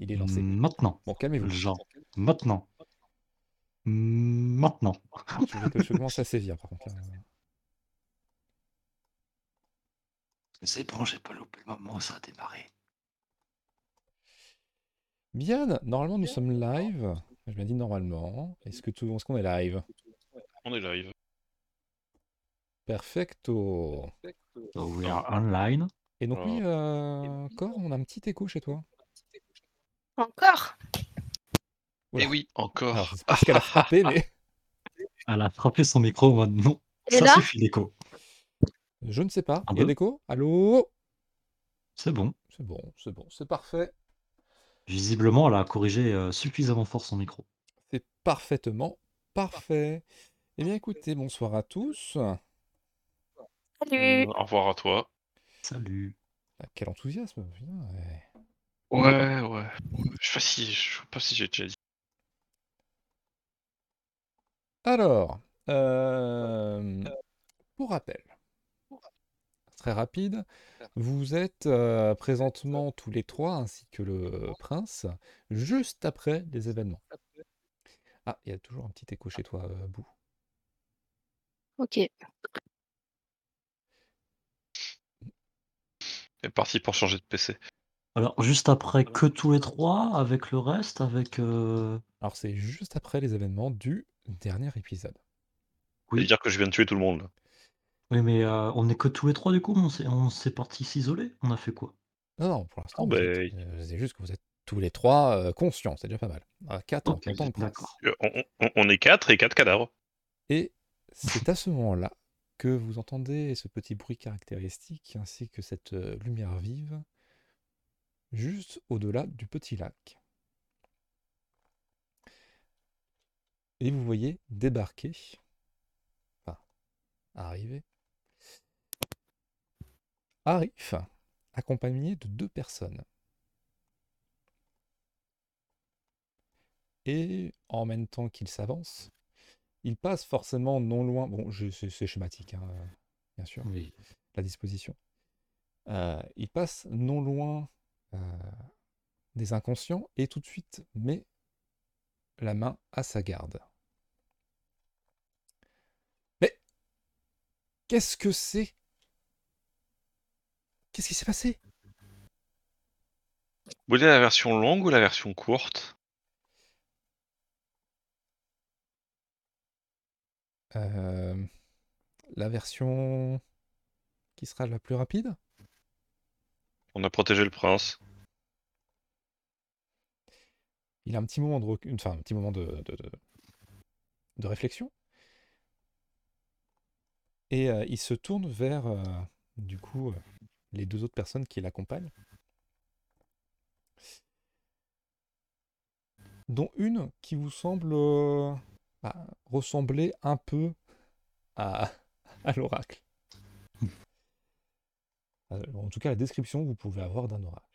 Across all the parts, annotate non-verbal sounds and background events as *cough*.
Il est lancé. Maintenant. Bon, calmez-vous. Genre, maintenant. Maintenant. Je, vais, je commence à sévir, par contre. C'est bon, j'ai pas loupé le moment où ça a démarré. Bien, normalement nous sommes live. Je me dis normalement. Est-ce que tout, est-ce qu'on est live? On est live. Perfecto. So we are online. Et donc oui, euh, encore, on a un petit écho chez toi. Encore Et oui, encore. Alors, c'est parce qu'elle a frappé, mais *laughs* Elle a frappé son micro en mode non. Et ça là suffit l'écho. je ne sais pas. Un Il y a l'écho Allô C'est bon. C'est bon, c'est bon, c'est parfait. Visiblement, elle a corrigé euh, suffisamment fort son micro. C'est parfaitement parfait. Eh bien écoutez, bonsoir à tous. Salut Euh, au revoir à toi. Salut. Ah, quel enthousiasme. putain, ouais. Ouais, ouais. Je sais pas si, je sais pas si j'ai déjà dit. Alors, euh, pour rappel, très rapide, vous êtes euh, présentement tous les trois, ainsi que le prince, juste après les événements. Ah, il y a toujours un petit écho chez toi, euh, Bou. Ok. C'est parti pour changer de PC. Alors, juste après que tous les trois, avec le reste, avec. euh, Alors, c'est juste après les événements du dernier épisode. Oui. Oui. dire que je viens de tuer tout le monde. là. Oui, mais euh, on est que tous les trois du coup, on s'est, on s'est parti s'isoler. On a fait quoi? Non, non, pour l'instant, Oh, vous ben, êtes- euh, c'est juste que vous êtes tous les trois euh, conscients, c'est déjà pas mal. À quatre en Ok, comptant le prince. d'accord. Euh, On, on- on est quatre et quatre cadavres. Et c'est à ce moment-là que vous entendez ce petit bruit caractéristique ainsi que cette euh, lumière vive juste au-delà du petit lac. Et vous voyez débarquer, enfin, arriver, Arif, accompagné de deux personnes. Et en même temps qu'il s'avance, il passe forcément non loin. Bon, c'est schématique, hein, bien sûr, Oui. la disposition. Euh, il passe non loin euh, des inconscients et tout de suite met la main à sa garde. Mais qu'est-ce que c'est? Qu'est-ce qui s'est passé? Vous voulez la version longue ou la version courte? Euh, La version qui sera la plus rapide? On a protégé le prince. Il a un petit moment de, un moment de, réflexion. Et euh, il se tourne vers, euh, du coup, euh, les deux autres personnes qui l'accompagnent. Dont une qui vous semble bah, ressembler un peu à *laughs* l'oracle. Euh, En tout cas, la description que vous pouvez avoir d'un oracle.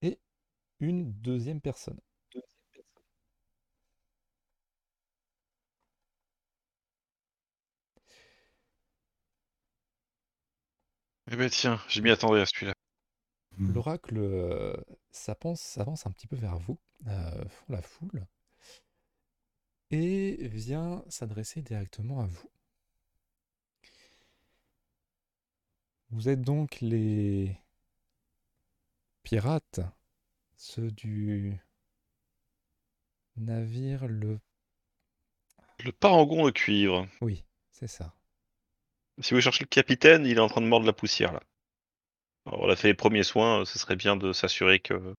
Et une deuxième personne. Eh ben tiens, je m'y attendais à celui-là. L'oracle euh, s'avance, s'avance un petit peu vers vous, euh, fond la foule, et vient s'adresser directement à vous. Vous êtes donc les pirates, ceux du navire le... Le parangon de cuivre. Oui, c'est ça. Si vous cherchez le capitaine, il est en train de mordre la poussière là. Alors, on a fait les premiers soins, ce serait bien de s'assurer que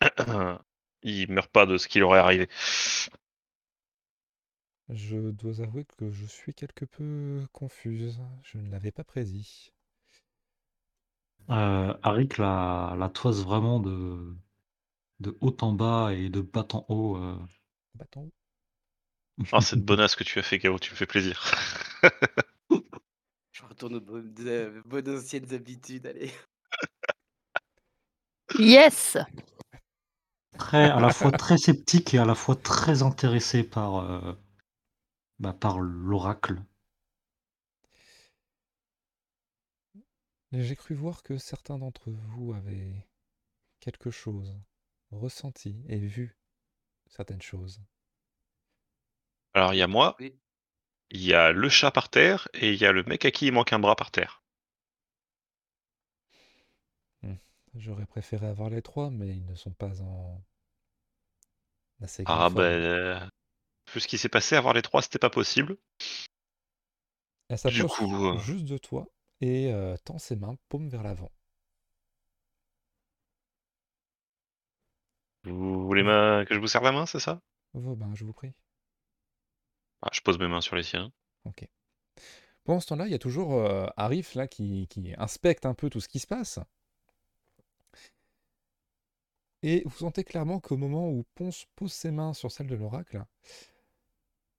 *clears throat* il meurt pas de ce qui lui aurait arrivé. Je dois avouer que je suis quelque peu confuse. Je ne l'avais pas prédit. Euh, Arik la, la toise vraiment de, de haut en bas et de bas en haut. euh. Bâton. Ah, cette bonasse que tu as fait, Kao, tu me fais plaisir. *laughs* Je retourne aux bonnes, de- bonnes anciennes habitudes, allez. Yes Très, à la fois très sceptique et à la fois très intéressé par, euh, bah, par l'oracle. J'ai cru voir que certains d'entre vous avaient quelque chose, ressenti et vu certaines choses. Alors, il y a moi, Oui. il y a le chat par terre, et il y a le mec à qui il manque un bras par terre. J'aurais préféré avoir les trois, mais ils ne sont pas en assez grande Ah forme. ben, euh, vu ce qui s'est passé, avoir les trois, c'était pas possible. Elle Du s'approche coup, euh, juste de toi et euh, tend ses mains, paume vers l'avant. vous voulez ma- que je vous serve la main, c'est ça? Vos mains, je vous prie. Ah, Je pose mes mains sur les siens. Ok. Pendant ce temps-là, il y a toujours euh, Arif là qui, qui inspecte un peu tout ce qui se passe. Et vous sentez clairement qu'au moment où Ponce pose ses mains sur celle de l'oracle,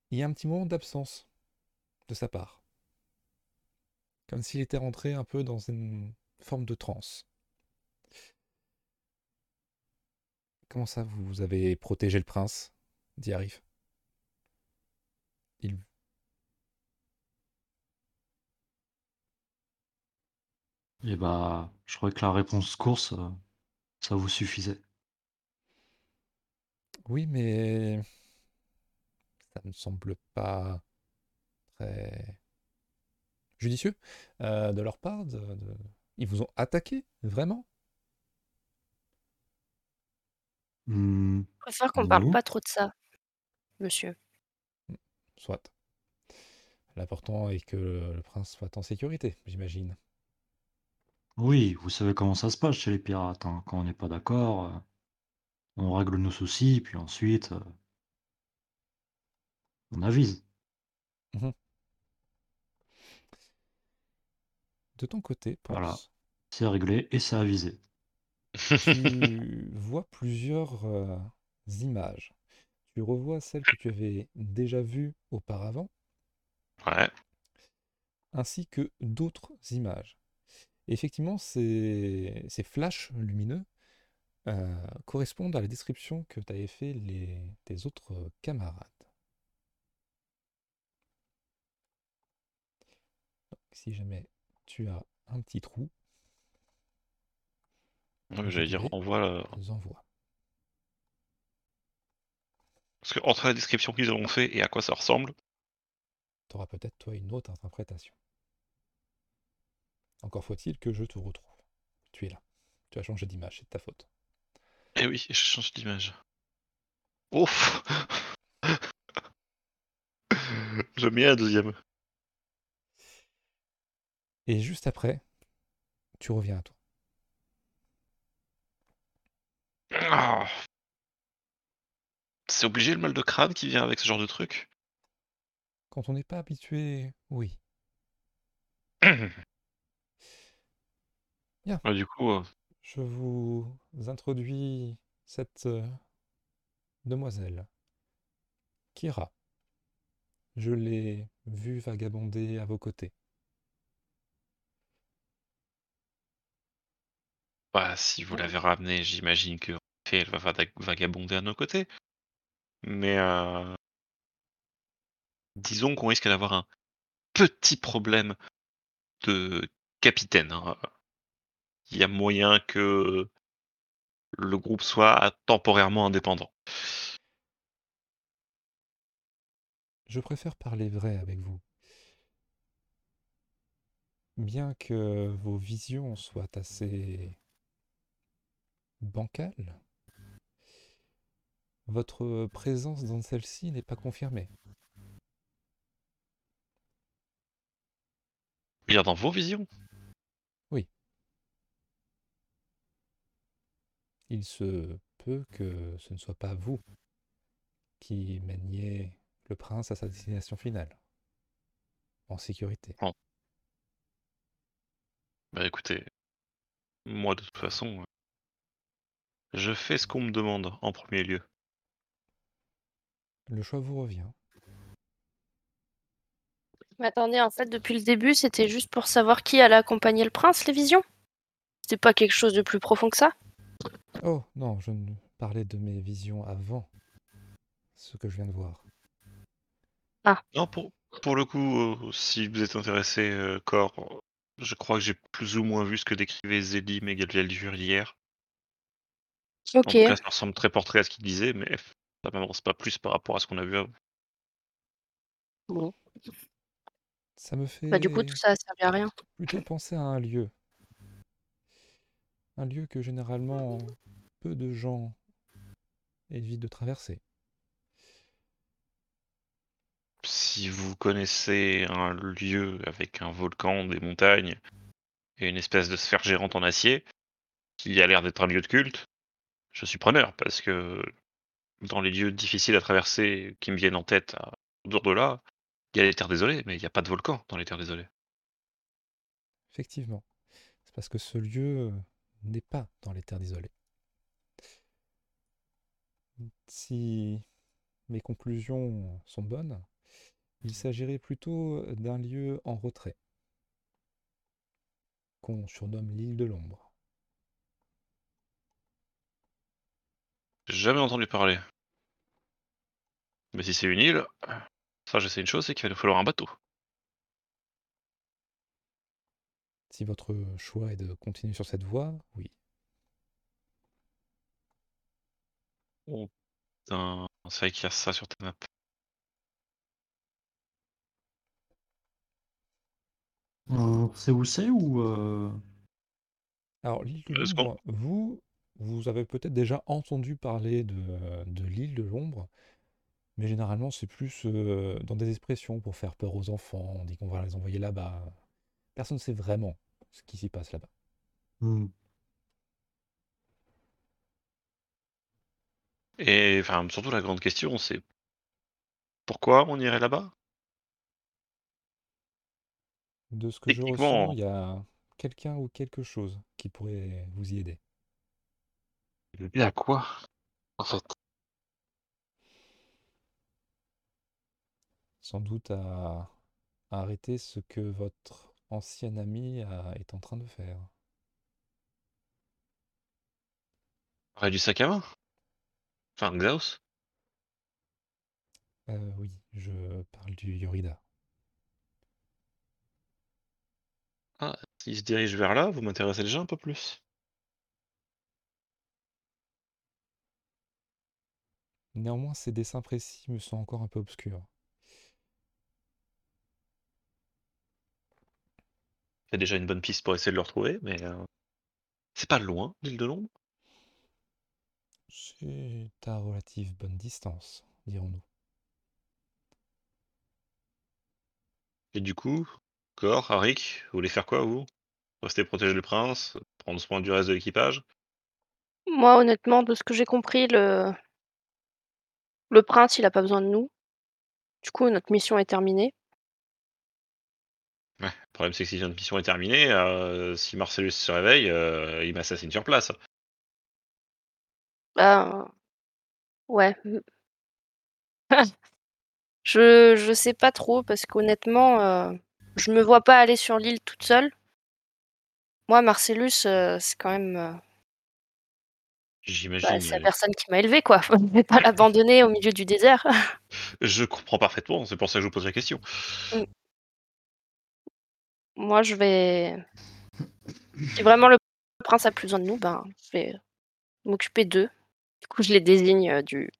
il y a un petit moment d'absence de sa part. Comme s'il était rentré un peu dans une forme de transe. Comment ça, vous avez protégé le prince? dit Arif. Il... Et bah, je croyais que la réponse course, euh, ça vous suffisait. Oui, mais ça ne semble pas très judicieux euh, de leur part. de- de- Ils vous ont attaqué, vraiment? Hmm, Je préfère qu'on parle nous pas trop de ça, monsieur. Soit. L'important est que le prince soit en sécurité, j'imagine. Oui, vous savez comment ça se passe chez les pirates. hein. Quand on n'est pas d'accord, euh, on règle nos soucis, puis ensuite, euh, on avise. Mhm. De ton côté, Voilà. C'est réglé et c'est avisé. *laughs* *laughs* tu vois plusieurs euh, images. Tu revois celles que tu avais déjà vues auparavant, Ouais. ainsi que d'autres images. Et effectivement, ces, ces flashs lumineux euh, correspondent à la description que t'avaient fait les, tes autres camarades. Si jamais tu as un petit trou, Ouais, je J'allais dire, voit là. envoie. Parce que entre la description qu'ils ont fait et à quoi ça ressemble, Tu auras peut-être toi une autre interprétation. Encore faut-il que je te retrouve. Tu es là. Tu as changé d'image, c'est de ta faute. eh oui, je change d'image. Ouf J'aime bien la deuxième. Et juste après, tu reviens à toi. Ah. C'est obligé le mal de crâne qui vient avec ce genre de truc? Quand on n'est pas habitué, oui. *coughs* Ouais, Du coup, euh, Je vous introduis cette euh, demoiselle, Kira. Je l'ai vue vagabonder à vos côtés. Bah, si vous l'avez ramenée, j'imagine que en elle va vada- vagabonder à nos côtés. Mais euh, disons qu'on risque d'avoir un petit problème de capitaine. hein. Il y a moyen que le groupe soit temporairement indépendant. Je préfère parler vrai avec vous. Bien que vos visions soient assez bancales, votre présence dans celle-ci n'est pas confirmée. Bien dans vos visions Il se peut que ce ne soit pas vous qui meniez le prince à sa destination finale, en sécurité. Bah écoutez, moi de toute façon, je fais ce qu'on me demande en premier lieu. Le choix vous revient. Mais attendez, en fait, depuis le début, c'était juste pour savoir qui allait accompagner le prince, les visions C'était pas quelque chose de plus profond que ça Oh non, je ne parlais de mes visions avant ce que je viens de voir. Non, pour, pour le coup, euh, si vous êtes intéressé, euh, Cor, Je crois que j'ai plus ou moins vu ce que décrivait Zélim et Galvieldur hier. En Ok. tout cas, ça ressemble très portrait à ce qu'il disait, mais *laughs* ça m'avance pas plus par rapport à ce qu'on a vu avant. Bon. Ça me fait Bah du coup tout ça a servi à rien. plutôt penser à un lieu. Un lieu que généralement peu de gens évitent de traverser. Si vous connaissez un lieu avec un volcan, des montagnes et une espèce de sphère gérante en acier, qui a l'air d'être un lieu de culte, je suis preneur, parce que dans les lieux difficiles à traverser qui me viennent en tête à autour de là, il y a les terres désolées, mais il n'y a pas de volcan dans les terres désolées. Effectivement. C'est parce que ce lieu n'est pas dans les terres isolées. Si mes conclusions sont bonnes, il s'agirait plutôt d'un lieu en retrait, qu'on surnomme l'île de l'ombre. J'ai jamais entendu parler. Mais si c'est une île, ça je sais une chose, c'est qu'il va nous falloir un bateau. Si votre choix est de continuer sur cette voie, oui. Oh putain, c'est vrai qu'il y a ça sur ta map. Euh, c'est où c'est ou euh, Alors, l'île de Est-ce vous, vous avez peut-être déjà entendu parler de, de l'île de l'ombre, mais généralement c'est plus euh, dans des expressions pour faire peur aux enfants. On dit qu'on va les envoyer là-bas. Personne ne sait vraiment ce qui s'y passe là-bas. hmm. Et enfin, surtout la grande question, c'est pourquoi on irait là-bas? De ce que je ressens, il y a quelqu'un ou quelque chose qui pourrait vous y aider. Et à quoi En fait? Sans doute à, à arrêter ce que votre ancien ami a- est en train de faire. Aurait du sac à main? Enfin, Xaos? Euh, oui, je parle du Yorida. Ah, s'il se dirige vers là, vous m'intéressez déjà un peu plus. Néanmoins, ces dessins précis me sont encore un peu obscurs. C'est déjà une bonne piste pour essayer de le retrouver, mais euh, c'est pas loin, l'île de l'ombre? C'est à relative bonne distance, dirons-nous. Et du coup, Cor, Arik, vous voulez faire quoi, vous? Rester protéger le prince, prendre soin du reste de l'équipage? Moi honnêtement de ce que j'ai compris le le prince il a pas besoin de nous. Du coup notre mission est terminée. Ouais, le problème c'est que si notre mission est terminée, euh, si Marcellus se réveille, euh, il m'assassine sur place. Bah ouais. *laughs* je je sais pas trop parce qu'honnêtement euh, je me vois pas aller sur l'île toute seule. Moi Marcellus c'est quand même J'imagine. bah, c'est la personne qui m'a élevé quoi. *laughs* Je vais pas l'abandonner au milieu du désert. Je comprends parfaitement, c'est pour ça que je vous pose la question. Moi je vais si vraiment le prince a plus besoin de nous, ben je vais m'occuper d'eux. Du coup je les désigne euh, du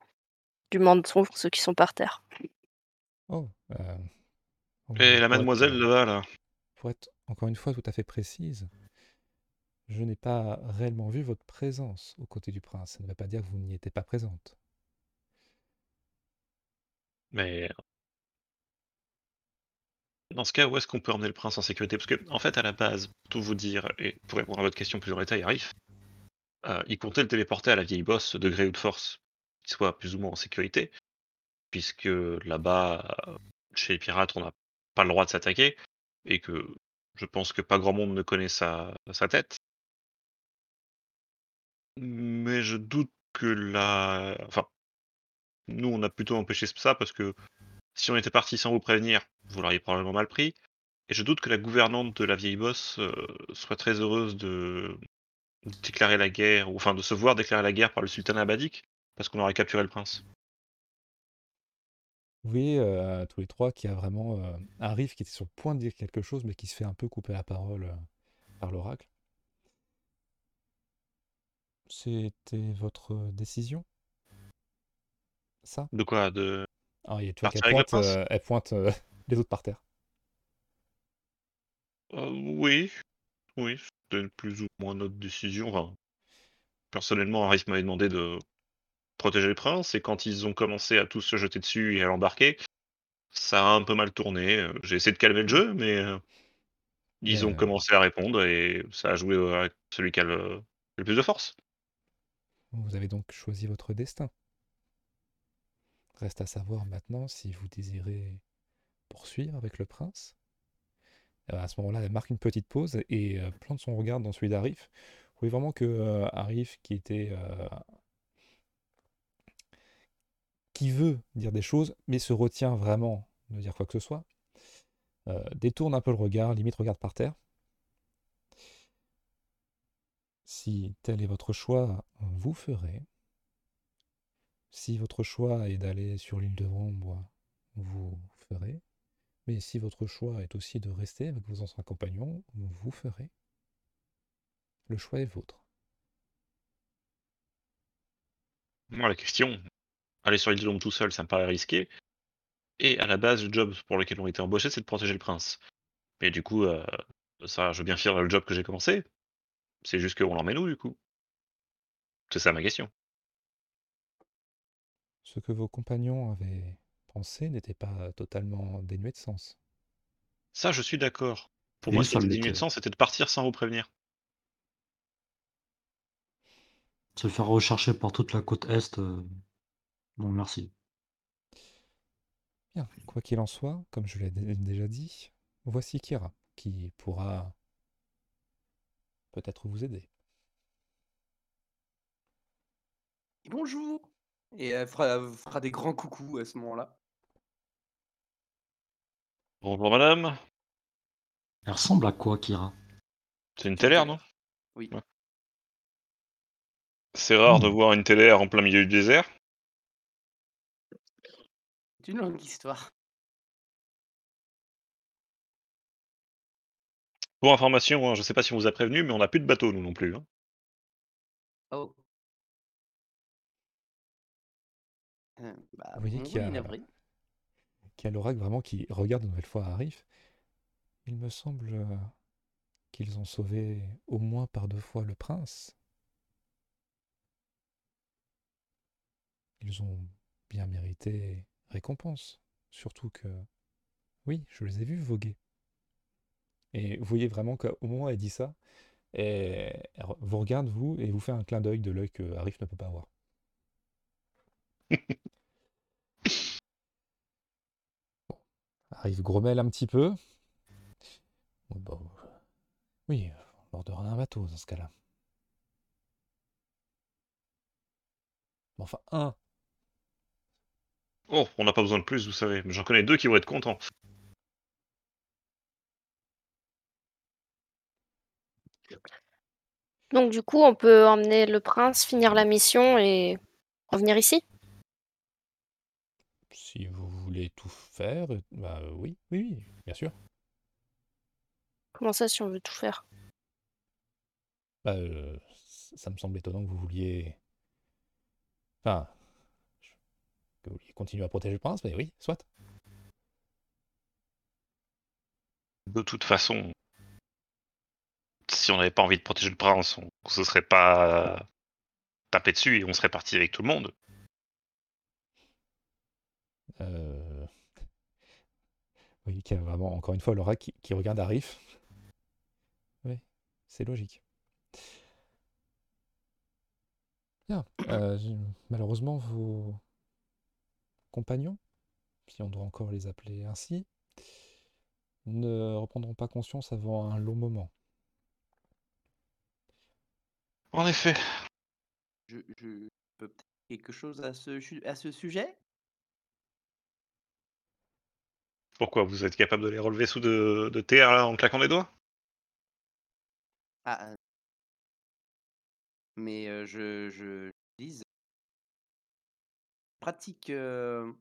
du menton ceux qui sont par terre. Oh, euh, Et la pour être, mademoiselle euh, là-bas, là Pour être encore une fois tout à fait précise, je n'ai pas réellement vu votre présence aux côtés du prince. Ça ne veut pas dire que vous n'y étiez pas présente. Mais dans ce cas, où est-ce qu'on peut emmener le prince en sécurité? Parce que, en fait, à la base, pour tout vous dire, et pour répondre à votre question plus en détail, Arif, euh, il comptait le téléporter à la vieille bosse de gré ou de force, qu'il soit plus ou moins en sécurité, puisque là-bas, euh, chez les pirates, on n'a pas le droit de s'attaquer, et que je pense que pas grand monde ne connaît sa, sa tête. Mais je doute que la... Enfin, nous, on a plutôt empêché ça parce que si on était parti sans vous prévenir, vous l'auriez probablement mal pris. Et je doute que la gouvernante de la vieille bosse euh, soit très heureuse de déclarer la guerre, ou enfin de se voir déclarer la guerre par le sultan abadik, parce qu'on aurait capturé le prince. Vous voyez euh, tous les trois qu'il y a vraiment euh, un riff qui était sur le point de dire quelque chose, mais qui se fait un peu couper la parole par l'oracle. C'était votre décision? Ça? De quoi? De Ah, tu vois qu'elle pointe, prince? euh, elle pointe euh, les *laughs* autres par terre. Euh, Oui, oui, c'était plus ou moins notre décision. Enfin, personnellement, Harris m'avait demandé de protéger le prince, et quand ils ont commencé à tous se jeter dessus et à l'embarquer, ça a un peu mal tourné. J'ai essayé de calmer le jeu, mais ils ont commencé à répondre, et ça a joué avec celui qui a le, le plus de force. Vous avez donc choisi votre destin. Reste à savoir maintenant si vous désirez poursuivre avec le prince. Euh, à ce moment-là, elle marque une petite pause et euh, plante son regard dans celui d'Arif. Vous voyez vraiment que euh, Arif, qui était qui veut dire des choses, mais se retient vraiment de dire quoi que ce soit, détourne un peu le regard, limite regarde par terre. Si tel est votre choix, vous ferez. Si votre choix est d'aller sur l'île de Vambre, vous ferez. Mais si votre choix est aussi de rester avec vos anciens compagnons, vous ferez. Le choix est vôtre. Moi, la question, aller sur l'île de l'ombre tout seul, ça me paraît risqué. Et à la base, le job pour lequel on était embauché, c'est de protéger le prince. Mais du coup, euh, ça, je veux bien faire le job que j'ai commencé. C'est juste qu'on l'emmène où, du coup? C'est ça ma question. Ce que vos compagnons avaient pensé n'était pas totalement dénué de sens. Ça, je suis d'accord. Pour Et moi, ce qui était dénué de sens, c'était de partir sans vous prévenir. Se faire rechercher par toute la côte Est, euh, non merci. Bien, quoi qu'il en soit, comme je l'ai dé- déjà dit, voici Kira, qui pourra peut-être vous aider. Bonjour Et elle fera, elle fera des grands coucous à ce moment-là. Bonjour madame. Elle ressemble à quoi, Kira? C'est une télère, non? Oui. Ouais. C'est rare de Hmm. voir une télère en plein milieu du désert? C'est une longue histoire. Pour information, hein, je sais pas si on vous a prévenu, mais on n'a plus de bateau, nous non plus. hein. Oh. Euh, bah, Vous voyez y qu'il y a l'oracle vraiment qui regarde une nouvelle fois Arif. Il me semble euh, qu'ils ont sauvé au moins par deux fois le prince. Ils ont bien mérité récompense. Surtout que, oui, je les ai vus voguer. Et vous voyez vraiment qu'au moment où elle dit ça, elle elle vous regarde, vous, et vous fait un clin d'œil de l'œil que Arif ne peut pas avoir. Bon, *laughs* Arif grommelle un petit peu. Bon, bah, oui, on bordera un bateau dans ce cas-là. Enfin, un. Oh, on n'a pas besoin de plus, vous savez. Mais j'en connais deux qui vont être contents. Donc du coup, on peut emmener le prince, finir la mission et revenir ici? Si vous voulez tout faire, bah euh, oui, oui, oui, bien sûr. Comment ça, si on veut tout faire? Bah, euh, ça me semble étonnant que vous vouliez. Enfin, que vous vouliez continuer à protéger le prince, mais oui, soit. De toute façon, si on n'avait pas envie de protéger le prince, on se serait pas tapé dessus et on serait parti avec tout le monde. Euh... Oui, qu'il y a vraiment, encore une fois, Laura qui, qui regarde Arif. Oui, c'est logique. Bien. euh, malheureusement, vos compagnons, si on doit encore les appeler ainsi, ne reprendront pas conscience avant un long moment. En effet. Je, je peux peut-être quelque chose à ce, chu- à ce sujet? Pourquoi? Vous êtes capable de les relever sous de, de terre là, en claquant des doigts? Ah. euh, Mais euh, je, je dis pratique euh,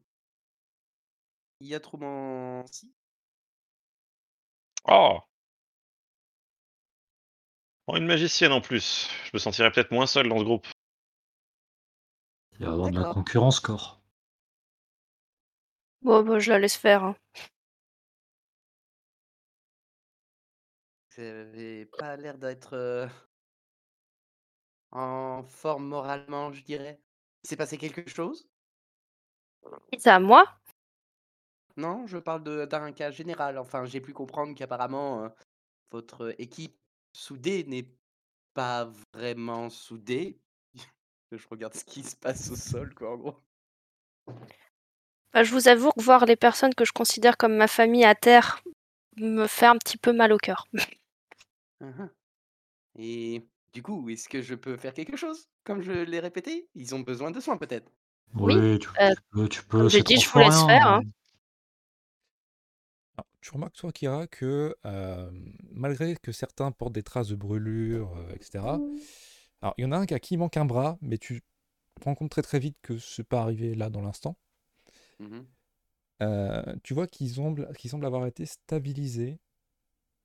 Iatromancie. Oh Oh, une magicienne en plus. Je me sentirais peut-être moins seul dans ce groupe. Il va y avoir de la D'accord. concurrence, Core. Bon, bah, je la laisse faire. hein. Vous pas l'air d'être euh, en forme moralement, je dirais. Il s'est passé quelque chose? C'est à moi? Non, je parle de- d'un cas général. Enfin, j'ai pu comprendre qu'apparemment, euh, votre équipe soudée n'est pas vraiment soudée. *laughs* je regarde ce qui se passe au sol, quoi, en gros. Bah, Je vous avoue que voir les personnes que je considère comme ma famille à terre me fait un petit peu mal au cœur. Uhum. *laughs* Et du coup, est-ce que je peux faire quelque chose Comme je l'ai répété, ils ont besoin de soins, peut-être? Oui, Oui, tu, euh, tu peux, tu peux, Comme j'ai dit, je vous laisse rien. faire. hein. Tu remarques, toi, Kira, que euh, malgré que certains portent des traces de brûlures, euh, etc., alors il y en a un qui, à qui il manque un bras, mais tu te rends compte très très vite que c'est pas arrivé là dans l'instant. Euh, tu vois qu'ils semblent, avoir été stabilisés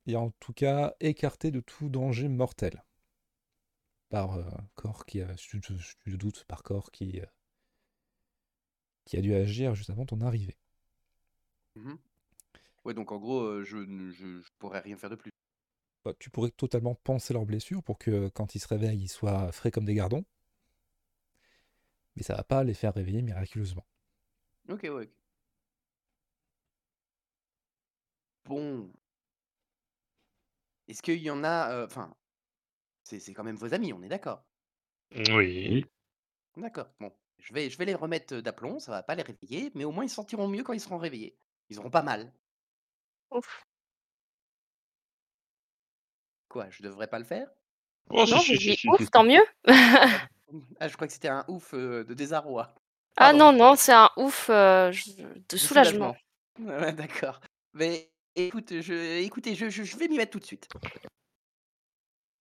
et en tout cas écartés de tout danger mortel par euh, corps qui a, tu, tu- tu te doutes, par corps qui, euh, qui a dû agir juste avant ton arrivée. Mhm. Ouais, donc en gros, euh, je, ne- je, je pourrais rien faire de plus. Bah, tu pourrais totalement penser leurs blessures pour que quand ils se réveillent, ils soient frais comme des gardons. Mais ça va pas les faire réveiller miraculeusement. Ok, ouais. ok. Bon. Est-ce qu'il y en a. euh, Enfin, c'est c'est quand même vos amis, on est d'accord? Oui. Oui. D'accord. Bon, je vais, je vais les remettre d'aplomb, ça va pas les réveiller, mais au moins ils se sentiront mieux quand ils seront réveillés. Ils auront pas mal. Ouf. Quoi, je devrais pas le faire? Oh, si, Non, si, j'ai si, dit si, ouf, tant mieux. Ah, je crois que c'était un ouf euh, de désarroi. *laughs* ah Pardon, non, non, c'est un ouf euh, je- de de soulagement. soulagement. *laughs* Ouais, d'accord. Mais écoute, je, écoutez, je, je, je vais m'y mettre tout de suite.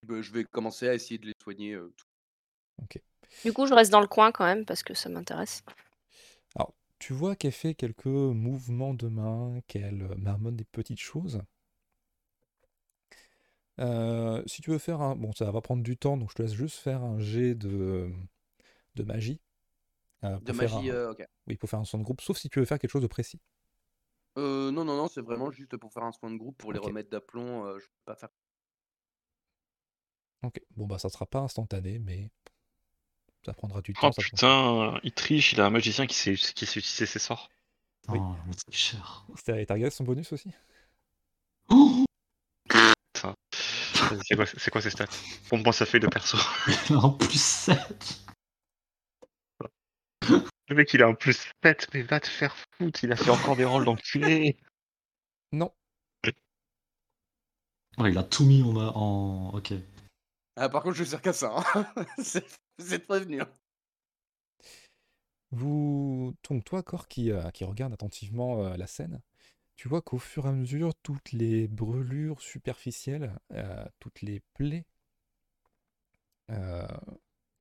Bah, je vais commencer à essayer de les soigner. euh, tout- Du coup, je reste dans le coin quand même parce que ça m'intéresse. Tu vois qu'elle fait quelques mouvements de main, qu'elle euh, marmonne des petites choses. Euh, si tu veux faire un... Bon, ça va prendre du temps, donc je te laisse juste faire un jet de, de magie. euh, De magie, un- euh, ok. Oui, pour faire un son de groupe, sauf si tu veux faire quelque chose de précis. Euh, non, non, non, c'est vraiment juste pour faire un soin de groupe, pour les remettre d'aplomb. je peux pas faire. Ok, bon bah ça sera pas instantané, mais ça prendra du Oh temps. ça prendra- putain, il triche, il a un magicien qui sait, qui sait utiliser ses sorts. Oui. Oh, le tricheur. T'as t'as regardé son bonus aussi? Oh C'est quoi, c'est quoi ces stats? Pompe-moi sa feuille de perso? Il a un plus 7. Le mec, il a un plus 7, mais va te faire foutre, il a fait encore des rôles d'enculé. Non. Ouais, il a tout mis en. ma- en... Ok. Ah, par contre, je sers qu'à ça. hein. *laughs* Vous êtes prévenu. hein. Vous... Donc toi, Cor, qui, euh, qui regarde attentivement euh, la scène, tu vois qu'au fur et à mesure, toutes les brûlures superficielles, euh, toutes les plaies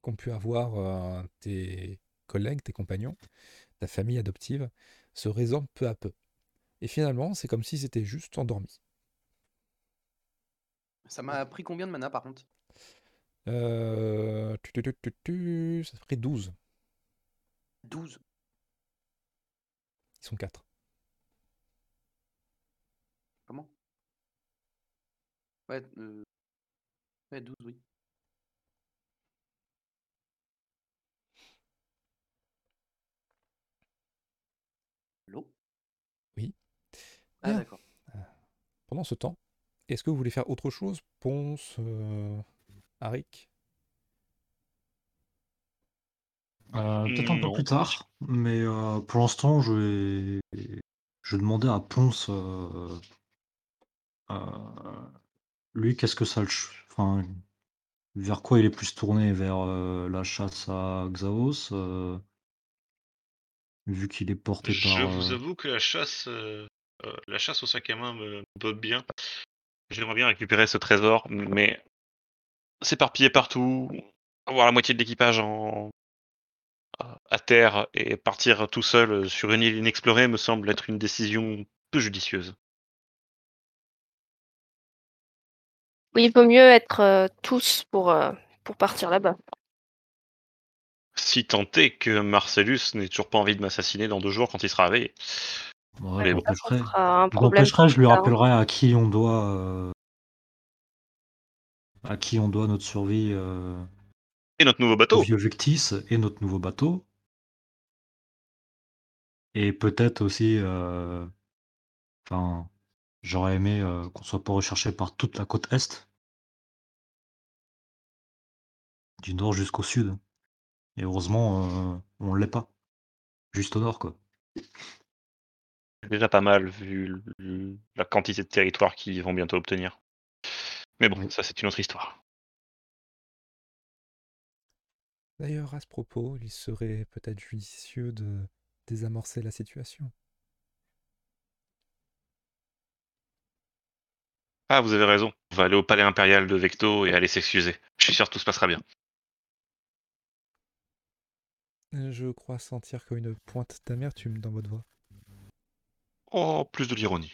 qu'ont pu avoir tes collègues, tes compagnons, ta famille adoptive, se résorbent peu à peu. Et finalement, c'est comme si c'était juste endormi. Ça m'a pris combien de mana par contre? Euh... tu, tu, tu, Ça ferait 12. 12. Ils sont 4. Comment? Ouais, euh... ouais, 12, oui. Allô? Oui. Ah, d'accord. Pendant ce temps, est-ce que vous voulez faire autre chose? Ponce, euh, Arik Euh, Peut-être un peu plus tard, mais euh, pour l'instant, je vais... je vais demander à Ponce. euh, euh, lui, qu'est-ce que ça le. Enfin, vers quoi il est plus tourné Vers euh, la chasse à Xaos euh, Vu qu'il est porté Je par. vous euh, avoue que la chasse, euh, euh, la chasse au sac à main me botte bien. J'aimerais bien récupérer ce trésor, mais s'éparpiller partout, avoir la moitié de l'équipage en à terre et partir tout seul sur une île inexplorée me semble être une décision peu judicieuse. Oui, il vaut mieux être euh, tous pour, euh, pour partir là-bas. Si tant est que Marcellus n'ait toujours pas envie de m'assassiner dans deux jours quand il sera réveillé. Ouais, Mais bon. Je je lui tard. rappellerai à qui on doit euh, à qui on doit notre survie euh, Et notre nouveau au bateau vieux Victis et notre nouveau bateau. Et peut-être aussi euh, enfin j'aurais aimé euh, qu'on soit pas recherché par toute la côte est. Du nord jusqu'au sud. Et heureusement euh, on l'est pas. Juste au nord quoi. C'est déjà pas mal vu l- la quantité de territoire qu'ils vont bientôt obtenir. Mais bon, ça c'est une autre histoire. D'ailleurs, à ce propos, il serait peut-être judicieux de désamorcer la situation. Ah, vous avez raison. On va aller au palais impérial de Vecto et aller s'excuser. Je suis sûr que tout se passera bien. Je crois sentir comme une pointe d'amertume dans votre voix. Oh, plus de l'ironie.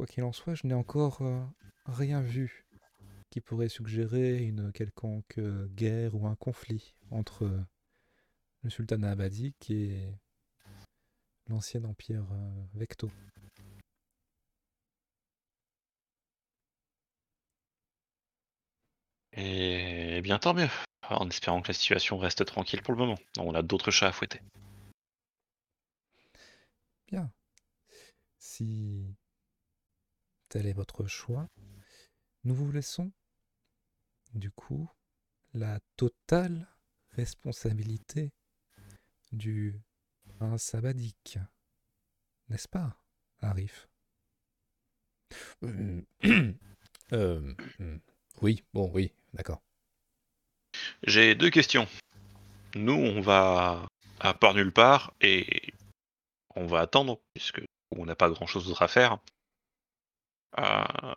Quoi qu'il en soit, je n'ai encore euh, rien vu qui pourrait suggérer une quelconque euh, guerre ou un conflit entre euh, le sultanat abadique et l'ancien empire Vecto. Et bien tant mieux. En espérant que la situation reste tranquille pour le moment. On a d'autres chats à fouetter. Bien. Si tel est votre choix, nous vous laissons, du coup, la totale responsabilité du prince abadique. N'est-ce pas, Arif? Euh, *clears throat* euh, Oui, bon, oui, d'accord. J'ai deux questions. Nous, on va à part nulle part et on va attendre, puisque on n'a pas grand chose d'autre à faire. Euh,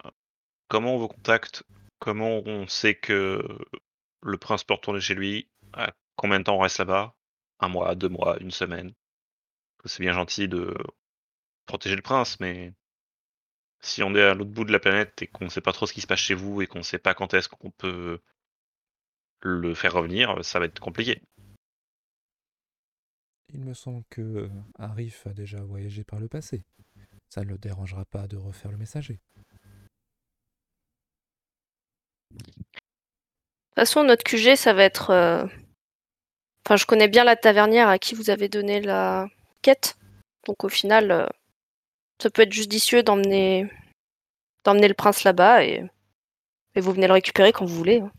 comment on vous contacte Comment on sait que le prince peut retourner chez lui Combien de temps on reste là-bas Un mois, deux mois, une semaine C'est bien gentil de protéger le prince, mais si on est à l'autre bout de la planète et qu'on ne sait pas trop ce qui se passe chez vous et qu'on ne sait pas quand est-ce qu'on peut le faire revenir, ça va être compliqué. Il me semble que Arif a déjà voyagé par le passé. Ça ne le dérangera pas de refaire le messager. De toute façon, notre QG, ça va être. euh, Enfin, je connais bien la tavernière à qui vous avez donné la quête. Donc, au final, euh, ça peut être judicieux d'emmener d'emmener le prince là-bas et... et vous venez le récupérer quand vous voulez. hein.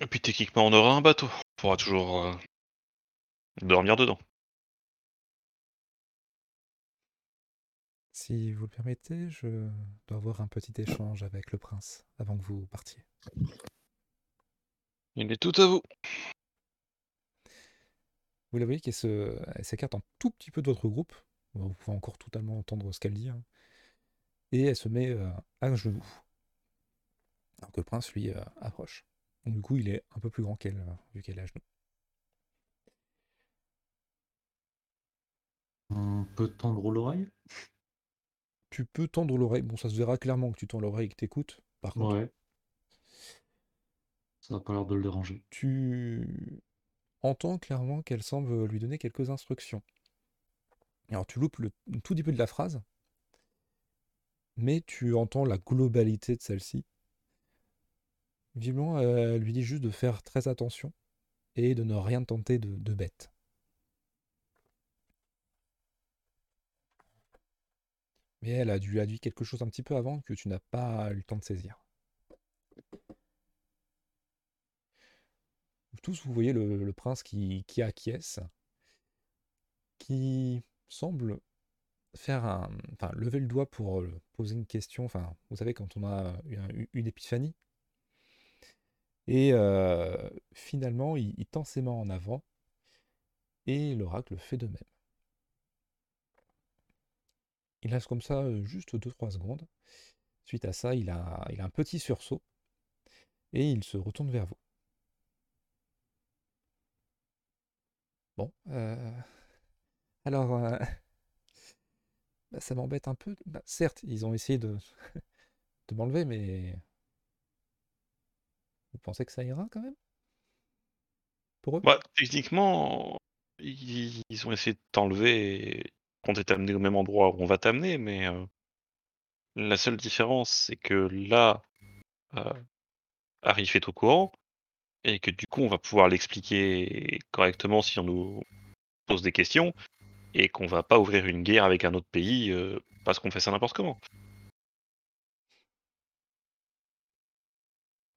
Et puis techniquement, on aura un bateau. On pourra toujours euh, dormir dedans. Si vous le permettez, je dois avoir un petit échange avec le prince avant que vous partiez. Il est tout à vous. Vous la voyez qu'elle s'écarte un tout petit peu de votre groupe. Vous pouvez encore totalement entendre ce qu'elle dit. hein. Et elle se met euh, à genoux. Alors que le prince, lui, euh, approche. Donc, du coup, il est un peu plus grand qu'elle, euh, vu qu'elle est à genoux. On peut tendre l'oreille Tu peux tendre l'oreille. Bon, ça se verra clairement que tu tends l'oreille et que t'écoutes. Par contre, Ouais. Ça n'a pas l'air de le déranger. tu entends clairement qu'elle semble lui donner quelques instructions. Alors tu loupes le tout peu de la phrase, mais tu entends la globalité de celle-ci. Visiblement, elle lui dit juste de faire très attention et de ne rien tenter de, de bête. Mais elle a dû a dit quelque chose un petit peu avant que tu n'as pas eu le temps de saisir. Tous, vous voyez le, prince qui, qui acquiesce, qui semble faire un, enfin, lever le doigt pour euh, poser une question. Enfin, vous savez, quand on a une, une épiphanie. Et euh, finalement, il, il tend ses mains en avant et l'oracle fait de même. Il reste comme ça juste 2-3 secondes. Suite à ça, il a, un petit sursaut. Et il se retourne vers vous. Bon, euh, alors, euh, *laughs* bah, ça m'embête un peu. Bah, certes, ils ont essayé *laughs* de, m'enlever, mais vous pensez que ça ira quand même? Pour eux? Bah, techniquement, ils ont essayé de t'enlever on t'est amené au même endroit où on va t'amener, mais euh, la seule différence, c'est que là, euh, Arif est au courant et que du coup, on va pouvoir l'expliquer correctement si on nous pose des questions et qu'on va pas ouvrir une guerre avec un autre pays euh, parce qu'on fait ça n'importe comment.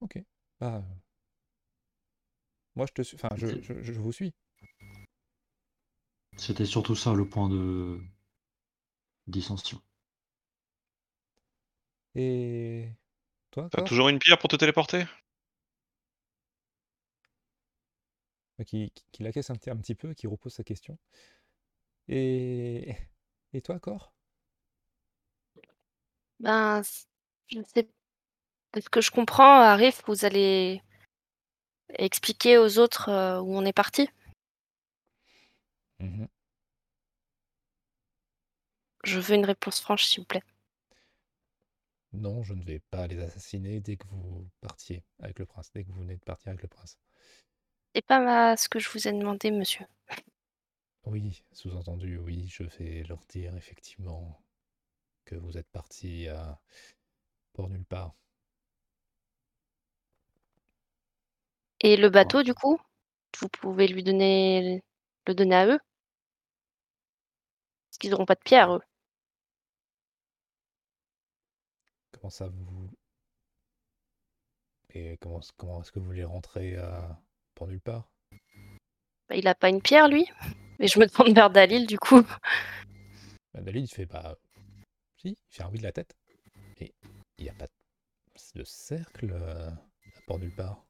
Ok. Bah, moi, je te suis. Enfin, je, je- je vous suis. C'était surtout ça le point de dissension. Et toi, T'as toujours une pierre pour te téléporter? Bah, qui, qui, un petit, un petit peu, qui repose sa question. Et, et toi, Cor? Ben, c- je sais. De ce que je comprends, Arif, vous allez expliquer aux autres euh, où on est parti? Mhm. Je veux une réponse franche, s'il vous plaît. Non, je ne vais pas les assassiner dès que vous partiez avec le prince, dès que vous venez de partir avec le prince. C'est pas ma- ce que je vous ai demandé, monsieur. Oui, sous-entendu, oui, je vais leur dire effectivement que vous êtes parti à Port Nulle part. Et le bateau, du coup, vous pouvez lui donner le donner à eux Parce qu'ils n'auront pas de pierre, eux. Comment ça vous... Et comment, comment est-ce que vous voulez rentrer à Port Nulle part? Bah, il a pas une pierre, lui Et je me tourne vers Dalil, du coup. bah, Dalil, il fait bah... Si, il fait un oui de la tête. Et il n'y a pas de cercle euh, à Port Nulle part.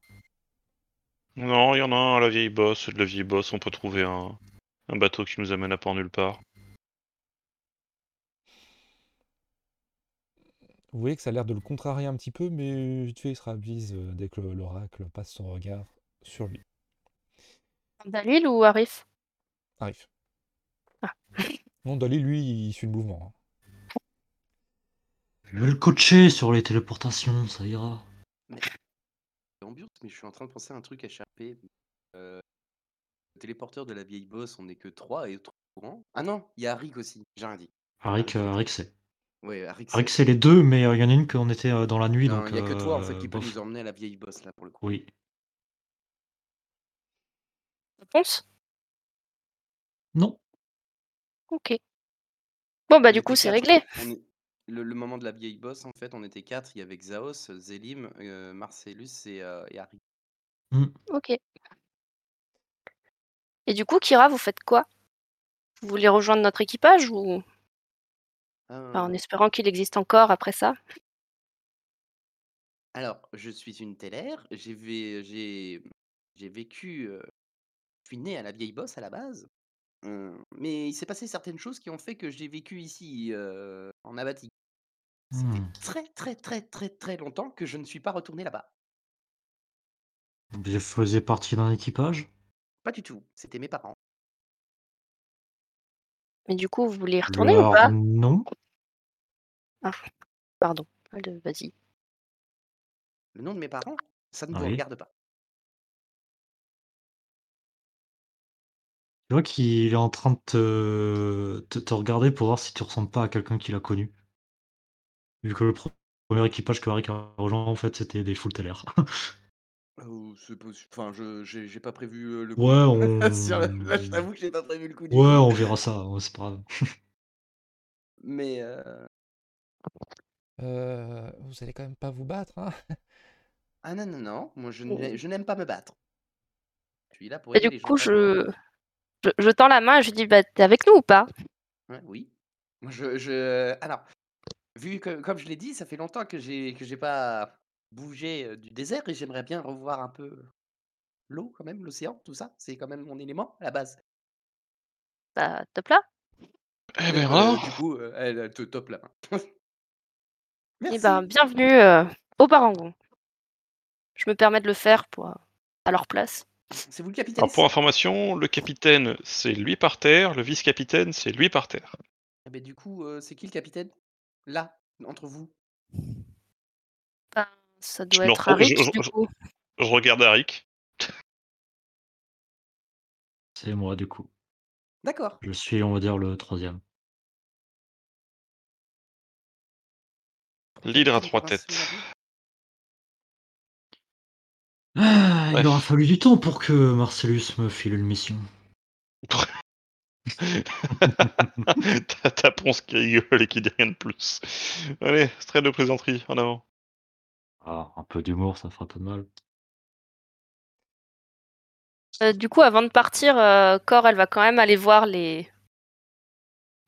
Non, il y en a un à la vieille bosse. De la vieille bosse, on peut trouver un, un bateau qui nous amène à port nulle part. Vous voyez que ça a l'air de le contrarier un petit peu, mais vite fait, il se ravise euh, dès que l'oracle passe son regard sur lui. Dalil ou Arif? Arrive. Ah. *laughs* Non, Dalil, lui, il suit le mouvement. hein. Je vais le coacher sur les téléportations, ça ira. Mais je suis en train de penser à un truc échappé. Euh, le téléporteur de la vieille bosse, on n'est que trois et trop courant. Ah non, il y a Arik aussi, j'ai rien dit. Arik, euh, Arik c'est. Ouais, Arik. Arik c'est les deux, mais euh, il y en a une qu'on était euh, dans la nuit, Non, donc. il y a que toi en fait qui peut nous emmener à la vieille bosse là pour le coup. Oui. Réponse Non. Ok. Bon, bah, du coup, c'est réglé. On est- le, le moment de la vieille bosse, en fait, on était quatre. Il y avait Xaos, Zélim, euh, Marcellus et, euh, et Arik. Ok. Et du coup, Kira, vous faites quoi? Vous voulez rejoindre notre équipage ou? Enfin, en Euh, espérant qu'il existe encore après ça Alors, je suis une tellaire. J'ai vé- j'ai j'ai vécu. euh, je suis né à la vieille bosse à la base. Euh, mais il s'est passé certaines choses qui ont fait que j'ai vécu ici, euh, en Abatie. Ça fait Hmm. très très très très très longtemps que je ne suis pas retourné là-bas. Vous faisiez partie d'un équipage? Pas du tout. C'était mes parents. Mais du coup, vous voulez y retourner ou Alors, pas? non. Pardon. Allez, Vas-y. Le nom de mes parents, ça ne vous Oui. regarde pas. Tu vois qu'il est en train de te... te- te regarder pour voir si tu ressembles pas à quelqu'un qu'il a connu. Vu que le pre- premier équipage que Arik a rejoint, en fait, c'était des full teller. Oh, c'est possi- Enfin, je j'ai j'ai pas prévu euh, le coup. Ouais, on... *laughs* Sur la- Là, je t'avoue que j'ai pas prévu le coup du Ouais, tout. on verra ça, ouais, c'est pas grave. *laughs* Mais euh, Euh, vous allez quand même pas vous battre, hein ah non non non, moi je Oh. n'ai- je n'aime pas me battre. Je suis là pour Et aider du les gens. coup, pas je... je je tends la main et je dis bah t'es avec nous ou pas? Oui. Moi, je, je... Alors, vu que, comme je l'ai dit, ça fait longtemps que j'ai que j'ai pas bougé euh, du désert et j'aimerais bien revoir un peu l'eau quand même, l'océan, tout ça. C'est quand même mon élément à la base. Bah top là. Eh Euh, ben alors du coup, euh, elle, te top la main. Et Merci. ben bienvenue euh, au Parangon. je me permets de le faire pour, euh, à leur place. C'est vous le capitaine Alors pour information, le capitaine c'est lui par terre, le vice-capitaine c'est lui par terre. Eh ben, du coup, euh, c'est qui le capitaine? Là, entre vous Ben, ça Je doit être Arik, je- du je- coup. Je regarde Arik. C'est moi, du coup. D'accord. Je suis, on va dire, le troisième. L'hydre à trois têtes. Ah, il aura fallu du temps pour que Marcellus me file une mission. *laughs* T'as ta ponce qui rigole et qui dit rien de plus. Allez, trait de plaisanterie, en avant. Ah, un peu d'humour, ça fera pas de mal. Euh, du coup, avant de partir, euh, Cor, elle va quand même aller voir les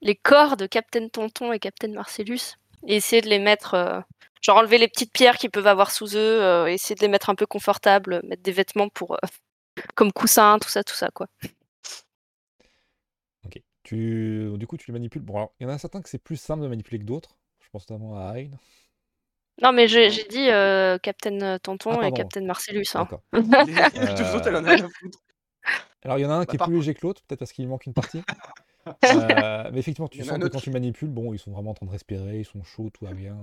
les corps de Captain Tonton et Captain Marcellus et essayer de les mettre, euh, genre enlever les petites pierres qu'ils peuvent avoir sous eux, euh, essayer de les mettre un peu confortables, mettre des vêtements pour euh, *laughs* comme coussin, tout ça, tout ça, quoi. Ok. Tu... Du coup, tu les manipules. Bon, alors, il y en a certains que c'est plus simple de manipuler que d'autres. Je pense notamment à Ayn. Non, mais j'ai dit euh, Captain Tonton Ah, et. Captain Marcellus. Hein. D'accord. Les deux autres, elle en a rien à foutre. Alors, il y en a un qui est plus léger que l'autre, peut-être parce qu'il manque une partie. *laughs* Euh, mais effectivement, tu sens que quand tu manipules, bon, ils sont vraiment en train de respirer, ils sont chauds, tout va bien.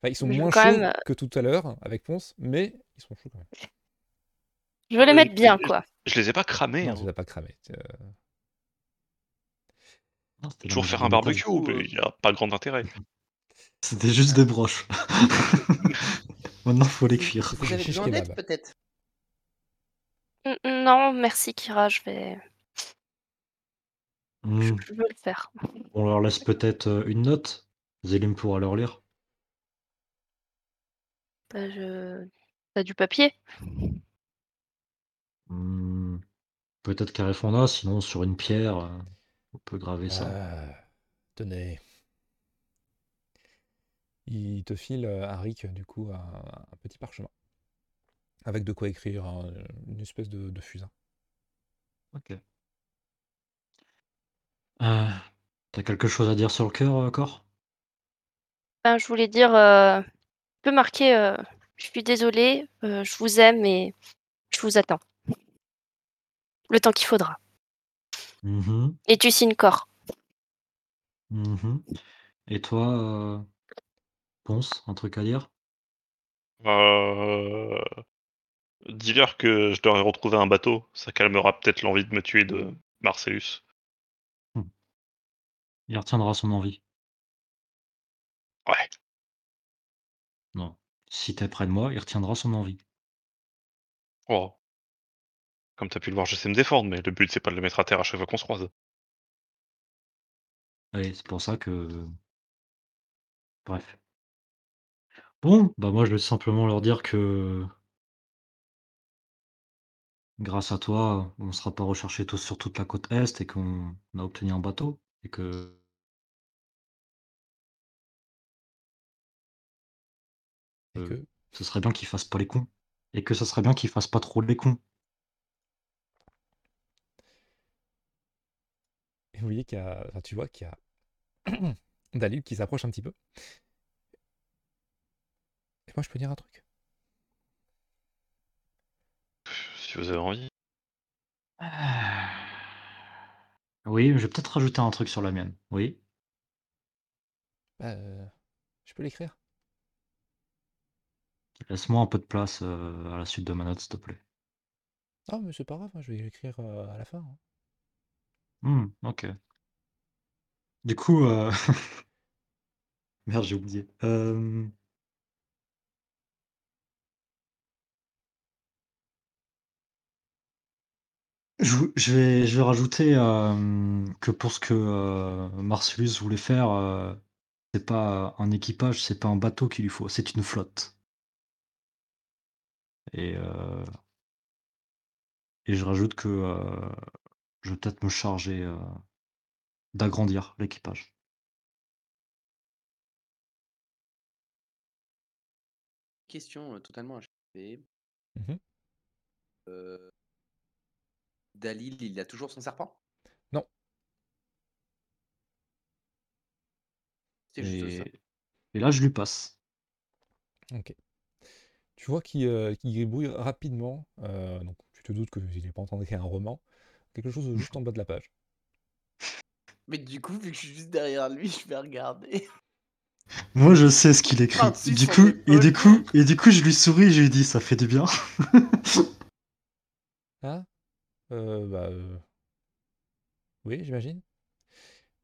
Enfin, ils sont je moins chauds même, euh, que tout à l'heure avec Ponce, mais ils sont chauds quand même. Je veux les Euh, mettre bien, quoi. Je les ai pas cramés. Non, hein. tu les as pas cramés. euh. Non, Toujours faire un barbecue, coup, mais il n'y a pas grand intérêt. *laughs* C'était juste des broches. *laughs* Maintenant, faut les cuire. Vous avez besoin d'aide, peut-être? Non, merci Kira, je vais. Je, Hmm. je veux le faire. On leur laisse peut-être une note. Zélim pourra leur lire. Bah, je... T'as du papier? Hmm. Peut-être Carefonda, sinon sur une pierre, on peut graver ça. Euh, tenez. Il te file, euh, Arik, du coup, un, un petit parchemin. Avec de quoi écrire, hein, une espèce de, de fusain. Ok. Euh, T'as quelque chose à dire sur le cœur, euh, Cor? Ben, Je voulais dire, euh, tu peux marquer, euh, je suis désolée, euh, je vous aime et je vous attends. Le temps qu'il faudra. Mhm, Et tu signes corps. mhm. Et toi, euh, Ponce, un truc à dire? Euh... Dis-leur que je ai retrouvé un bateau. Ça calmera peut-être l'envie de me tuer de Marcellus. Il retiendra son envie. Ouais. Non. Si t'es près de moi, il retiendra son envie. Oh. Comme t'as pu le voir, je sais me défendre, mais le but c'est pas de le mettre à terre à chaque fois qu'on se croise. Allez, c'est pour ça que... Bref. Bon, bah moi je vais simplement leur dire que... Grâce à toi, on sera pas recherché tous sur toute la côte Est et qu'on a obtenu un bateau. Et que... Et Euh, que, Ce serait bien qu'ils fassent pas les cons. Et que ce serait bien qu'ils fassent pas trop les cons. et vous voyez qu'il y a, enfin, tu vois qu'il y a *clears throat* Dalil qui s'approche un petit peu. Et moi, je peux dire un truc. Si vous avez envie. Oui, je vais peut-être rajouter un truc sur la mienne. Oui. Bah, euh, je peux l'écrire. Laisse-moi un peu de place euh, à la suite de ma note, s'il te plaît. Ah, mais c'est pas grave, hein, je vais l'écrire euh, à la fin. hein. Hmm, ok. Du coup, euh... *laughs* merde, j'ai oublié. Je, vou- je vais, je vais rajouter que pour ce que Marcellus voulait faire, c'est pas un équipage, c'est pas un bateau qu'il lui faut, c'est une flotte. Et, et je rajoute que je vais peut-être me charger d'agrandir l'équipage. Question totalement achevée. Mhm. Euh, Dalil, il a toujours son serpent? Non. C'est juste ça. Et, et là, je lui passe. Ok. Tu vois qu'il euh, gribouille rapidement. euh, donc tu te doutes qu'il n'est pas en train d'écrire un roman. Quelque chose juste en bas de la page. Mais du coup, vu que je suis juste derrière lui, je vais regarder. *laughs* Moi, je sais ce qu'il écrit. Du coup, et du coup, et du coup, je lui souris et je lui dis, ça fait du bien. *laughs* Ah euh, bah, euh, Oui, j'imagine.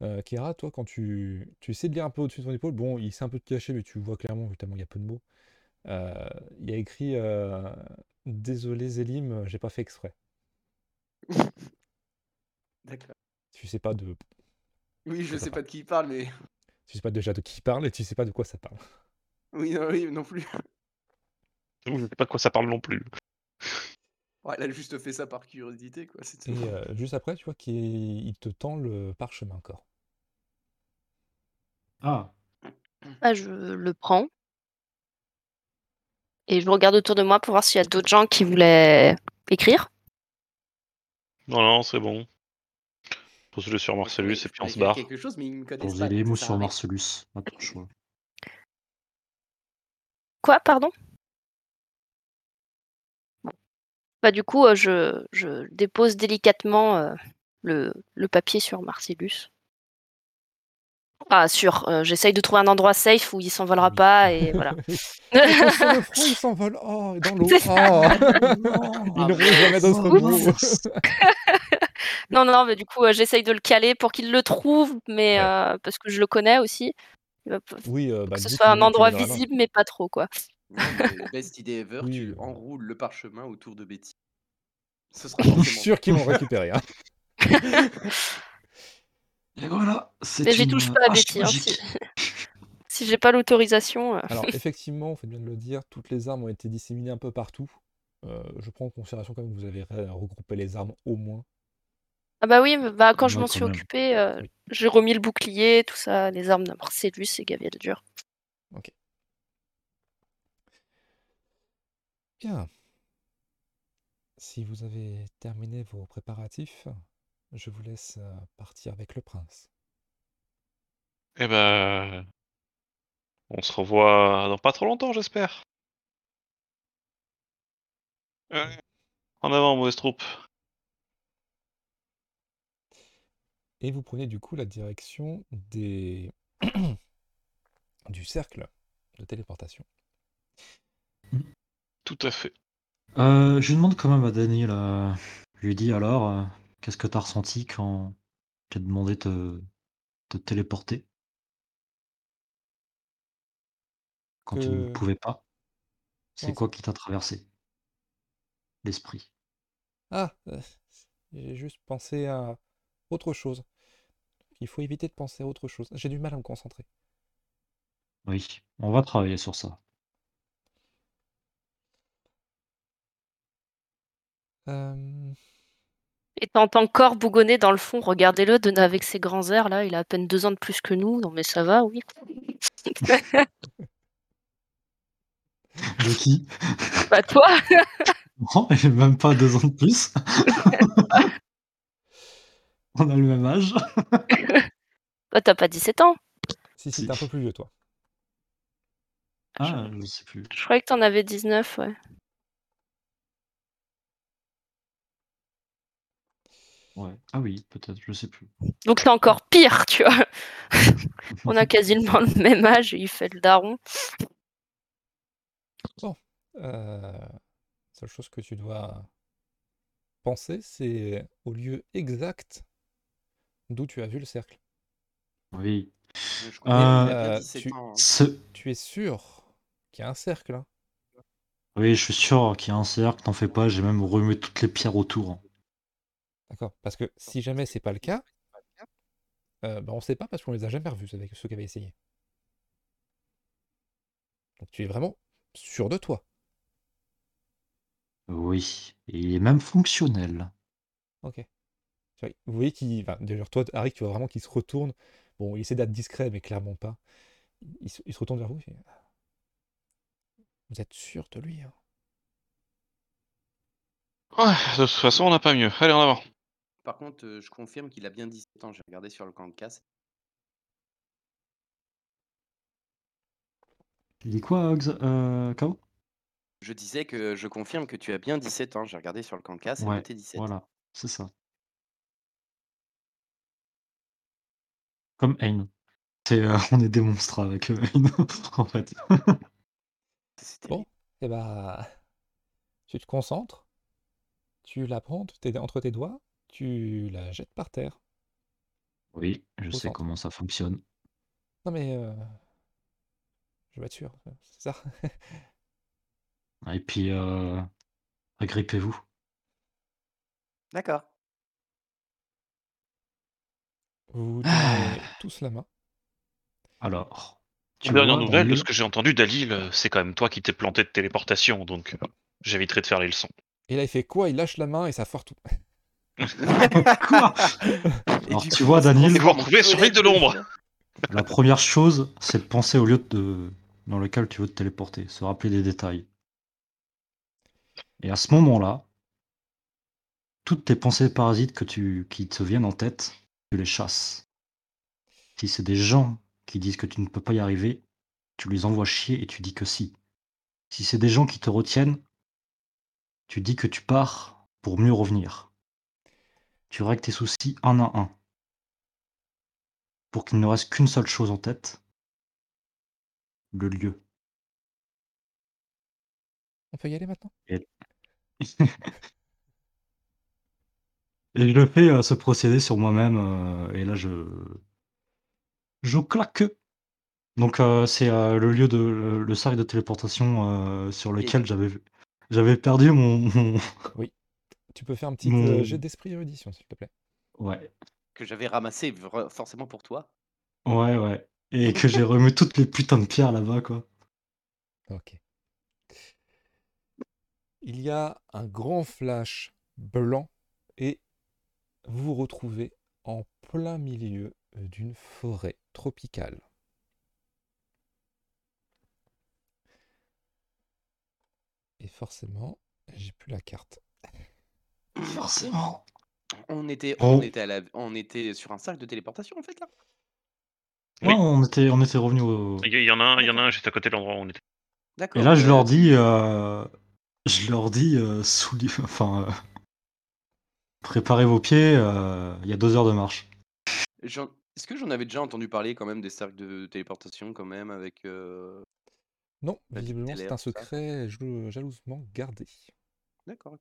Euh, Kira, toi, quand tu, tu essaies de lire un peu au-dessus de ton épaule, bon, il s'est un peu caché, mais tu vois clairement, vu tellement il y a peu de mots. Euh, il y a écrit euh, Désolé Zélim, j'ai pas fait exprès. *laughs* D'accord. Tu sais pas de, Oui, je Ça sais pas de qui il parle, mais. *laughs* tu sais pas déjà de qui il parle et tu sais pas de quoi ça parle. *laughs* Oui, non, oui, non plus. Je sais pas de quoi ça parle non plus. Ouais, elle a juste fait ça par curiosité, quoi. Et euh, juste après, tu vois qu'il il te tend le parchemin encore. Ah, Ah, je le prends. Et je regarde autour de moi pour voir s'il y a d'autres gens qui voulaient écrire. Non, non, c'est bon. Pose-le sur Marcellus et puis on se barre. quelque chose, mais ils me connaissent posez pas. les mots sur. Marcellus. À ton choix. Quoi, pardon? Bah du coup, euh, je, je dépose délicatement euh, le, le papier sur Marcellus. Ah, sur. euh, J'essaye de trouver un endroit safe où il s'envolera Oui. pas et *laughs* voilà. Et quand sur le front, il s'envole. Oh, dans l'eau. Oh. *laughs* il ne roule jamais d'autre mot. *laughs* non, non, mais du coup, euh, j'essaye de le caler pour qu'il le trouve, mais Ouais. euh, parce que je le connais aussi. Oui, euh, bah, que ce soit un endroit visible, mais pas trop, quoi. Best idée ever, Oui, tu enroules le parchemin autour de Betty. Ce sera Je suis sûr qu'ils vont récupérer. hein. Et voilà, c'est Mais j'y une touche pas Betty. hein, si *laughs* si j'ai pas l'autorisation. euh. Alors, *laughs* effectivement, vous faites bien de le dire, toutes les armes ont été disséminées un peu partout. Euh, je prends en considération quand même que vous avez regroupé les armes au moins. Ah bah oui, mais bah, quand je Ouais, m'en quand suis même. occupée, euh, Oui. j'ai remis le bouclier, tout ça, les armes de Marcellus et Gaviel dur. Bien. Si vous avez terminé vos préparatifs, je vous laisse euh, partir avec le prince. Eh ben. On se revoit dans pas trop longtemps, j'espère. Ouais. En avant, mauvaise troupe. Et vous prenez du coup la direction des... *clears throat* du cercle de téléportation. Tout à fait. Euh, je demande quand même à Daniel. euh, je lui dis alors, euh, qu'est-ce que t'as ressenti quand tu as demandé de te téléporter? Quand tu ne Que- pouvais pas? C'est quoi qui t'a traversé? L'esprit? Ah, euh, j'ai juste pensé à autre chose. Il faut éviter de penser à autre chose. J'ai du mal à me concentrer. Oui, on va travailler sur ça. Euh, Et t'entends encore bougonner dans le fond, regardez-le, avec ses grands airs, là, il a à peine deux ans de plus que nous, non mais ça va, oui. De qui? Bah toi Non, même pas deux ans de plus. *laughs* on a le même âge. Bah t'as pas 17 ans Si, si, Si. t'es un peu plus vieux, toi. Ah, je sais plus. Je croyais que t'en avais 19, ouais. Ouais. Ah oui, peut-être, je sais plus. Donc c'est encore pire, tu vois. *laughs* On a quasiment le même âge et il fait le daron. Euh, seule chose que tu dois penser, c'est au lieu exact d'où tu as vu le cercle. Oui. Je Euh, 17 tu- ans. hein. Ce... Tu es sûr qu'il y a un cercle hein? Oui, je suis sûr qu'il y a un cercle, t'en fais pas, j'ai même remué toutes les pierres autour. D'accord. Parce que si jamais c'est pas le cas, euh, bah, on sait pas parce qu'on les a jamais revus avec ceux qui avaient essayé. Donc tu es vraiment sûr de toi. Oui, et il est même fonctionnel. Ok. Vous voyez qu'il. Enfin, d'ailleurs, toi, Harry, tu vois vraiment qu'il se retourne. Bon, il essaie d'être discret, mais clairement pas. Il, se- il se retourne vers vous. Vous êtes sûr de lui hein? Ouais, de toute façon, on n'a pas mieux. Allez, en avant. Par contre, je confirme qu'il a bien 17 ans. J'ai regardé sur le camp de casse. Il dit quoi, Ox- euh, Kao? Je disais que je confirme que tu as bien 17 ans. J'ai regardé sur le cancas, c'est Ouais, noté 17. voilà, c'est ça. Comme Hein. C'est, heu, *laughs* on est des monstres avec, heu, Hein, en fait. *laughs* Bon, et bah, tu te concentres, tu la prends entre tes, entre tes doigts, tu la jettes par terre. Oui, je Au sais centre. comment ça fonctionne. Non mais, euh, je vais être sûr, c'est ça. *laughs* Et puis, heu, agrippez-vous. D'accord. Vous vous Ah. tous la main. Alors, tu Dernière vois dans nouvelle, de ce que j'ai entendu, Dalil, euh, c'est quand même toi qui t'es planté de téléportation, donc euh, j'éviterai de faire les leçons. Et là, il fait quoi? Il lâche la main et ça foire tout. *laughs* Quoi *laughs* Et Alors, tu coup, vois, Daniel- transforme Et vous en retrouvez sur l'île de colette l'ombre. feu. La première chose, c'est de penser au lieu de dans lequel tu veux te téléporter, se rappeler des détails. Et à ce moment-là, toutes tes pensées parasites que tu qui te viennent en tête, tu les chasses. Si c'est des gens qui disent que tu ne peux pas y arriver, tu les envoies chier et tu dis que si. Si c'est des gens qui te retiennent, tu dis que tu pars pour mieux revenir. Tu règles tes soucis un à un. Pour qu'il ne reste qu'une seule chose en tête, le lieu. On peut y aller maintenant? *laughs* Et je le fais euh, ce procédé sur moi-même, euh, et là je. Je claque. Donc euh, c'est euh, le lieu de. le, le cercle de téléportation euh, sur lequel j'avais j'avais perdu mon. mon- Tu peux faire un petit Mon- euh, jet d'esprit érudition, s'il te plaît. Ouais, Que j'avais ramassé vra- forcément pour toi. ouais, ouais. Et que j'ai remis toutes les putains de pierres là-bas, quoi. Ok. Il y a un grand flash blanc et vous vous retrouvez en plein milieu d'une forêt tropicale. Et forcément, j'ai plus la carte. Forcément. On était, on était, à la, on était sur un cercle de téléportation en fait là. Oui. Ouais, on était, on était revenu au. Il y, il y en a un, il y en a un juste à côté de l'endroit où on était. D'accord. Et là, je euh, leur dis, euh, je leur dis, euh, sous, *laughs* enfin, euh, préparez vos pieds. euh, Il y a deux heures de marche. j'en- Est-ce que j'en avais déjà entendu parler quand même des cercles de téléportation quand même avec. euh, Non, visiblement, c'est un tout ça? secret jalousement gardé. D'accord. ok.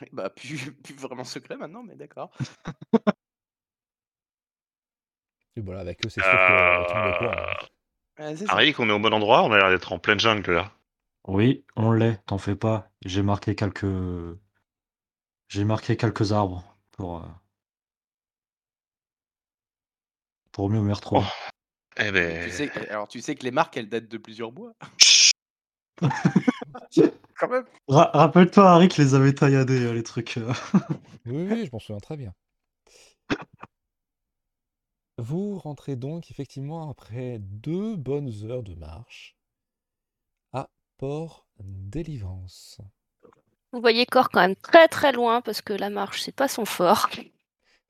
Oui, Bah plus, *laughs* plus vraiment secret maintenant, mais d'accord. Et voilà, avec eux, c'est sûr que tout le monde est au courant. Euh... hein. Ouais, c'est ça. Harry, qu'on est au bon endroit, on a l'air d'être en pleine jungle là. Oui, on l'est. T'en fais pas. J'ai marqué quelques, j'ai marqué quelques arbres pour, euh, pour mieux m'y retrouver. Eh Et ben. Tu sais, alors tu sais que les marques elles datent de plusieurs mois. *laughs* quand même. Ra- Rappelle-toi, Harry, que les avait tailladés, euh, les trucs. euh. *laughs* Oui, oui, je m'en souviens très bien. Vous rentrez donc effectivement après deux bonnes heures de marche à Port Délivrance. Vous voyez Cor quand même très très loin parce que la marche, c'est pas son fort.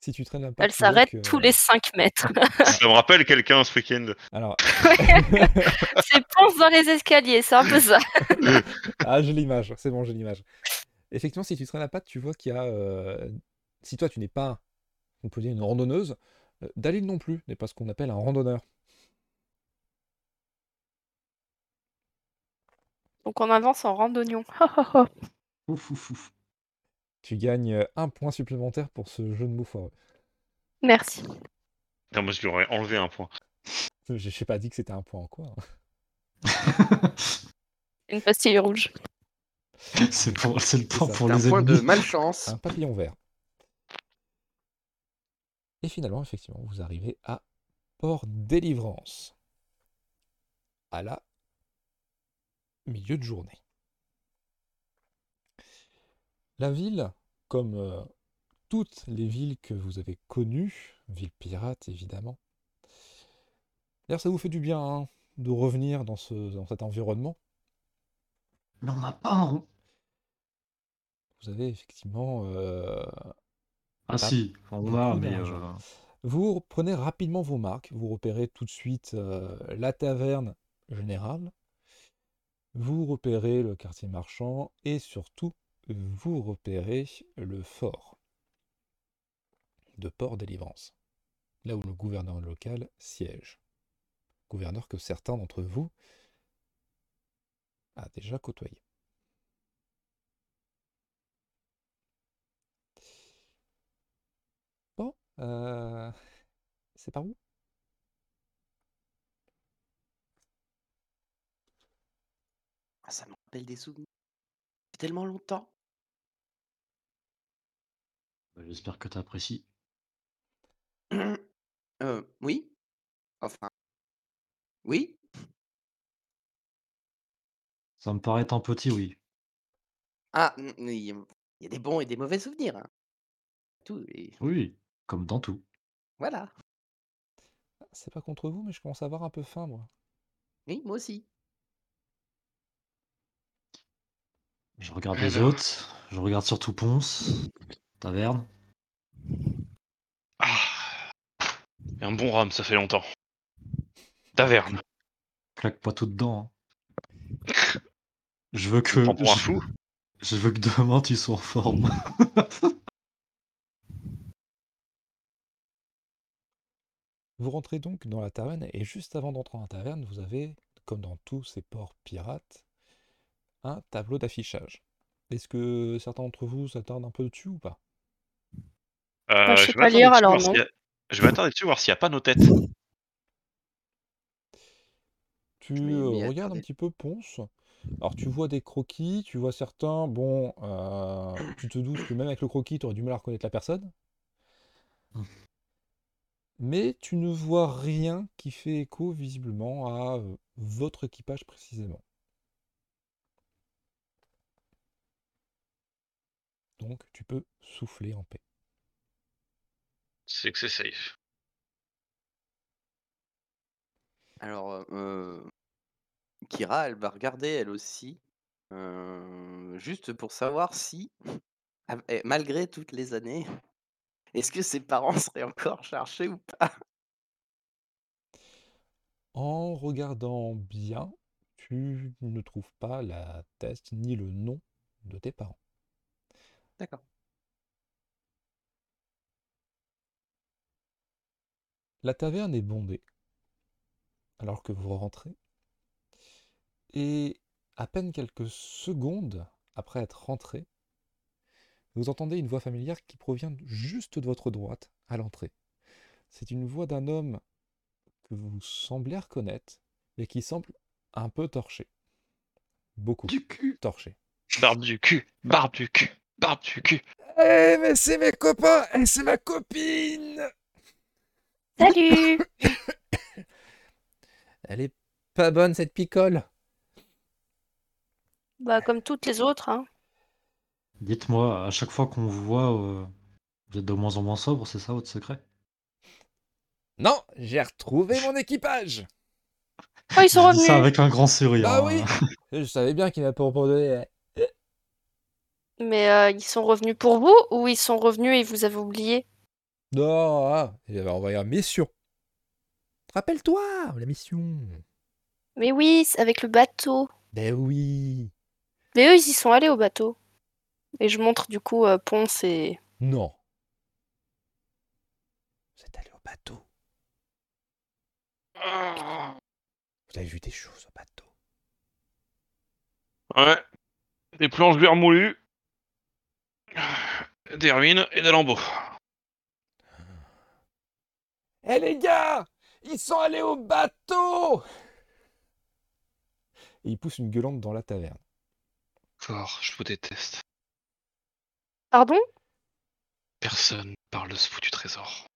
Si tu traînes un pas, Elle s'arrête tous les 5 mètres. *laughs* Ça me rappelle quelqu'un ce week-end. Alors, *laughs* *laughs* c'est ponce dans les escaliers, c'est un peu ça. ah, j'ai l'image, c'est bon, j'ai l'image. Effectivement, si tu traînes la patte, tu vois qu'il y a. euh, Si toi, tu n'es pas, on peut dire, une randonneuse, euh, Dalil non plus n'est pas ce qu'on appelle un randonneur. Donc on avance en randonnion. Ouf, ouf, ouf. Tu gagnes euh, un point supplémentaire pour ce jeu de mots foireux. Merci. Non, moi je lui aurais enlevé un point. Je n'ai pas dit que c'était un point en quoi. hein. *laughs* Une pastille rouge. c'est pour, c'est le point ça. pour C'est un les point de malchance. Un papillon vert. Et finalement, effectivement, vous arrivez à Port Délivrance. À la milieu de journée. La ville, comme euh, toutes les villes que vous avez connues, villes pirates évidemment, d'ailleurs ça vous fait du bien hein, de revenir dans, ce, dans cet environnement. Mais on n'a pas un rond. Vous avez effectivement euh, Ah si, on a, mais. d'argent. euh, Vous reprenez rapidement vos marques, vous repérez tout de suite la taverne générale, Vous repérez le quartier marchand et surtout, vous repérez le fort de Port-Délivrance, là où le gouverneur local siège. Gouverneur que certains d'entre vous a déjà côtoyé. Bon, euh, c'est par où? Ah, ça me rappelle des souvenirs. Tellement longtemps. Bah, J'espère que tu apprécies. *coughs* Euh, oui. Enfin. Oui. Ça me paraît un petit, oui. Ah, il y a il y a des bons et des mauvais souvenirs. hein. Tout. et Oui, comme dans tout. voilà. C'est pas contre vous, mais je commence à avoir un peu faim, moi. Oui, moi aussi. Je regarde les Alors. autres, je regarde surtout Ponce, taverne. Ah. Un bon rhum, ça fait longtemps. Taverne. Claque pas tout dedans. hein. Je veux que. un je- fou Je veux que demain tu sois en forme. *laughs* Vous rentrez donc dans la taverne, et juste avant d'entrer dans la taverne, vous avez, comme dans tous ces ports pirates, un tableau d'affichage. Est-ce que certains d'entre vous s'attardent un peu dessus ou pas? Moi, je sais vais pas lire, dessus, alors voir s'il y non. a- Je vais attendre dessus, voir s'il n'y a pas nos têtes. Tu euh, regardes un petit peu Ponce. Alors tu vois des croquis, tu vois certains, bon, euh, tu te doutes que même avec le croquis, tu aurais du mal à reconnaître la personne. Hmm. Mais tu ne vois rien qui fait écho visiblement à euh, votre équipage précisément. Donc tu peux souffler en paix. C'est que c'est safe. Alors, euh, Kira, elle va regarder elle aussi, euh, juste pour savoir si, eh, malgré toutes les années, *laughs* est-ce que ses parents seraient encore cherchés ou pas? En regardant bien, tu ne trouves pas la tête ni le nom de tes parents. D'accord. La taverne est bondée, alors que vous rentrez, et à peine quelques secondes après être rentré, vous entendez une voix familière qui provient juste de votre droite, à l'entrée. C'est une voix d'un homme que vous semblez reconnaître, et qui semble un peu torché. Beaucoup Du cul. torché. Barbe du cul, barbe du cul, barbe du cul. Eh, mais c'est mes copains, et c'est ma copine Salut *coughs* Elle est pas bonne cette picole Bah comme toutes les autres, hein. Dites-moi, à chaque fois qu'on vous voit, euh, vous êtes de moins en moins sobre, c'est ça votre secret? Non, j'ai retrouvé mon équipage Oh, ils sont dis ça revenus avec un grand sourire. Bah hein. oui *laughs* Je savais bien qu'il m'a pas proposé. Mais euh, ils sont revenus pour vous ou ils sont revenus et vous avez oublié? Non, ah, il avait envoyé une mission. Rappelle-toi, la mission. Mais oui, c'est avec le bateau. Ben oui. Mais eux, ils y sont allés au bateau. Et je montre du coup euh, Ponce et... Non. Vous êtes allé au bateau. Vous avez vu des choses au bateau. Ouais. Des planches vermoulues. Des ruines et des lambeaux. Eh les gars Ils sont allés au bateau Et il pousse une gueulante dans la taverne. Encore, je vous déteste. Pardon? Personne parle de ce foutu trésor.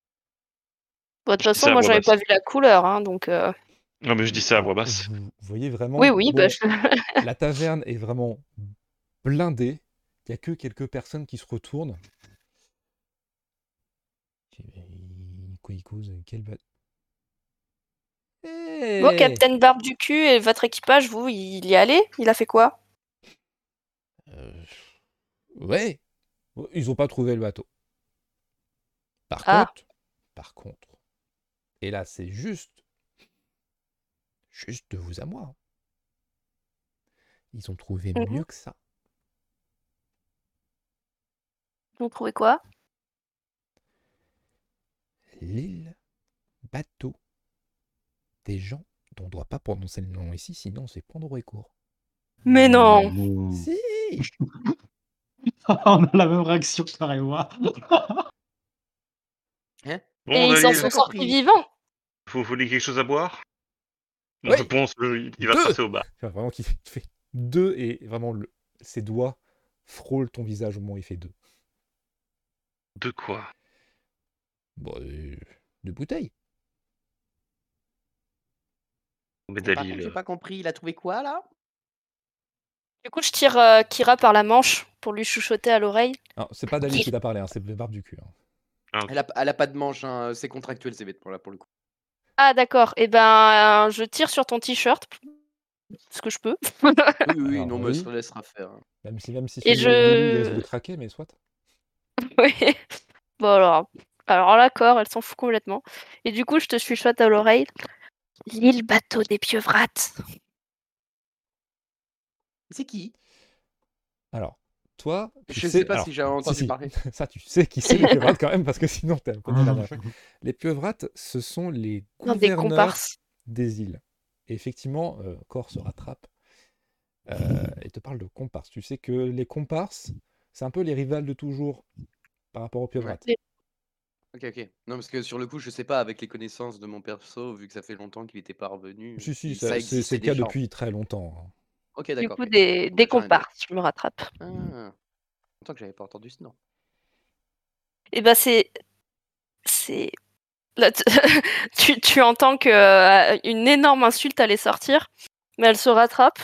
Bon, De toute façon, moi, j'avais pas vu la couleur, hein, donc... euh, Non mais je dis ça à voix basse. Vous voyez vraiment. Oui, oui, bah, je- La taverne est vraiment blindée. Il n'y a que quelques personnes qui se retournent. Quoi, il cause Quel Bon, Eh Captain Barbe du cul et votre équipage, vous, il y est allé Il a fait quoi? Euh, Ouais. Ils ont pas trouvé le bateau. Par Ah. contre, par contre, et là c'est juste, juste de vous à moi. Ils ont trouvé Mhm. mieux que ça. Vous trouvez quoi? L'île bateau des gens dont on ne doit pas prononcer le nom ici, sinon c'est prendre au court. Mais non Mmh. Si *laughs* On a la même réaction, et moi. Hein? Bon, Et ils s'en Daniel, sont sortis vivants vous voulez quelque chose à boire? Oui. Je pense qu'il va Deux. passer au bar. Tu vois, vraiment qu'il fait, il fait deux et vraiment le, ses doigts frôlent ton visage au moment où il fait deux. De quoi? Bon, euh, deux bouteilles. Mais Par contre, Dalil, j'ai pas compris. Il a trouvé quoi là? Du coup, je tire euh, Kira par la manche pour lui chuchoter à l'oreille. Alors, c'est pas Dali qui t'a parlé, hein, c'est le barbe du cul. hein. elle a, elle a pas de manche, hein, c'est contractuel, c'est bête pour, là, pour le coup. Ah d'accord, et ben euh, je tire sur ton t-shirt, ce que je peux. Oui, oui, Alors, non, mais oui. ça laissera faire. hein. Même si, même si Et celui-là, il je- risque de craquer, mais soit. *laughs* oui. Bon alors, alors d'accord, elle s'en fout complètement. Et du coup, je te chuchote à l'oreille. L'île bateau des pieuvrates. C'est qui? Alors, toi, tu Je sais, sais pas alors, si j'ai entendu si. parler. *laughs* Ça, tu sais qui c'est les pieuvrates quand même, parce que sinon, t'es un peu fin. Les pieuvrates, ce sont les Non, des gouverneurs comparses. des îles. Et effectivement, euh, Cor se rattrape euh, et te parle de comparses. Tu sais que les comparses, c'est un peu les rivales de toujours par rapport aux pieuvrates. Ok, ok. Non, parce que sur le coup, je sais pas, avec les connaissances de mon perso, vu que ça fait longtemps qu'il était pas revenu. Si, si, ça- c'est existait le cas déjà. depuis très longtemps. hein. Ok, Du d'accord. coup, ok. Bon, bah, j'ai rien comparses, je me rattrape. Ah, longtemps que j'avais pas entendu ce nom. Et ben c'est. C'est. Là, *laughs* tu, tu entends que euh, une énorme insulte allait sortir, mais elle se rattrape.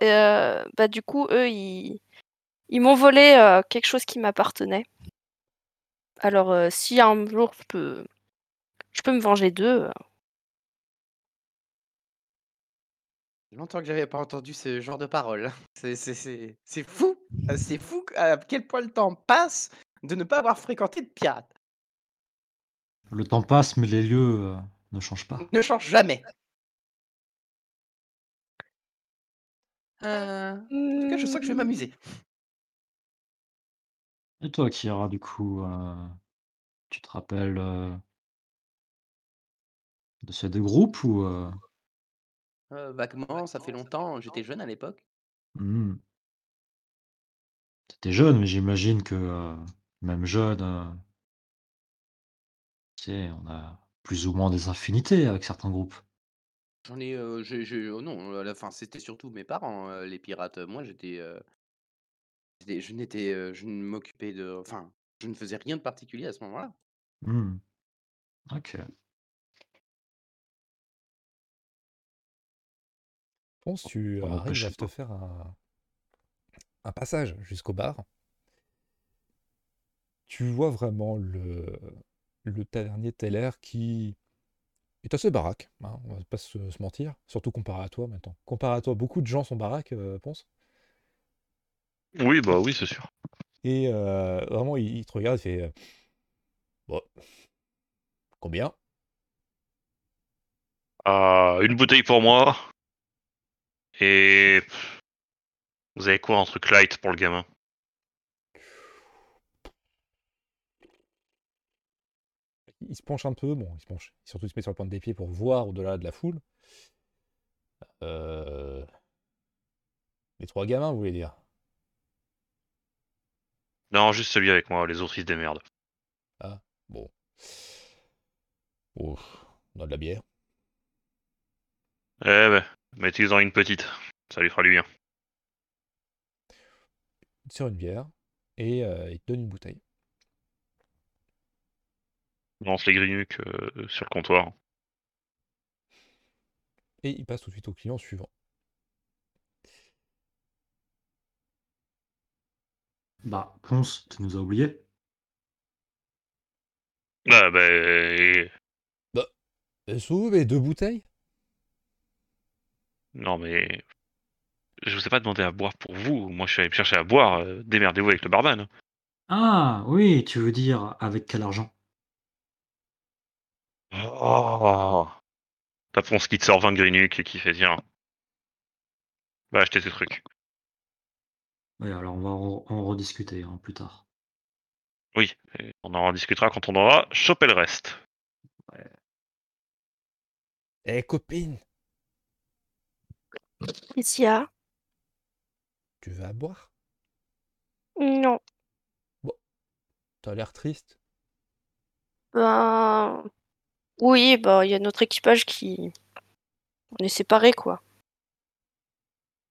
Et, euh, bah, du coup, eux, ils, ils m'ont volé euh, quelque chose qui m'appartenait. Alors, euh, si un jour je peux, je peux me venger d'eux, euh, Longtemps que j'avais pas entendu ce genre de paroles. *laughs* C'est- C'est c'est- c'est fou. Euh, C'est fou à quel point le temps passe de ne pas avoir fréquenté de pirates. Le temps passe, mais les lieux euh, ne changent pas. Ne change jamais. Euh, En tout cas, je sens que je vais m'amuser. Et toi, Kira, du coup, euh, tu te rappelles euh, de ces deux groupes ou euh, Euh, vaguement, ça fait longtemps. J'étais jeune à l'époque. hmm. T'étais jeune, mais j'imagine que même jeune, tu sais, on a plus ou moins des affinités avec certains groupes. J'en ai, j'ai- j'ai- oh non, à la fin, c'était surtout mes parents, les pirates. Moi, j'étais, j'étais- je n'étais, je ne m'occupais de, enfin, je ne faisais rien de particulier à ce moment-là. Hmm. Ok. Ponce, tu Ça arrives m'empêche à te pas. faire un, un passage jusqu'au bar. Tu vois vraiment le, le tavernier Teller qui est assez baraque, hein, on va pas se, se mentir, surtout comparé à toi maintenant. Comparé à toi, beaucoup de gens sont baraques, euh, Ponce. Oui, bah oui, c'est sûr. Et euh, vraiment, il, il te regarde et fait euh, Bon, combien? Ah, une bouteille pour moi. Et vous avez quoi un truc light pour le gamin? Il se penche un peu, bon, il se penche, surtout il se met sur le point des pieds pour voir au-delà de la foule. Euh, Les trois gamins, vous voulez dire? Non, juste celui avec moi. Les autres ils se démerdent. Bon. Oh, on a de la bière. Eh ben, mettez-en une petite. Ça lui fera du bien. Sert une bière et euh, il te donne une bouteille. Lance les grinuques euh, sur le comptoir. Et il passe tout de suite au client suivant. Bah, Ponce, tu nous as oubliés. Ah ben... Euh, Sous, mais deux bouteilles? Non mais... Je vous ai pas demandé à boire pour vous. Moi je suis allé me chercher à boire. euh, Démerdez-vous avec le barman. Ah, oui, tu veux dire avec quel argent? Oh. T'as Ponce qui te sort 20 grinuques et qui fait tiens. Va acheter tes trucs. Oui, alors on va en, en rediscuter hein, plus tard. Oui, et on en discutera quand on aura chopé le reste. Eh copine, Qu'est-ce qu'il y a? Tu veux à boire? Non. T'as l'air triste? Ben. Oui, bah, il y a notre équipage qui. On est séparés, quoi.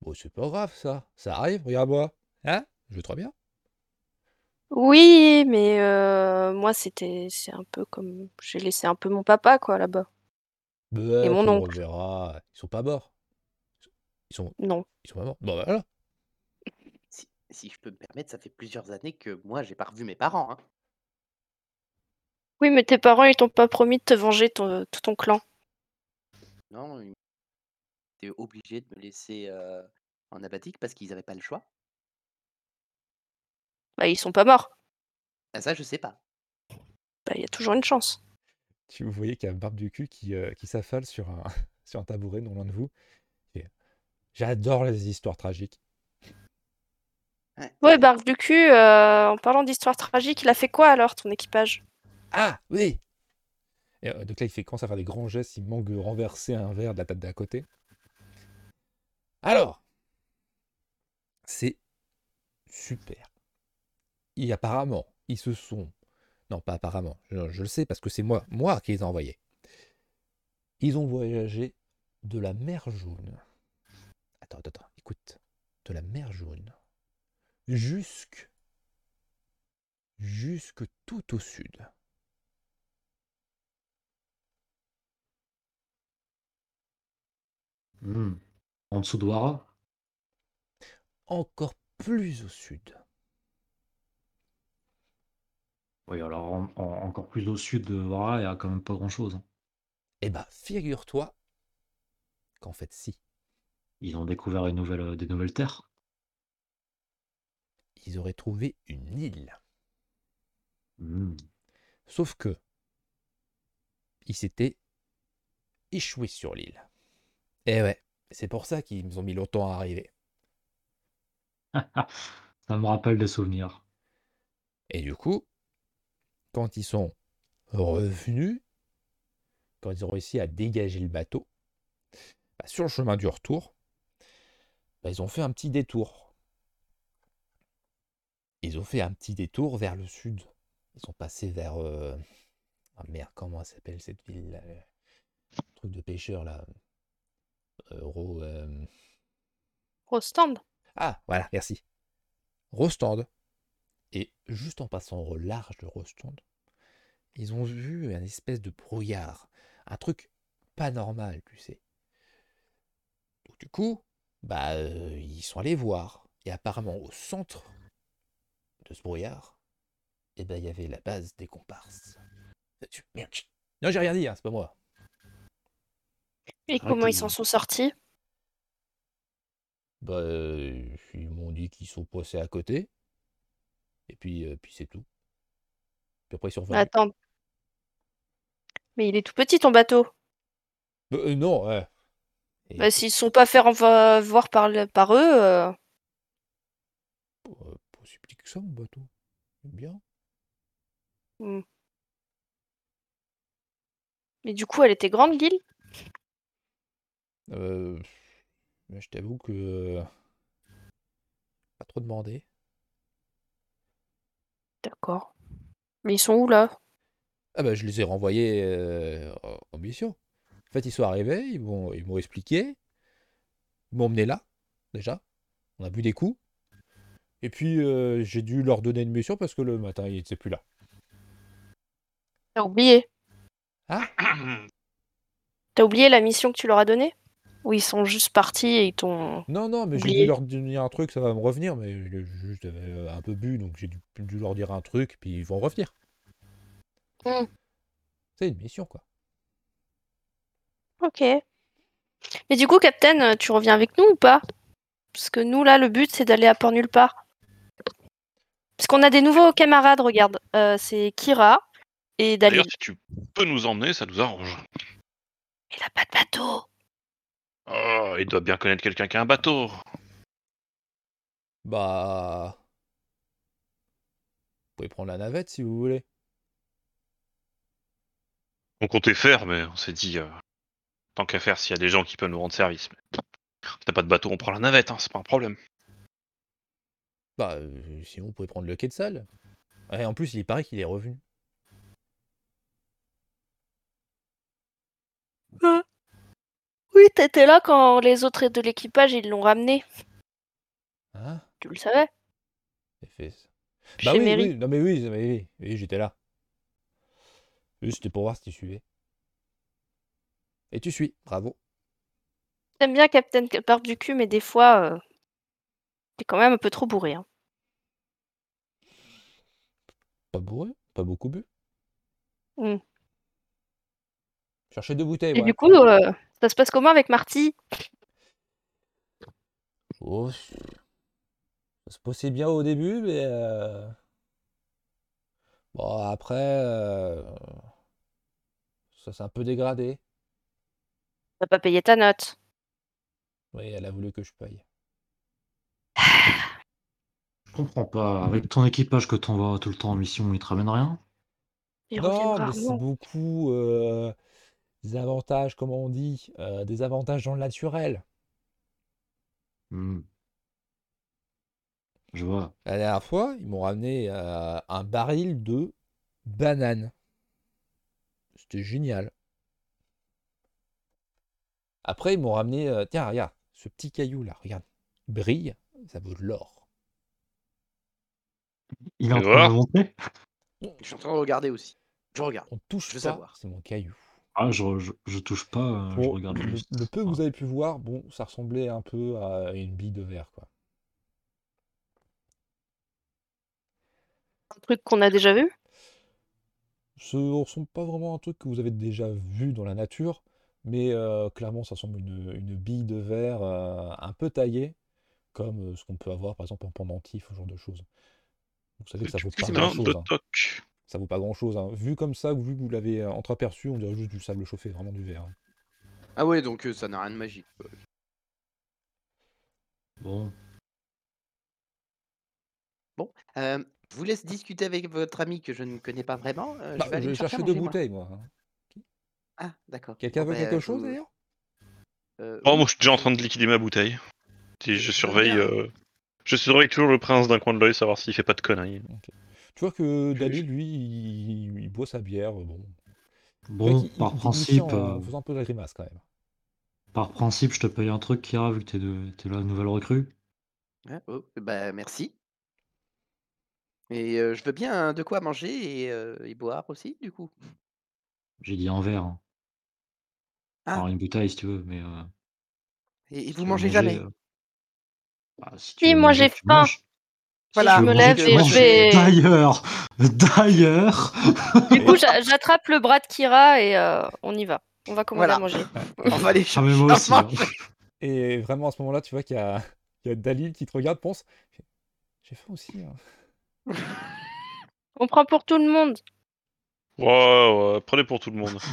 Bon, c'est pas grave ça. Ça arrive, regarde-moi. Hein Je vais très bien. Oui, mais euh, moi, c'était. C'est un peu comme. J'ai laissé un peu mon papa, quoi, là-bas. Bah, Et mon tu le oncle. reverras. Ils sont pas morts. Ils sont, Non. ils sont pas morts. Bon, bah, voilà. Si, si je peux me permettre, ça fait plusieurs années que moi, j'ai pas revu mes parents. Hein. Oui, mais tes parents, ils t'ont pas promis de te venger ton, tout ton clan. Non, ils étaient obligés de me laisser euh, en abatique parce qu'ils n'avaient pas le choix. Bah, ils sont pas morts. Ah, ça, je sais pas. Bah, il y a toujours une chance. Tu vous voyez qu'il y a Barbe du cul qui, euh, qui s'affale sur un, *laughs* sur un tabouret non loin de vous. Et, J'adore les histoires tragiques. Ouais, Barbe du cul, euh, en parlant d'histoire tragique, il a fait quoi alors, ton équipage? Ah, oui Et, euh, Donc là, il fait commence à faire des grands gestes, il manque de renverser un verre de la table d'à côté. Alors, c'est super. Et apparemment, ils se sont... Non, pas apparemment, je, je le sais parce que c'est moi, moi qui les ai envoyés. Ils ont voyagé de la mer Jaune. Attends, attends, attends, écoute. De la mer Jaune jusque... jusque tout au sud. Hmm. En dessous de Wara? Encore plus au sud. Oui, alors en- en- encore plus au sud de Wara, il n'y a quand même pas grand-chose. hein. Eh ben, figure-toi qu'en fait, si. Ils ont découvert une nouvelle, euh, des nouvelles terres. Ils auraient trouvé une île. Hmm. Sauf que ils s'étaient échoués sur l'île. Eh ouais, c'est pour ça qu'ils ont mis longtemps à arriver. *laughs* Ça me rappelle des souvenirs. Et du coup, quand ils sont revenus, quand ils ont réussi à dégager le bateau, bah, sur le chemin du retour, bah, ils ont fait un petit détour. Ils ont fait un petit détour vers le sud. Ils sont passés vers... euh, Ah merde, comment elle s'appelle cette ville là le truc de pêcheur là. Euh, Ro- euh, Rostand Ah, voilà, merci. Rostand. Et juste en passant au large de Rostand, ils ont vu un espèce de brouillard. Un truc pas normal, tu sais. Donc du coup, bah, euh, ils sont allés voir. Et apparemment, au centre de ce brouillard, eh ben, il y avait la base des comparses. Merde. Non, j'ai rien dit, hein, c'est pas moi. Et comment ils s'en sont sortis? Bah, euh, ils m'ont dit qu'ils sont passés à côté. Et puis, euh, puis c'est tout. Puis après, ils sont revenus. Attends. Mais il est tout petit, ton bateau. Bah, euh, non, ouais. Et Bah, s'ils se sont pas fait voir par, le- par eux, euh, pas, pas si petit que ça, mon bateau. Bien. mais du coup, elle était grande, l'île? Euh, je t'avoue que. euh, Pas trop demandé. D'accord. Mais ils sont où, là? Ah bah, je les ai renvoyés euh, en- en mission. En fait, ils sont arrivés, ils m'ont ils m'ont expliqué. Ils m'ont emmené là, déjà. On a bu des coups. Et puis, euh, j'ai dû leur donner une mission parce que le matin, ils n'étaient plus là. T'as oublié? Ah T'as oublié la mission que tu leur as donnée? Ou ils sont juste partis et ils t'ont... Non, non, mais j'ai dû leur dire un truc, ça va me revenir, mais j'ai juste euh, un peu bu, donc j'ai dû, dû leur dire un truc, puis ils vont revenir. Hmm. C'est une mission, quoi. Ok. Mais du coup, Captain, tu reviens avec nous ou pas? Parce que nous, là, le but, c'est d'aller à Port Nulle part. Parce qu'on a des nouveaux camarades, regarde. Euh, c'est Kira et Dalil. D'ailleurs, si tu peux nous emmener, ça nous arrange. Il a pas de bateau. Oh, il doit bien connaître quelqu'un qui a un bateau. Bah. Vous pouvez prendre la navette si vous voulez. On comptait faire, mais on s'est dit, euh, tant qu'à faire, s'il y a des gens qui peuvent nous rendre service. Mais... Si t'as pas de bateau, on prend la navette, hein, c'est pas un problème. Bah, euh, sinon, vous pouvez prendre le quai de salle. Et en plus, il paraît qu'il est revenu. Oui, t'étais là quand les autres de l'équipage ils l'ont ramené. Hein? Tu le savais? Ça. Chez Bah oui, Mary. oui, non mais oui, oui, oui, oui, j'étais là. Oui, c'était pour voir si tu suivais. Et tu suis, bravo. J'aime bien Captain Barbe du cul, mais des fois, euh, t'es quand même un peu trop bourré. hein. Pas bourré, pas beaucoup bu. Hmm. Chercher deux bouteilles, Et ouais. du coup, euh, ça se passe comment avec Marty? Oh, ça se passait bien au début, mais euh, bon après, euh, ça s'est un peu dégradé. T'as pas payé ta note. Oui, elle a voulu que je paye. Je comprends pas. Avec ton équipage que t'envoies tout le temps en mission, ils te ramènent rien? Ils Non, reviennent mais c'est beaucoup euh, des avantages, comment on dit, euh, des avantages dans le naturel. Hmm. Je vois. La dernière fois, ils m'ont ramené euh, un baril de bananes. C'était génial. Après, ils m'ont ramené, euh, tiens, regarde, ce petit caillou là, regarde, il brille, ça vaut de l'or. Il est en train de Je suis en train de regarder aussi. Je regarde. On touche Je veux pas, savoir. c'est mon caillou. Ah, je, je, je touche pas, euh, je Bon, regarde le, juste. le peu que vous avez pu voir, bon, ça ressemblait un peu à une bille de verre, quoi. Un truc qu'on a déjà vu? Ça ressemble pas vraiment à un truc que vous avez déjà vu dans la nature, mais euh, clairement, ça ressemble à une, une bille de verre euh, un peu taillée, comme euh, ce qu'on peut avoir par exemple en pendentif, ce genre de choses. Vous savez que ça vaut pas c'est putain grand de chose. hein. toc. Ça vaut pas grand chose. Vu comme ça, vu que vous l'avez euh, entreaperçu, on dirait juste du sable chauffé, vraiment du verre. hein. Ah ouais, donc euh, ça n'a rien de magique. quoi. Bon, Euh, je vous laisse discuter avec votre ami que je ne connais pas vraiment. euh, Bah, je vais aller chercher deux moi. bouteilles, moi. hein. Ah, d'accord. Quelqu'un Bon, veut ben, quelque chose vous- d'ailleurs? Euh, Oh, moi, je suis déjà en train de liquider ma bouteille. Et je veux surveille. euh, Je surveille toujours le prince d'un coin de l'œil, savoir s'il fait pas de conneries. Tu vois que je- lui, il, il boit sa bière. Bon. Vois bon, il- par il principe, en euh, faisant un peu de grimace quand même. par principe, je te paye un truc, Kira, vu que t'es de, t'es la nouvelle recrue. Ouais, oh, bah, merci. Et euh, je veux bien de quoi manger et, euh, et boire aussi, du coup. J'ai dit un verre. hein. Ah. Alors une bouteille si tu veux, mais euh, Et, et si vous mangez manger, jamais? euh, bah, si tu moi manger, j'ai faim. manges. Voilà, je me lève et je vais. D'ailleurs, d'ailleurs, Du coup, j'a- j'attrape le bras de Kira et euh, on y va. On va commander Voilà. à manger. *laughs* On va aller ah chercher à aussi. hein. Et vraiment à ce moment-là, tu vois qu'il y a, il y a Dalil qui te regarde, pense J'ai faim aussi. hein. On prend pour tout le monde. Ouais, ouais, prenez pour tout le monde. *laughs*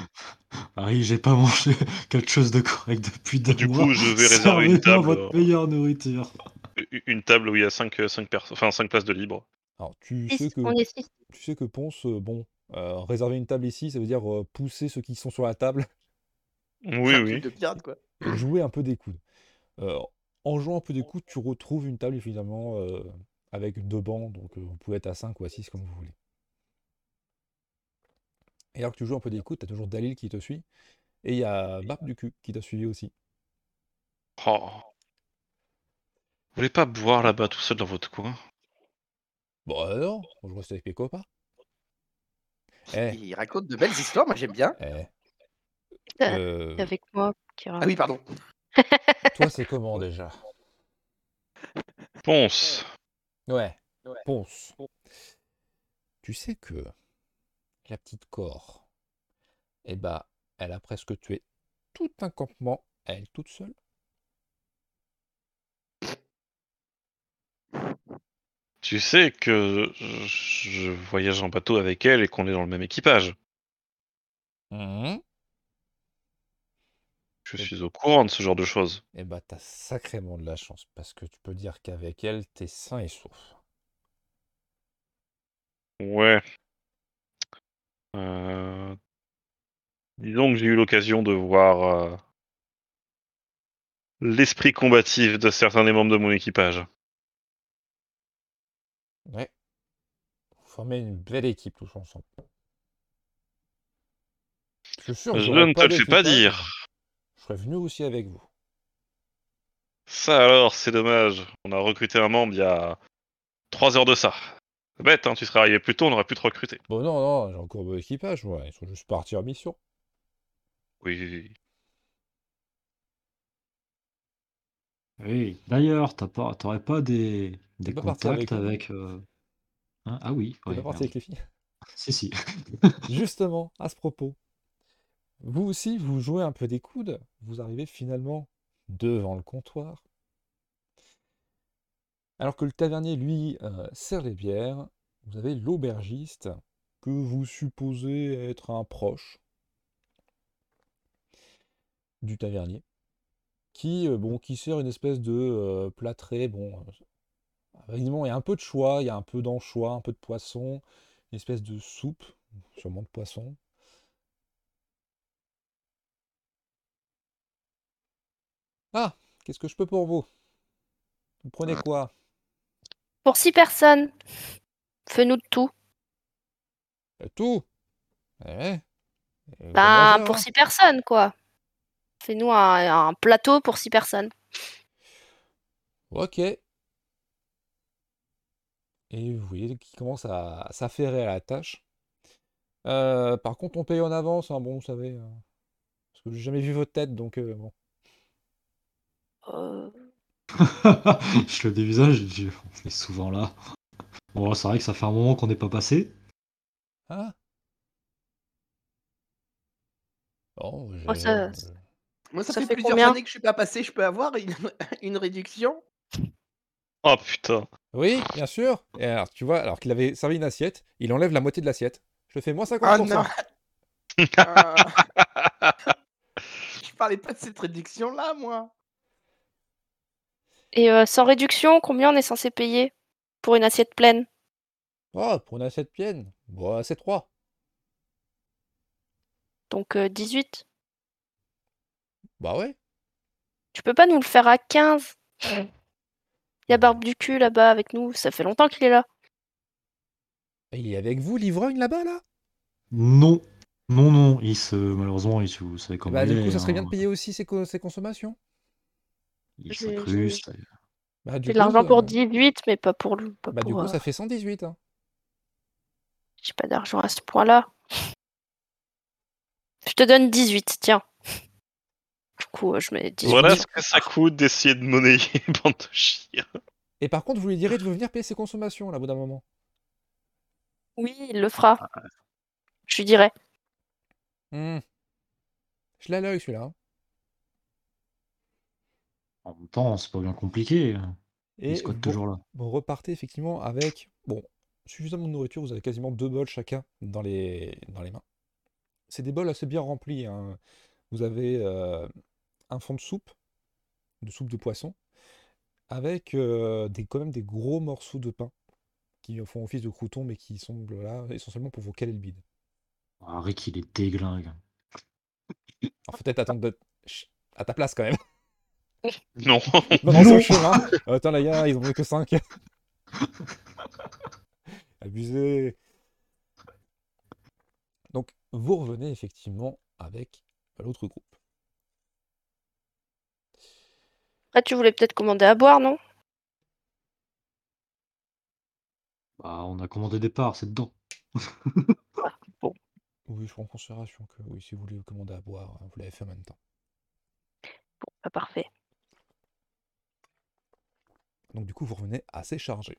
Ah oui, j'ai pas mangé *laughs* quelque chose de correct depuis deux Du mois. coup, je vais réserver une table, votre meilleure nourriture. Une table où il y a 5 cinq, cinq enfin 5 places de libre. Alors, tu Six, sais que, On est six. tu sais que Ponce, euh, bon, euh, réserver une table ici, ça veut dire euh, pousser ceux qui sont sur la table Oui, un oui. truc de pirate, quoi. et jouer un peu des coudes. Euh, en jouant un peu des coudes, tu retrouves une table finalement euh, avec deux bancs, donc euh, vous pouvez être à 5 ou à 6 comme vous voulez. Et alors que tu joues un peu des coudes, tu as toujours Dalil qui te suit, et il y a Barbe du cul qui t'a suivi aussi. Oh. Vous voulez pas boire là-bas tout seul dans votre coin? Bon alors, moi, je reste avec mes copains. *laughs* Eh, Il raconte de belles histoires, moi j'aime bien. eh, T'es euh, avec moi, Kira. Ah oui, pardon. *laughs* toi c'est comment déjà? Ponce Ouais, Ponce. Tu sais que la petite Cor, eh bah, elle a presque tué tout un campement, à elle toute seule. Tu sais que je voyage en bateau avec elle et qu'on est dans le même équipage. Mhm. Je Et- suis au courant de ce genre de choses. Eh bah, t'as sacrément de la chance, parce que tu peux dire qu'avec elle, t'es sain et sauf. Ouais. Euh, Disons que j'ai eu l'occasion de voir euh, l'esprit combatif de certains des membres de mon équipage. Ouais. Vous formez une belle équipe tous ensemble. Je suis sûr Je ne te le fais pas dire. Je serais venu aussi avec vous. Ça alors, c'est dommage. On a recruté un membre il y a trois heures de ça. C'est bête, hein, tu serais arrivé plus tôt, on aurait pu te recruter. Bon, non, non, j'ai encore mon équipage, moi. Ils sont juste partis en mission. Oui, oui. D'ailleurs, t'as pas, t'aurais pas des, des T'es pas parti avec contacts avec. euh, hein? Ah oui, ouais, pas parti merde. avec les filles? *laughs* Si, si. *laughs* Justement, à ce propos, vous aussi, vous jouez un peu des coudes. Vous arrivez finalement devant le comptoir. Alors que le tavernier, lui, euh, sert les bières, vous avez l'aubergiste que vous supposez être un proche du tavernier, qui, euh, bon, qui sert une espèce de euh, plâtré. Bon, euh, évidemment, il y a un peu de choix, il y a un peu d'anchois, un peu de poisson, une espèce de soupe, sûrement de poisson. Ah, qu'est-ce que je peux pour vous? Vous prenez quoi? Pour six personnes. Fais-nous de tout. Euh, Tout? Eh Ben, mangez, pour six personnes, quoi. Fais-nous un, un plateau pour six personnes. Ok. Et vous voyez qu'il commence à s'affairer à la tâche. Euh, par contre, on paye en avance, hein, bon, vous savez. euh, parce que j'ai jamais vu votre tête, donc euh, bon. Euh, *laughs* je le dévisage, je dis, on est souvent là. Bon, c'est vrai que ça fait un moment qu'on n'est pas passé. Ah Bon, j'ai- Oh, ça- euh, Moi, ça, Ça fait, fait plusieurs années que je suis pas passé. Je peux avoir une, *laughs* une réduction Oh putain. Oui, bien sûr. Et alors, tu vois, alors qu'il avait servi une assiette, il enlève la moitié de l'assiette. Je le fais moins 50%. Ah non *laughs* Euh, *laughs* Je parlais pas de cette réduction-là, moi. Et euh, sans réduction, combien on est censé payer pour une assiette pleine? Oh, pour une assiette pleine, bon, c'est 3. Donc euh, 18. Bah ouais. Tu peux pas nous le faire à 15 Il y a Barbe du cul là-bas avec nous. Ça fait longtemps qu'il est là. Et il est avec vous, l'ivrogne, là-bas, là? Non. Non, non, il se, malheureusement, il, vous savez comment Bah, il du est. coup, ça serait bien hein. de payer aussi ses, co- ses consommations? Il s'incruste. Bah, de coup, l'argent pour euh, 18, mais pas pour le. Pas Bah, du coup, euh, ça fait 118. Hein. J'ai pas d'argent à ce point-là. Je te donne 18, tiens. Du coup, euh, je mets 18. Voilà ce que ça coûte d'essayer de monnayer, *laughs* bande de chiens. Et par contre, vous lui direz de venir payer ses consommations, là, au bout d'un moment. Oui, il le fera. Je lui dirai. Hmm. Je l'ai à l'œil, celui-là. hein. En même temps, c'est pas bien compliqué. Et Il squatte vous, toujours là. vous repartez effectivement avec bon, suffisamment de nourriture. Vous avez quasiment deux bols chacun dans les, dans les mains. C'est des bols assez bien remplis. hein. Vous avez euh, un fond de soupe, de soupe de poisson, avec euh, des, quand même des gros morceaux de pain qui font office de croutons, mais qui sont là essentiellement pour vous caler le bide. Ah, Rick, il est déglingue. Alors faut peut-être attendre de... Chut, à ta place quand même. *laughs* Non. Non, non, Non. chemin. Euh, Attends, les gars, ils ont que 5. *laughs* Abusé. Donc, vous revenez effectivement avec l'autre groupe. Après, tu voulais peut-être commander à boire, non? Bah, on a commandé des parts, c'est dedans. Oui, je prends en considération que oui, si vous voulez commander à boire, hein, vous l'avez fait en même temps. Bon, pas parfait. Donc, du coup, vous revenez assez chargé,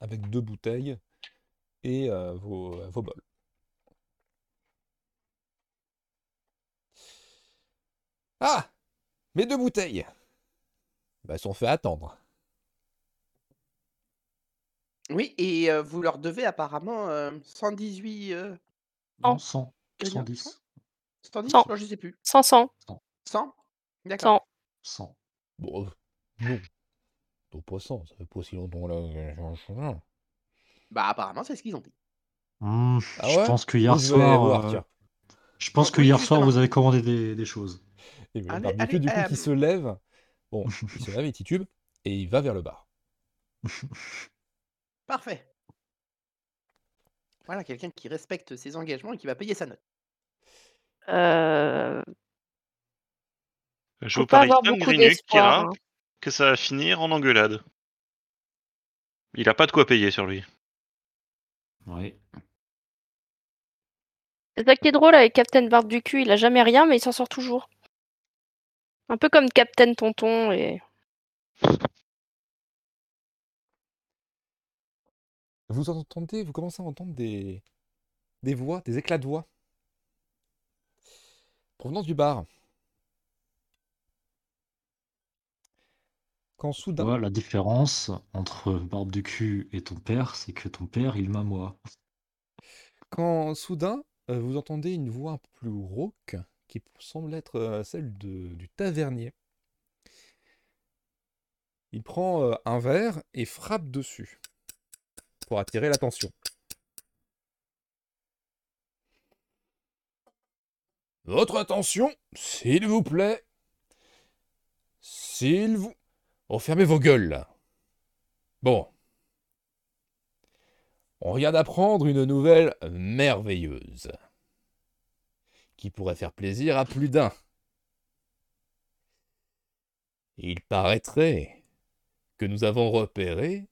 avec deux bouteilles et euh, vos, euh, vos bols. Ah Mes deux bouteilles Bah, sont fait attendre. Oui, et euh, vous leur devez apparemment euh, 118. euh, Non, Oh. 100. gagnants. 110. 110 Cent. Non, je sais plus. 500. 100 D'accord. Sans. 100. Bon, euh, non. Non, pas 100, ça fait pas si longtemps là. Bah, apparemment, c'est ce qu'ils ont dit. Hmm, Ah je pense que hier Vous soir, voir, euh, je pense Oh, que hier soir, vous avez commandé des, des choses. Et le Allez, barbecue, allez, du coup, euh, qui se lève. Bon, *laughs* il se lève, il titube, et il va vers le bar. *laughs* Parfait. Voilà, quelqu'un qui respecte ses engagements et qui va payer sa note. Euh, Je vous pas parie avoir 5 beaucoup Grinuk d'espoir. Kira, hein. que ça va finir en engueulade. Il a pas de quoi payer sur lui. Ouais. C'est ça qui est drôle avec Captain Barbe du cul, il a jamais rien, mais il s'en sort toujours. Un peu comme Captain Tonton et. Vous entendez, vous commencez à entendre des, des voix, des éclats de voix. Provenance du bar. Quand soudain, la différence entre Barbe du cul et ton père, c'est que ton père, il m'a moi. quand soudain, euh, vous entendez une voix un peu plus rauque qui semble être celle de- du tavernier. Il prend un verre et frappe dessus pour attirer l'attention. Votre attention, s'il vous plaît. S'il vous... Oh, fermez vos gueules. Bon. On vient d'apprendre une nouvelle merveilleuse. Qui pourrait faire plaisir à plus d'un. Il paraîtrait que nous avons repéré,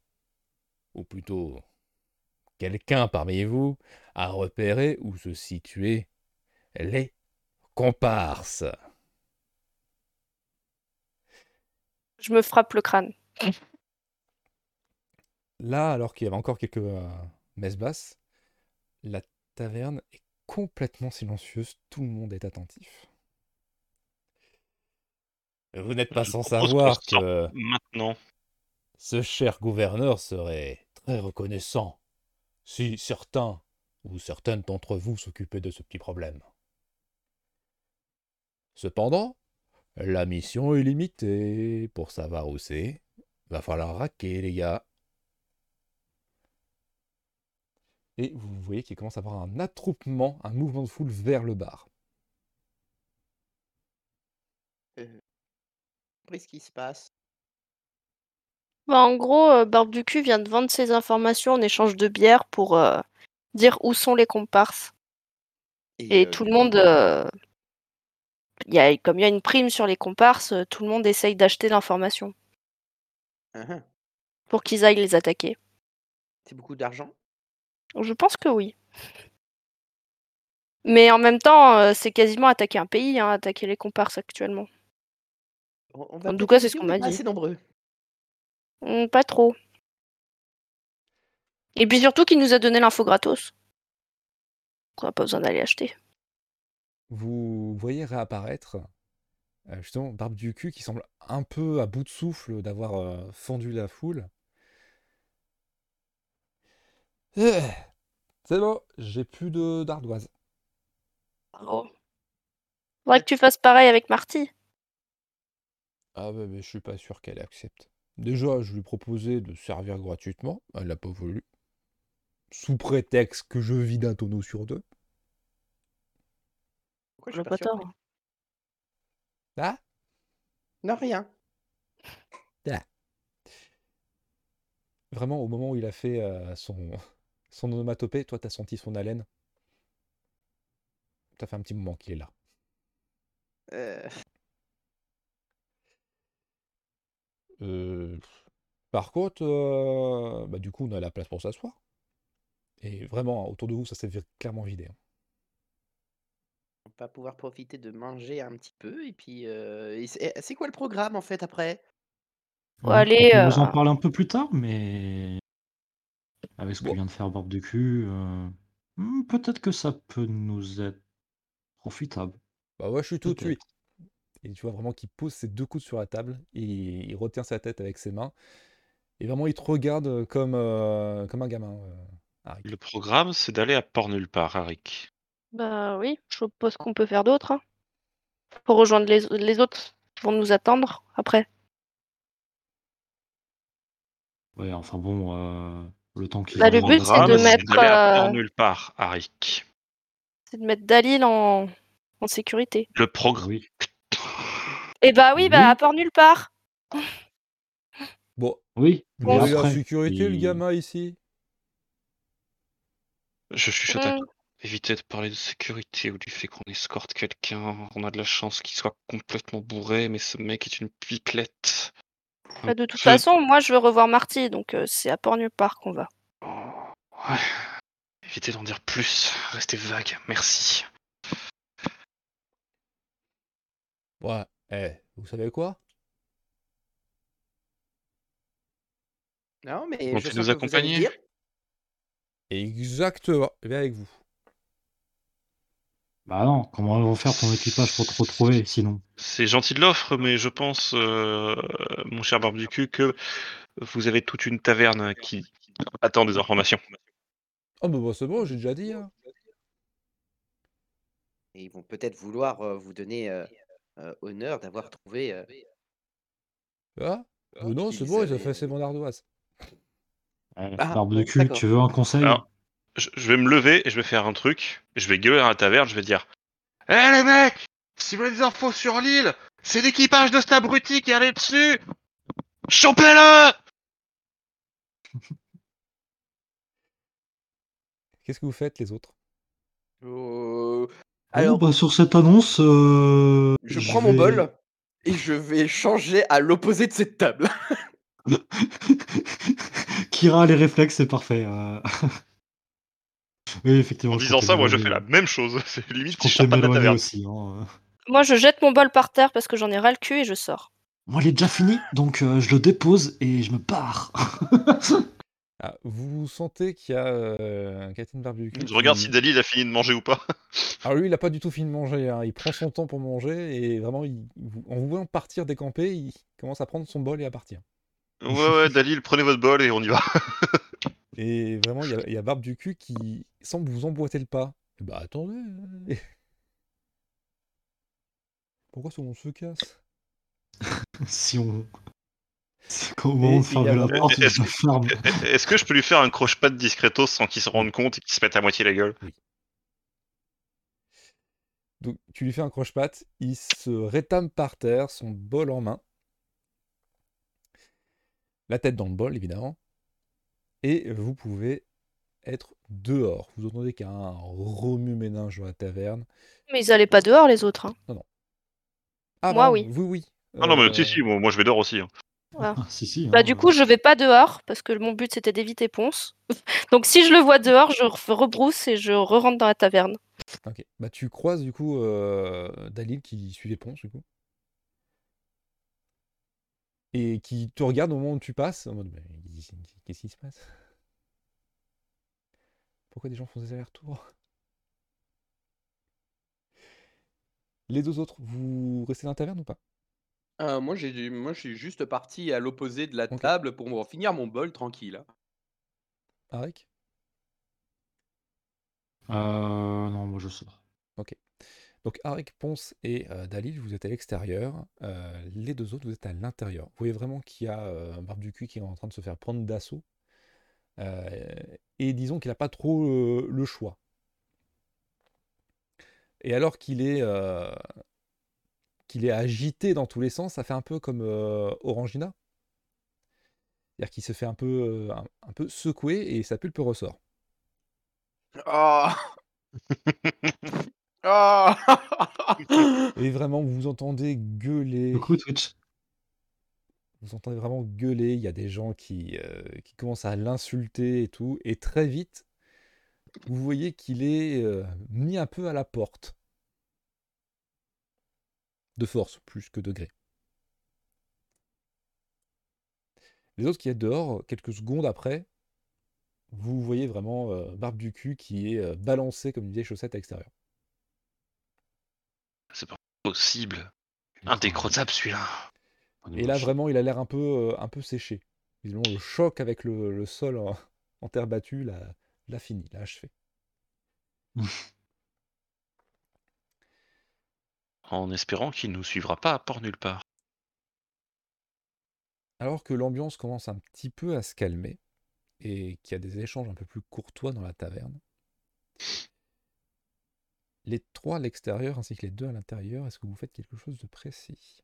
ou plutôt quelqu'un parmi vous a repéré où se situaient les comparses. Je me frappe le crâne. Là, alors qu'il y avait encore quelques euh, messes basses, la taverne est complètement silencieuse, tout le monde est attentif. Vous n'êtes pas Je sans savoir que Maintenant. ce cher gouverneur serait très reconnaissant si certains ou certaines d'entre vous s'occupaient de ce petit problème. Cependant, la mission est limitée. Pour savoir où c'est, va falloir raquer, les gars. Et vous voyez qu'il commence à avoir un attroupement, un mouvement de foule vers le bar. Euh, Qu'est-ce qui se passe? Bah, en gros, euh, Barbe du cul vient de vendre ses informations en échange de bière pour euh, dire où sont les comparses. Et euh, tout le monde, euh, il y a, comme il y a une prime sur les comparses, tout le monde essaye d'acheter l'information hein, pour qu'ils aillent les attaquer. C'est beaucoup d'argent? Je pense que oui. Mais en même temps, euh, c'est quasiment attaquer un pays, hein, attaquer les comparses actuellement. On, on va En tout cas, c'est ce qu'on on est m'a pas dit. assez nombreux. Hmm, pas trop. Et puis surtout qu'il nous a donné l'info gratos. On n'a pas besoin d'aller acheter. Vous voyez réapparaître euh, justement Barbe du cul qui semble un peu à bout de souffle d'avoir euh, fendu la foule. Eh, c'est bon, j'ai plus de d'ardoise. Bravo. Faudrait que tu fasses pareil avec Marty. Ah ouais, mais je suis pas sûr qu'elle accepte. Déjà, je lui proposais de servir gratuitement, elle n'a pas voulu. Sous prétexte que je vide un tonneau sur deux. Pourquoi je suis pas tort. Ah? Non, rien. Vraiment, au moment où il a fait euh, son, son onomatopée, toi, t'as senti son haleine? Ça fait un petit moment qu'il est là. Euh, Euh, par contre, euh, bah, du coup, on a la place pour s'asseoir. Et vraiment, autour de vous, ça s'est clairement vidé. hein. on va pouvoir profiter de manger un petit peu. Et puis, euh, et c'est quoi le programme en fait après? Faut Hmm, aller, On vous en parler un peu plus tard, mais avec ce que Bon. vient de faire Barbe du cul, euh, hmm, peut-être que ça peut nous être profitable. Bah ouais, je suis tout de Peut-être. suite. Et tu vois vraiment qu'il pose ses deux coudes sur la table, et il retient sa tête avec ses mains. Et vraiment, il te regarde comme, euh, comme un gamin. euh. Le programme, c'est d'aller à Port Nulle Part, Arik. Bah oui, je suppose qu'on peut faire d'autres. Hein. Faut rejoindre les, les autres vont nous attendre après. Ouais, enfin bon, euh, le temps qu'ils Bah, le but, c'est de mettre, euh, port nulle part, Arik. C'est de mettre Dalil en, en sécurité. Le progrès. Oui. Et bah oui, bah Oui. à part nulle part. Bon, Oui, avez la après, sécurité, le il- gamin, ici Je chuchote Mm. à éviter de parler de sécurité ou du fait qu'on escorte quelqu'un. On a de la chance qu'il soit complètement bourré, mais ce mec est une pipelette. Bah, de toute façon, moi, je veux revoir Marty, donc euh, c'est à port nulle part qu'on va. Ouais. Évitez d'en dire plus. Restez vague. Merci. Ouais. Eh, vous savez quoi? Non, mais Vous je sens nous que vous allez accompagner dire. Exactement. Je vais avec vous. Bah non, comment ils vont faire ton équipage pour te retrouver sinon? C'est gentil de l'offre, mais je pense, euh, mon cher barbe du cul, que vous avez toute une taverne qui attend des informations. Oh, bah, bah, c'est bon, j'ai déjà dit. hein. Et ils vont peut-être vouloir euh, vous donner euh, euh, honneur d'avoir trouvé. euh, Ah Euh, Non, c'est bon, ils ont avaient- fait ses mon ardoise. Ouais, Ah, Barbe bon, de cul, d'accord. tu veux un conseil? Alors, je, je vais me lever et je vais faire un truc. Je vais gueuler à la taverne, je vais dire Hé les mecs Si vous avez des infos sur l'île, c'est l'équipage de cet abruti qui est allé dessus Chopez-le *laughs* Qu'est-ce que vous faites, les autres? Euh, Bon, Alors, bah, sur cette annonce, euh, je prends mon vais- bol et je vais changer à l'opposé de cette table. *laughs* Kira a les réflexes, c'est parfait. euh. *laughs* oui, effectivement. En disant ça, moi je fais la même chose. *laughs* C'est Je limite si je sors pas de la taverne. aussi. hein. Moi, je jette mon bol par terre parce que j'en ai ras le cul et je sors. Moi, il est déjà fini, donc euh, je le dépose et je me barre. *laughs* ah, Vous sentez qu'il y a euh, un Catherine Barbecue. Je regarde qui- si Dali il a fini de manger ou pas. Alors *laughs* lui, il a pas du tout fini de manger. hein. Il prend son temps pour manger et vraiment, il- en vous voyant partir décamper, il commence à prendre son bol et à partir. Ouais, ouais, Dalil, prenez votre bol et on y va. Et vraiment, il y a, il y a Barbe du cul qui semble vous emboîter le pas. Bah attendez. euh, Pourquoi on se casse? Si on. si y a fermer la porte, Est-ce ferme. Est-ce que je peux lui faire un croche-patte discretos sans qu'il se rende compte et qu'il se mette à moitié la gueule? Donc tu lui fais un croche-patte, il se rétame par terre, son bol en main. La tête dans le bol, évidemment. Et vous pouvez être dehors. Vous entendez qu'il y a un remue-ménage dans la taverne. Mais ils allaient pas dehors, les autres. hein. Ah, Moi, oui. Oui, oui. Ah non, mais Euh, si, si, moi, moi, je vais dehors aussi. hein. Ah, *laughs* si, si. Bah, hein, du euh. coup, je vais pas dehors parce que mon but c'était d'éviter Ponce. *laughs* Donc, si je le vois dehors, je re- rebrousse et je re-rentre dans la taverne. Ok. Bah, tu croises du coup euh, Dalil qui suivait Ponce du coup. Et qui te regarde au moment où tu passes en mode Mais qu'est-ce qui se passe? Pourquoi des gens font des allers-retours? Les deux autres, vous restez dans la taverne ou pas? Euh, moi, j'ai, moi, je suis juste parti à l'opposé de la Ok. table pour finir mon bol tranquille. hein. Arik Euh, non, moi je sors. Donc Arik, Ponce et euh, Dalil, vous êtes à l'extérieur. Euh, les deux autres, vous êtes à l'intérieur. Vous voyez vraiment qu'il y a euh, un barbe du cul qui est en train de se faire prendre d'assaut. Euh, et disons qu'il n'a pas trop euh, le choix. Et alors qu'il est, euh, qu'il est agité dans tous les sens, ça fait un peu comme euh, Orangina. C'est-à-dire qu'il se fait un peu, euh, un, un peu secouer et sa pulpe ressort. Oh *laughs* Oh Et vraiment, vous entendez gueuler. Coucou Twitch. Vous entendez vraiment gueuler, il y a des gens qui, euh, qui commencent à l'insulter et tout, et très vite, vous voyez qu'il est euh, mis un peu à la porte. De force, plus que de gré. Les autres qui êtes dehors, quelques secondes après, vous voyez vraiment euh, Barbe du cul qui est euh, balancé comme une vieille chaussette à l'extérieur. C'est pas possible. Indécrottable celui-là. Et là, vraiment, il a l'air un peu, euh, un peu séché. Visiblement, le choc avec le, le sol en, *laughs* en terre battue l'a l'a fini, l'a achevé. *laughs* En espérant qu'il nous suivra pas à port nulle part. Alors que l'ambiance commence un petit peu à se calmer et qu'il y a des échanges un peu plus courtois dans la taverne, les trois à l'extérieur ainsi que les deux à l'intérieur, est-ce que vous faites quelque chose de précis?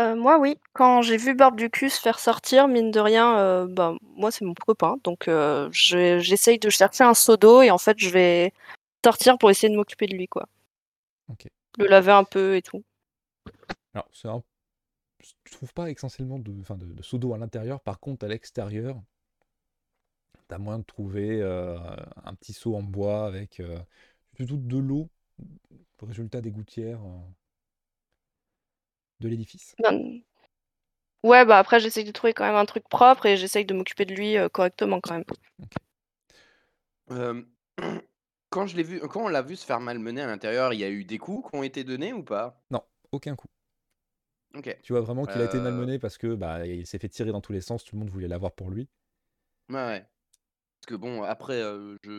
Euh, moi, oui. Quand j'ai vu Barbecues se faire sortir, mine de rien, euh, bah, moi, c'est mon copain. Donc, euh, je- j'essaye de chercher un seau d'eau et en fait, je vais sortir pour essayer de m'occuper de lui, quoi. Ok. Le laver un peu et tout. Alors, c'est un... tu trouves pas essentiellement de, enfin, de, de seau d'eau à l'intérieur, par contre, à l'extérieur, t'as moyen de trouver un petit seau en bois avec de l'eau, résultat des gouttières euh, de l'édifice. Ben, Ouais, bah après, j'essaye de trouver quand même un truc propre et j'essaye de m'occuper de lui euh, correctement quand même. Euh, *clears throat* quand je l'ai vu, quand on l'a vu se faire malmener à l'intérieur, il y a eu des coups qui ont été donnés ou pas? Non, aucun coup. Ok. Tu vois vraiment qu'il a été Euh, malmené parce que bah, il s'est fait tirer dans tous les sens, tout le monde voulait l'avoir pour lui. Ouais, ouais. Parce que bon, après, euh, je,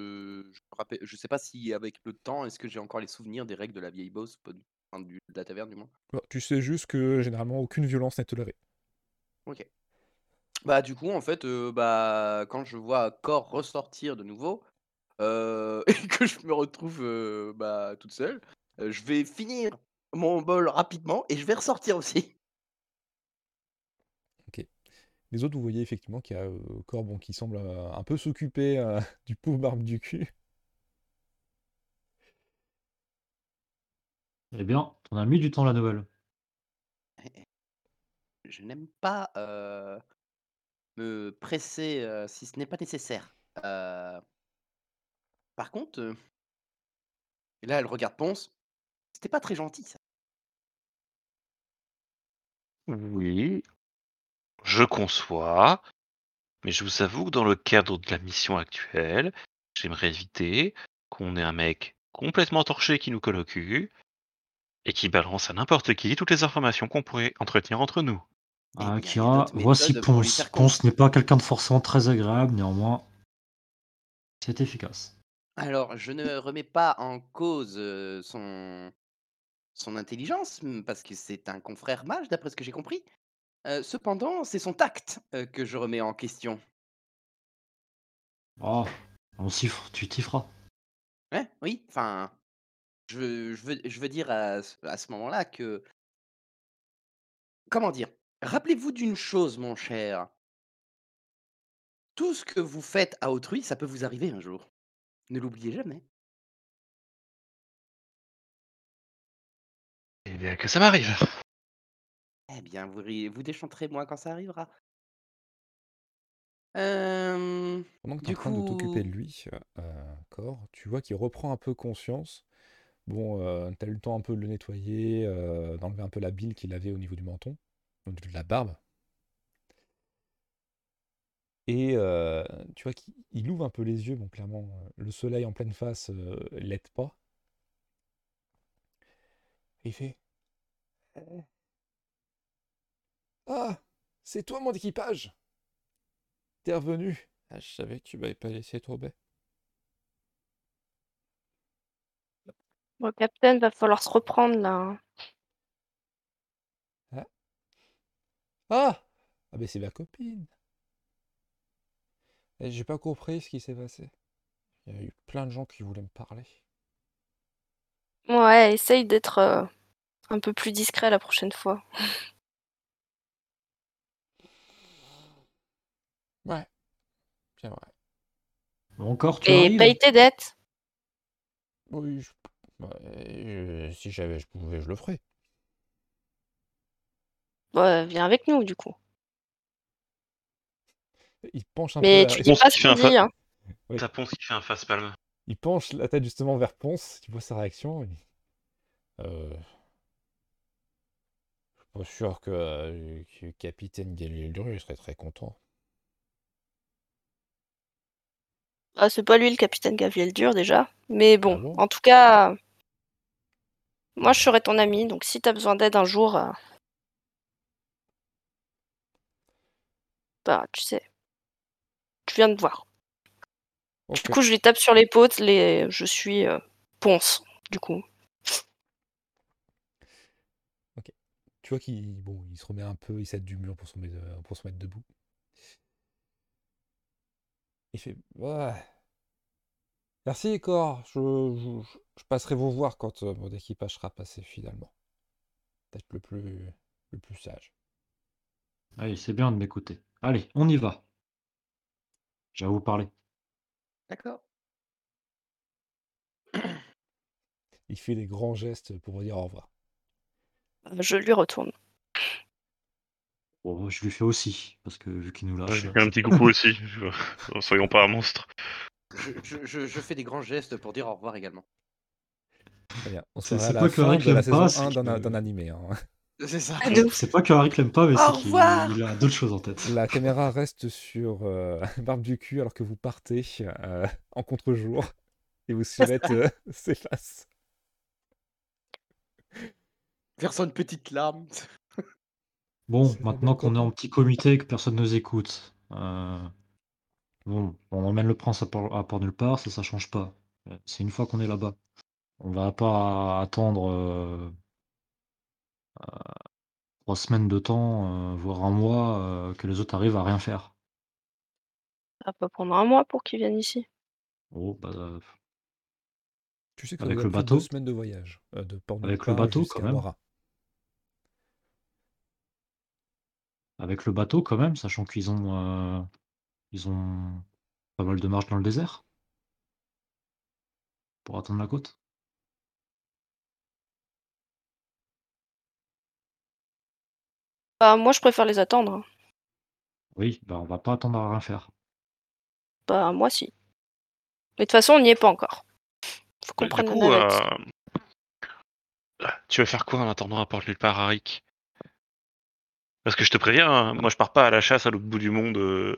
je, me rappelle- je sais pas si avec le temps, est-ce que j'ai encore les souvenirs des règles de la vieille boss, ou pas du- enfin, du- de la taverne du moins? Bon, tu sais juste que généralement aucune violence n'est tolérée. Ok. Bah du coup, en fait, euh, bah quand je vois Cor ressortir de nouveau euh, *laughs* et que je me retrouve euh, bah toute seule, euh, je vais finir mon bol rapidement et je vais ressortir aussi. Les autres, vous voyez effectivement qu'il y a euh, Corbon qui semble euh, un peu s'occuper euh, *laughs* du pauvre barbe du cul. Eh bien, on a mis du temps la nouvelle. Je n'aime pas euh, me presser euh, si ce n'est pas nécessaire. Euh, Par contre, euh, et là elle regarde Ponce. C'était pas très gentil ça. Oui, je conçois, mais je vous avoue que dans le cadre de la mission actuelle, j'aimerais éviter qu'on ait un mec complètement torché qui nous colle au cul et qui balance à n'importe qui toutes les informations qu'on pourrait entretenir entre nous. Eh Ah, a Kira, voici Ponce. Ponce n'est pas quelqu'un de forcément très agréable, néanmoins, c'est efficace. Alors, je ne remets pas en cause euh, son, son intelligence, parce que c'est un confrère mage, d'après ce que j'ai compris. Euh, cependant, c'est son tact euh, que je remets en question. Oh, on s'y f- tu t'y feras. Hein Oui, enfin, je, veux- je, veux, je veux dire à, ce- à ce moment-là que... Comment dire? Rappelez-vous d'une chose, mon cher. Tout ce que vous faites à autrui, ça peut vous arriver un jour. Ne l'oubliez jamais. Eh bien, que ça m'arrive. Eh bien, vous, ri- vous déchanterez moi quand ça arrivera. Euh, Pendant que tu es du en train de t'occuper de coup, lui, euh, tu vois qu'il reprend un peu conscience. Bon, euh, t'as eu le temps un peu de le nettoyer, euh, d'enlever un peu la bile qu'il avait au niveau du menton, donc de la barbe. Et euh, tu vois qu'il il ouvre un peu les yeux, bon clairement, euh, le soleil en pleine face euh, l'aide pas. Et il fait Ah, c'est toi mon équipage T'es revenu Ah, je savais que tu m'avais pas laissé tomber. Bon, Captain, va falloir se reprendre là. hein. Ah Ah, ben c'est ma copine Et J'ai pas compris ce qui s'est passé. Il y a eu plein de gens qui voulaient me parler. Ouais, essaye d'être euh, un peu plus discret la prochaine fois. *laughs* Ouais, c'est vrai. Bon, Encore, tu Et arrives paye tes dettes. Oui, je- ouais, euh, si j'avais, je pouvais, je le ferais. Ouais, viens avec nous du coup. Il penche un Mais peu, tu la... dis Ponce pas qui ce fait qu'on un fa- dit, hein. Oui. T'as Ponce qui fait un face-palme. il penche la tête justement vers Ponce. Tu vois sa réaction. il- Euh... Je suis pas sûr que, euh, que Capitaine Galildur serait très content. Ah, c'est pas lui le capitaine Gaviel dur déjà. Mais bon, Ah bon en tout cas, moi je serai ton ami, donc si t'as besoin d'aide un jour, euh, bah tu sais, tu viens de voir. Ok. Du coup, je lui tape sur l'épaule, les... je suis euh, Ponce, du coup. Tu vois qu'il bon, il se remet un peu, il s'aide du mur pour se mettre, euh, pour se mettre debout. Il fait Ouais. Merci, Cor. Je, je- je passerai vous voir quand euh, mon équipage sera passé finalement. Peut-être le plus, le plus sage. Allez, c'est bien de m'écouter. Allez, on y va. J'ai à vous parler. D'accord. Il fait des grands gestes pour vous dire au revoir. Je lui retourne. Bon, je lui fais aussi, parce que vu qu'il nous Je lâche. lui fais un petit coucou aussi. je- Soyons pas un monstre. Je, je- je- je fais des grands gestes pour dire au revoir également. Très bien. On C'est- pas que Rick l'aime pas, 1 c'est d'un que- d'un animé. hein. *laughs* C'est ça. C'est pas que Harry l'aime pas, mais c'est qu'il a d'autres choses en tête. La caméra reste sur euh, *laughs* Barbe du cul alors que vous partez euh, en contre-jour *laughs* et vos silhouettes euh, s'effacent. Version une petite larme. Bon, maintenant qu'on est en petit comité et que personne nous écoute, euh, bon, on emmène le prince à Port, à Port nulle part, ça, ça change pas. C'est une fois qu'on est là-bas. On va pas attendre euh, euh, trois semaines de temps, euh, voire un mois, euh, que les autres arrivent à rien faire. Ça va pas prendre un mois pour qu'ils viennent ici. Oh, bah, euh, Tu sais que ça Avec le bateau deux semaines de voyage euh, de Avec le part bateau, quand même. Mora. Avec le bateau quand même, sachant qu'ils ont, euh, ils ont pas mal de marche dans le désert pour atteindre la côte. Bah, moi, je préfère les attendre. Oui, bah on va pas attendre à rien faire. Bah, moi, si. Mais de toute façon, on n'y est pas encore. Faut qu'on Du prenne la coup, navette. euh, tu vas faire quoi en attendant à Port nulle part, Arik? Parce que je te préviens, hein, moi je pars pas à la chasse à l'autre bout du monde euh,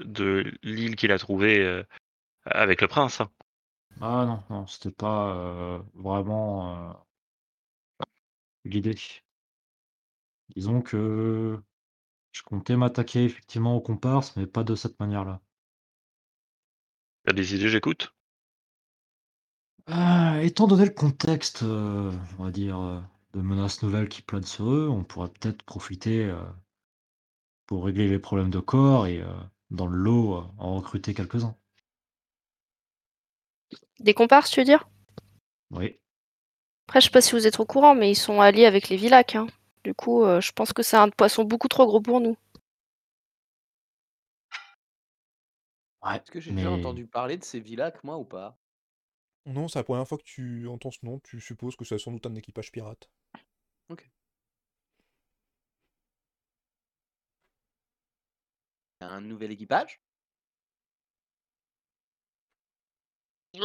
de l'île qu'il a trouvée euh, avec le prince. hein. Ah non, non, c'était pas euh, vraiment euh, l'idée. Disons que je comptais m'attaquer effectivement aux comparses, mais pas de cette manière-là. T'as des idées, j'écoute? Ah, étant donné le contexte, euh, on va dire, euh, de menaces nouvelles qui planent sur eux, on pourrait peut-être profiter euh, pour régler les problèmes de corps et euh, dans le lot euh, en recruter quelques-uns. Des comparses, tu veux dire? Oui. Après, je sais pas si vous êtes au courant, mais ils sont alliés avec les Villacs. Hein. Du coup, euh, je pense que c'est un poisson beaucoup trop gros pour nous. Ouais, Est-ce que j'ai mais déjà entendu parler de ces Villacs, moi, ou pas? Non, c'est la première fois que tu entends ce nom. Tu supposes que c'est sans doute un équipage pirate. Un nouvel équipage?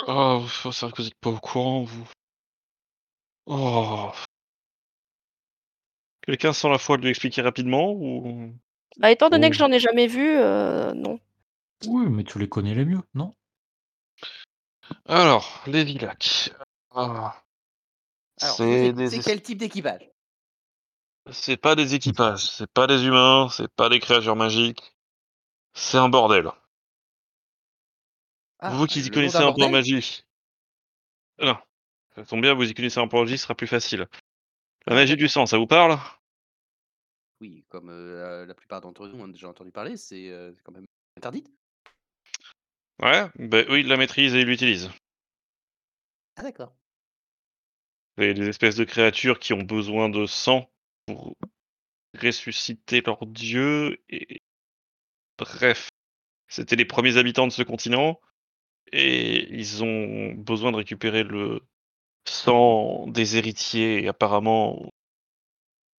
Oh, c'est vrai que vous êtes pas au courant, vous. Oh. Quelqu'un sent la foi de lui expliquer rapidement ou? Bah, étant donné Oh. que j'en ai jamais vu, euh, non. oui, mais tu les connais les mieux, non? Alors, les Villacs. Ah. Alors, C'est des quel type d'équipage? C'est pas des équipages, c'est pas des humains, c'est pas des créatures magiques. C'est un bordel. Ah, vous qui y connaissez un peu en magie. Non. Ça tombe bien, vous y connaissez un peu en magie, ce sera plus facile. La Ah, magie du sang, ça vous parle? Oui, comme euh, la plupart d'entre nous ont déjà entendu parler, c'est euh, quand même interdit. Ouais, ben oui, il la maîtrise et il l'utilise. Ah, d'accord. Des espèces de créatures qui ont besoin de sang pour ressusciter leur dieu. Et bref, c'était les premiers habitants de ce continent et ils ont besoin de récupérer le sang des héritiers et apparemment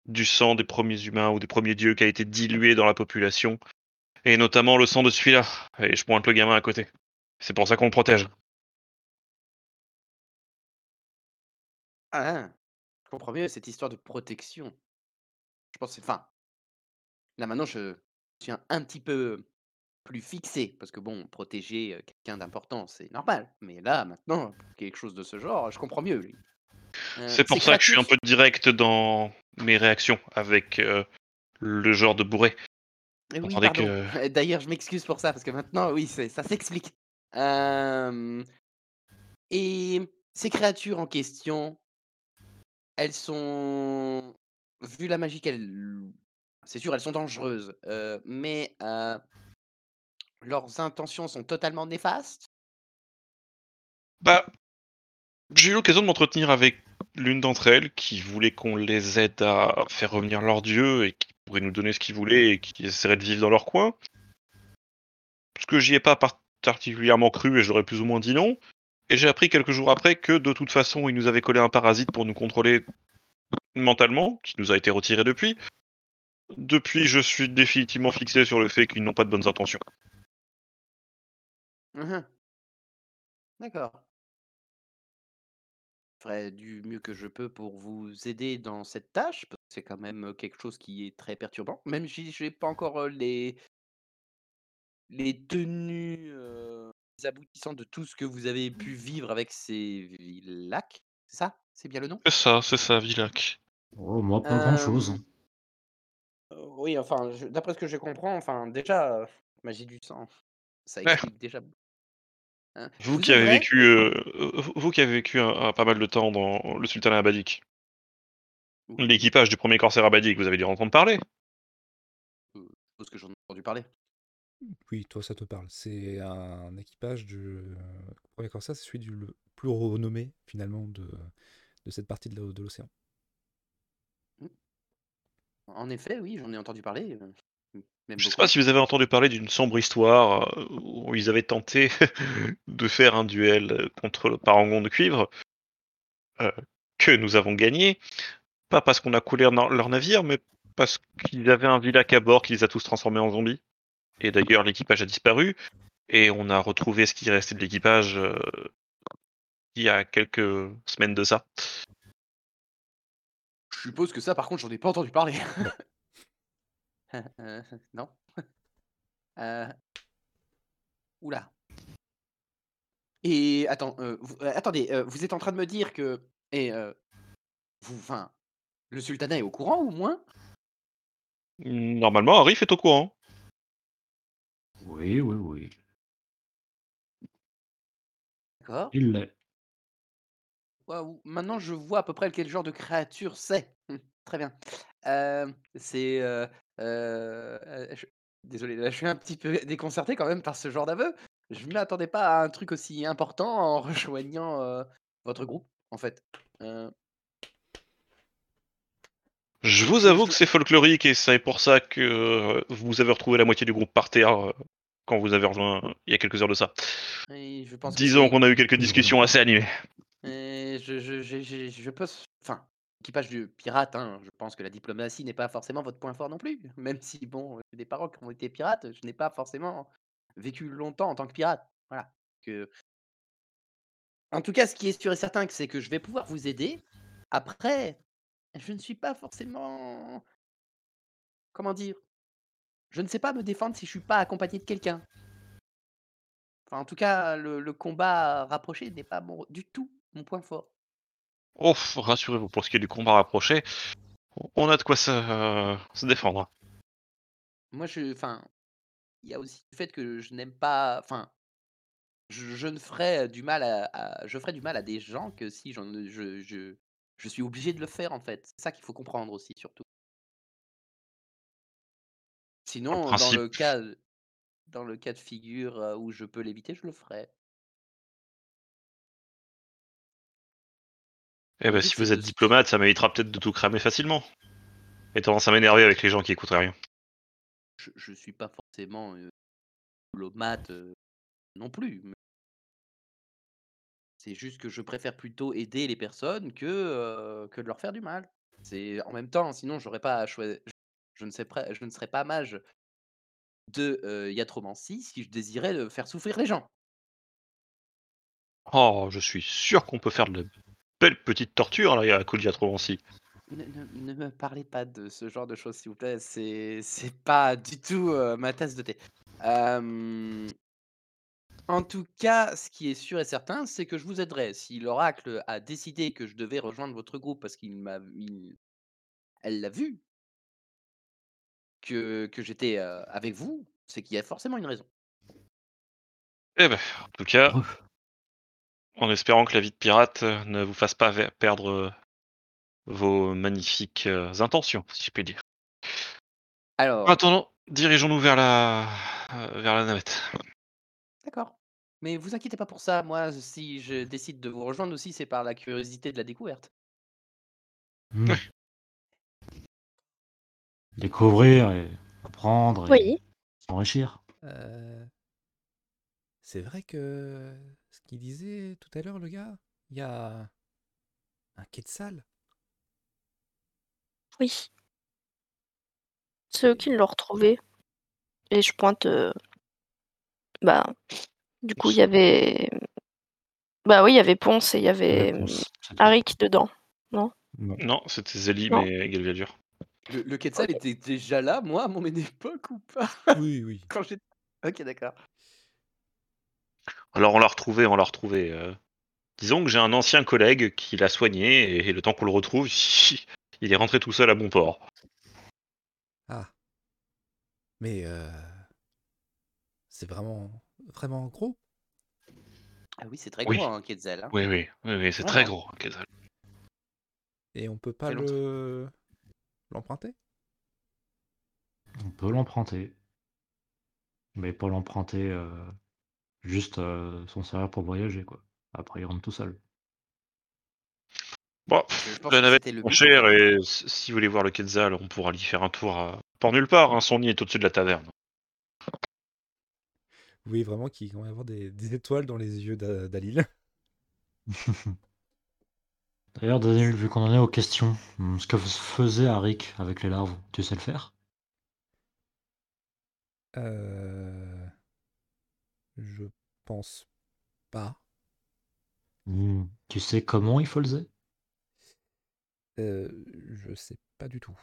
du sang des premiers humains ou des premiers dieux qui a été dilué dans la population et notamment le sang de celui-là. Et je pointe le gamin à côté. C'est pour ça qu'on le protège. Ah, je comprends mieux cette histoire de protection. Je pense que c'est. Enfin, là maintenant, je suis un, petit peu plus fixé. Parce que bon, protéger euh, quelqu'un d'important, c'est normal. Mais là, maintenant, pour quelque chose de ce genre, je comprends mieux. Euh, C'est pour ça que je suis un peu direct dans mes réactions avec euh, le genre de bourré. Oui, que- D'ailleurs, je m'excuse pour ça, parce que maintenant, oui, ça s'explique. Euh, Et ces créatures en question, elles sont vu la magie qu'elles c'est sûr, elles sont dangereuses, mais leurs intentions sont totalement néfastes? Bah j'ai eu l'occasion de m'entretenir avec l'une d'entre elles qui voulait qu'on les aide à faire revenir leur dieu et qui pourrait nous donner ce qu'ils voulaient et qui essaierait de vivre dans leur coin. Parce que j'y ai pas particulièrement cru et j'aurais plus ou moins dit non. Et j'ai appris quelques jours après que de toute façon, ils nous avaient collé un parasite pour nous contrôler mentalement, qui nous a été retiré depuis. Depuis, je suis définitivement fixé sur le fait qu'ils n'ont pas de bonnes intentions. Mmh D'accord. Ferai du mieux que je peux pour vous aider dans cette tâche, parce que c'est quand même, quelque chose qui est très perturbant. Même si j'ai pas encore, les les tenues, heu, les aboutissants de tout ce que vous avez pu vivre avec ces Villac, c'est ça? C'est bien le nom? C'est ça, c'est ça, Villac. Oh, moi, pas grand-chose. Hem, heu, oui, enfin, je d'après ce que je comprends, enfin, déjà, magie du sang, ça Ouais. explique déjà hein. Je Vous qui avez vécu, vous qui avez vécu un un pas mal de temps dans le sultanat abadique. Oui. L'équipage du 1er corsaire abadique, vous avez dû en entendre parler? Je suppose que j'en ai entendu parler. Oui, toi, ça te parle. C'est un équipage du 1er corsaire, c'est celui du le plus renommé, finalement, de de cette partie de l'o de l'océan. Mmh. En effet, oui, j'en ai entendu parler, heu, mmh, même Je sais pas si vous avez entendu parler d'une sombre histoire, heu, où ils avaient tenté *laughs* de faire un duel, contre le parangon de cuivre heu, que nous avons gagné. Pas parce qu'on a coulé leur navire, mais parce qu'ils avaient un Villac à bord qui les a tous transformés en zombies. Et d'ailleurs, l'équipage a disparu et on a retrouvé ce qui restait de l'équipage, heu, il y a quelques semaines de ça. Je suppose que ça, par contre, j'en ai pas entendu parler. *laughs* *laughs* Non. Ouh là. Et attends, vous heu, attendez, vous êtes en train de me dire que et heu, vous enfin, le sultanat est au courant ou moins? Normalement, Arif est au courant. Oui, oui, oui. D'accord. Il l'est. Waouh, maintenant je vois à peu près quel genre de créature c'est. Mmh, très bien. Hem, c'est, heu, je désolé, là, je suis un petit peu *laughs* déconcerté quand même par ce genre d'aveu. Je m'attendais pas à un truc aussi important en *laughs* rejoignant, votre groupe, en fait. Je vous avoue que c'est folklorique et c'est pour ça que, vous avez retrouvé la moitié du groupe par terre, quand vous avez rejoint, il y a quelques heures de ça. oui, je pense que Disons c'est qu'on a eu quelques discussions assez animées. et je je peux s enfin, de pirates, hein, je pense que la diplomatie n'est pas forcément votre point fort non plus. *laughs* Même si bon, des parents qui ont été pirates, je n'ai pas forcément vécu longtemps en tant que pirate. Voilà, que en tout cas, ce qui est sûr et certain, c'est que je vais pouvoir vous aider. Après, je ne suis pas forcément comment dire? Je ne sais pas me défendre si je suis pas accompagné de quelqu'un. En tout cas, le combat rapproché n'est pas du tout mon point fort. Oh, rassurez-vous, pour ce qui est du combat rapproché, on a de quoi se se défendre. Moi, je enfin, il y a aussi le fait que je n'aime pas enfin, je je ne ferais du mal à à je ferais du mal à des gens que si j'en je je je suis obligé de le faire, en fait. C'est ça qu'il faut comprendre aussi, surtout. Sinon, dans le cas, dans le cas de figure, heu, où je peux l'éviter, je le ferai. Eh but, si vous êtes diplomate, ça m'évitera peut-être de tout cramer facilement. J'ai tendance à m'énerver avec les gens qui écouteraient rien. je je suis pas forcément, heu, diplomate, heu, non plus, mais c'est juste que je préfère plutôt aider les personnes que, heu, que de leur faire du mal. C'est en même temps, sinon j'aurais pas à choi je je ne sais près je ne serais pas mage de, heu, Yatromancie si je désirais, faire souffrir les gens. Oh, je suis sûr qu'on peut faire de belles petites tortures là, à coup de Diatromancie. Ne ne ne me parlez pas de ce genre de choses, s'il vous plaît, c'est c'est pas du tout, heu, ma tasse de thé. Hem, en tout cas, ce qui est sûr et certain, c'est que je vous aiderai. Si l'oracle a décidé que je devais rejoindre votre groupe parce qu'il m'a il elle l'a vu que que j'étais, heu, avec vous, c'est qu'il y a forcément une raison. Eh ben, en tout cas. En espérant que la vie de pirate, heu, ne vous fasse pas perdre, heu, vos magnifiques euh, intentions, si je puis dire. Alors, En attendant, dirigeons-nous vers la euh, vers la navette. d'accord. Mais vous inquiétez pas pour ça. Moi, si je décide de vous rejoindre aussi, c'est par la curiosité de la découverte. Hmm. Découvrir et apprendre et Oui. s'enrichir. Euh, C'est vrai que ce qu'il disait tout à l'heure, le gars, il y a un quetzal. Oui. C'est eux qui l'ont retrouvé. Et je pointe. euh, Bah, du coup, il y avait. Bah oui, il y avait Ponce et il y avait Réponse, tout. Arik dedans. Non? Non, c'était Zélie, Non. mais Galviadur. Le, le Quetzal était déjà là, moi, à mon *laughs* époque ou pas? Oui, oui. Quand j'étais. Ok, d'accord. Alors on l'a retrouvé, on l'a retrouvé. euh. Disons que j'ai un ancien collègue qui l'a soigné et le temps qu'on le retrouve, *laughs* il est rentré tout seul à bon port. Ah. Mais euh, c'est vraiment, vraiment gros. Ah oui, c'est très Oui. gros, un Quetzal. hein. Oui, oui, oui, oui c'est très gros. un Quetzal. Et on peut pas le l'emprunter? On peut l'emprunter. Mais pas l'emprunter euh, juste euh, son salaire pour voyager, quoi. Après, il rentre tout seul. Bon, Je pense la navette est chère et si vous voulez voir le Quetzal, on pourra aller faire un tour à Port Nulle Part. Hein. Son nid est au-dessus de la taverne. Vous voyez vraiment qu'il va y avoir des, des étoiles dans les yeux d'A- d'Alil. *laughs* D'ailleurs, Daniel, vu qu'on en est aux questions, hum, ce que faisait Arik avec les larves, tu sais le faire? Euh, je pense pas. Hum, Tu sais comment il faisait Euh, je sais pas du tout.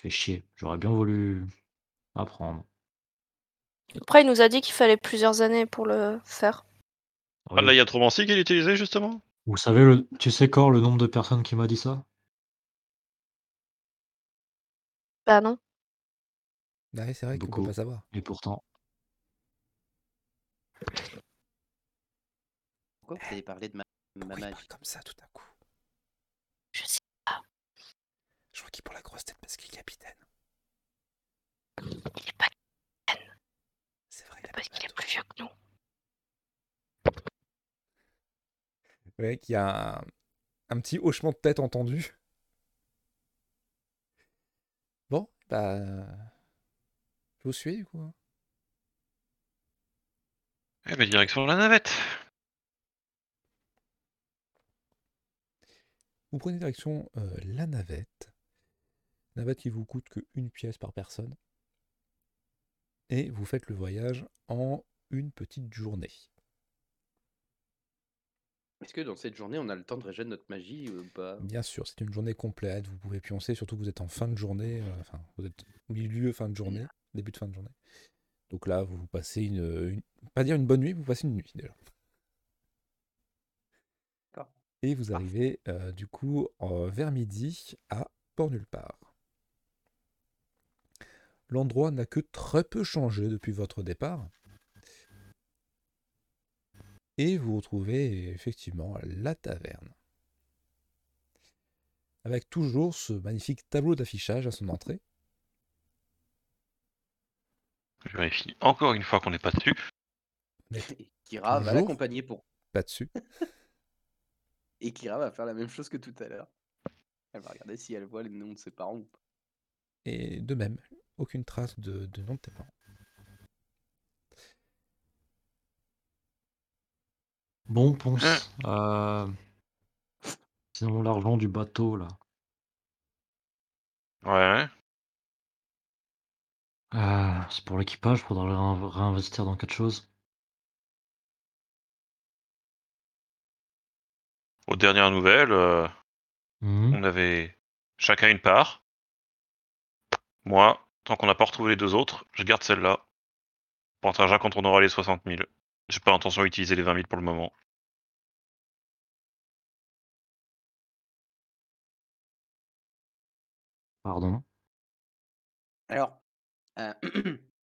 Fait chier, j'aurais bien voulu apprendre. Après, il nous a dit qu'il fallait plusieurs années pour le faire. Ah, là, il y a Tromancy qui utilisé justement? Vous savez, le... tu sais, Cor, le nombre de personnes qui m'a dit ça? Bah non. Ah oui, c'est vrai qu'on peut Beaucoup. pas savoir. Et pourtant, Pourquoi vous avez parlé de ma, ma Pourquoi il parle comme ça tout d'un coup? Je sais Je crois qu'il prend la grosse tête parce qu'il est capitaine. Il est pas C'est vrai, il parce pas qu'il est plus vieux que nous. de- Ouais, qu'il y a un, un petit hochement de tête entendu. Bon, bah. Je vous suis du coup. Eh ben, direction la navette. Vous prenez direction euh, la navette. Navette qui vous coûte que une pièce par personne. Et vous faites le voyage en une petite journée. Est-ce que dans cette journée, on a le temps de régénérer notre magie ou pas? Bien sûr, c'est une journée complète. Vous pouvez pioncer, surtout que vous êtes en fin de journée. euh, Enfin, vous êtes au milieu fin de journée, début de fin de journée. Donc là, vous passez une, une- Pas dire une bonne nuit, vous passez une nuit déjà. Et vous arrivez euh, du coup euh, vers midi à Port-Nulle-Part. L'endroit n'a que très peu changé depuis votre départ. Et vous retrouvez effectivement la taverne. Avec toujours ce magnifique tableau d'affichage à son entrée. Je vérifie encore une fois qu'on n'est pas dessus. Et Kira va l'accompagner pour. Pas dessus. *laughs* Et Kira va faire la même chose que tout à l'heure. Elle va regarder si elle voit les noms de ses parents ou pas. Et de même, aucune trace de, de nom de tes parents. bon, Ponce. Euh... Sinon, l'argent du bateau, là. Ouais. Euh, c'est pour l'équipage, faudra le réin- réinvestir dans quelque chose. Aux dernières nouvelles, euh, Mhm. on avait chacun une part. Moi, tant qu'on n'a pas retrouvé les deux autres, je garde celle-là. Pour un trajet quand on aura les 60 000. J'ai pas l'intention d'utiliser les 20 000 pour le moment. Pardon. Alors, euh, *clears throat*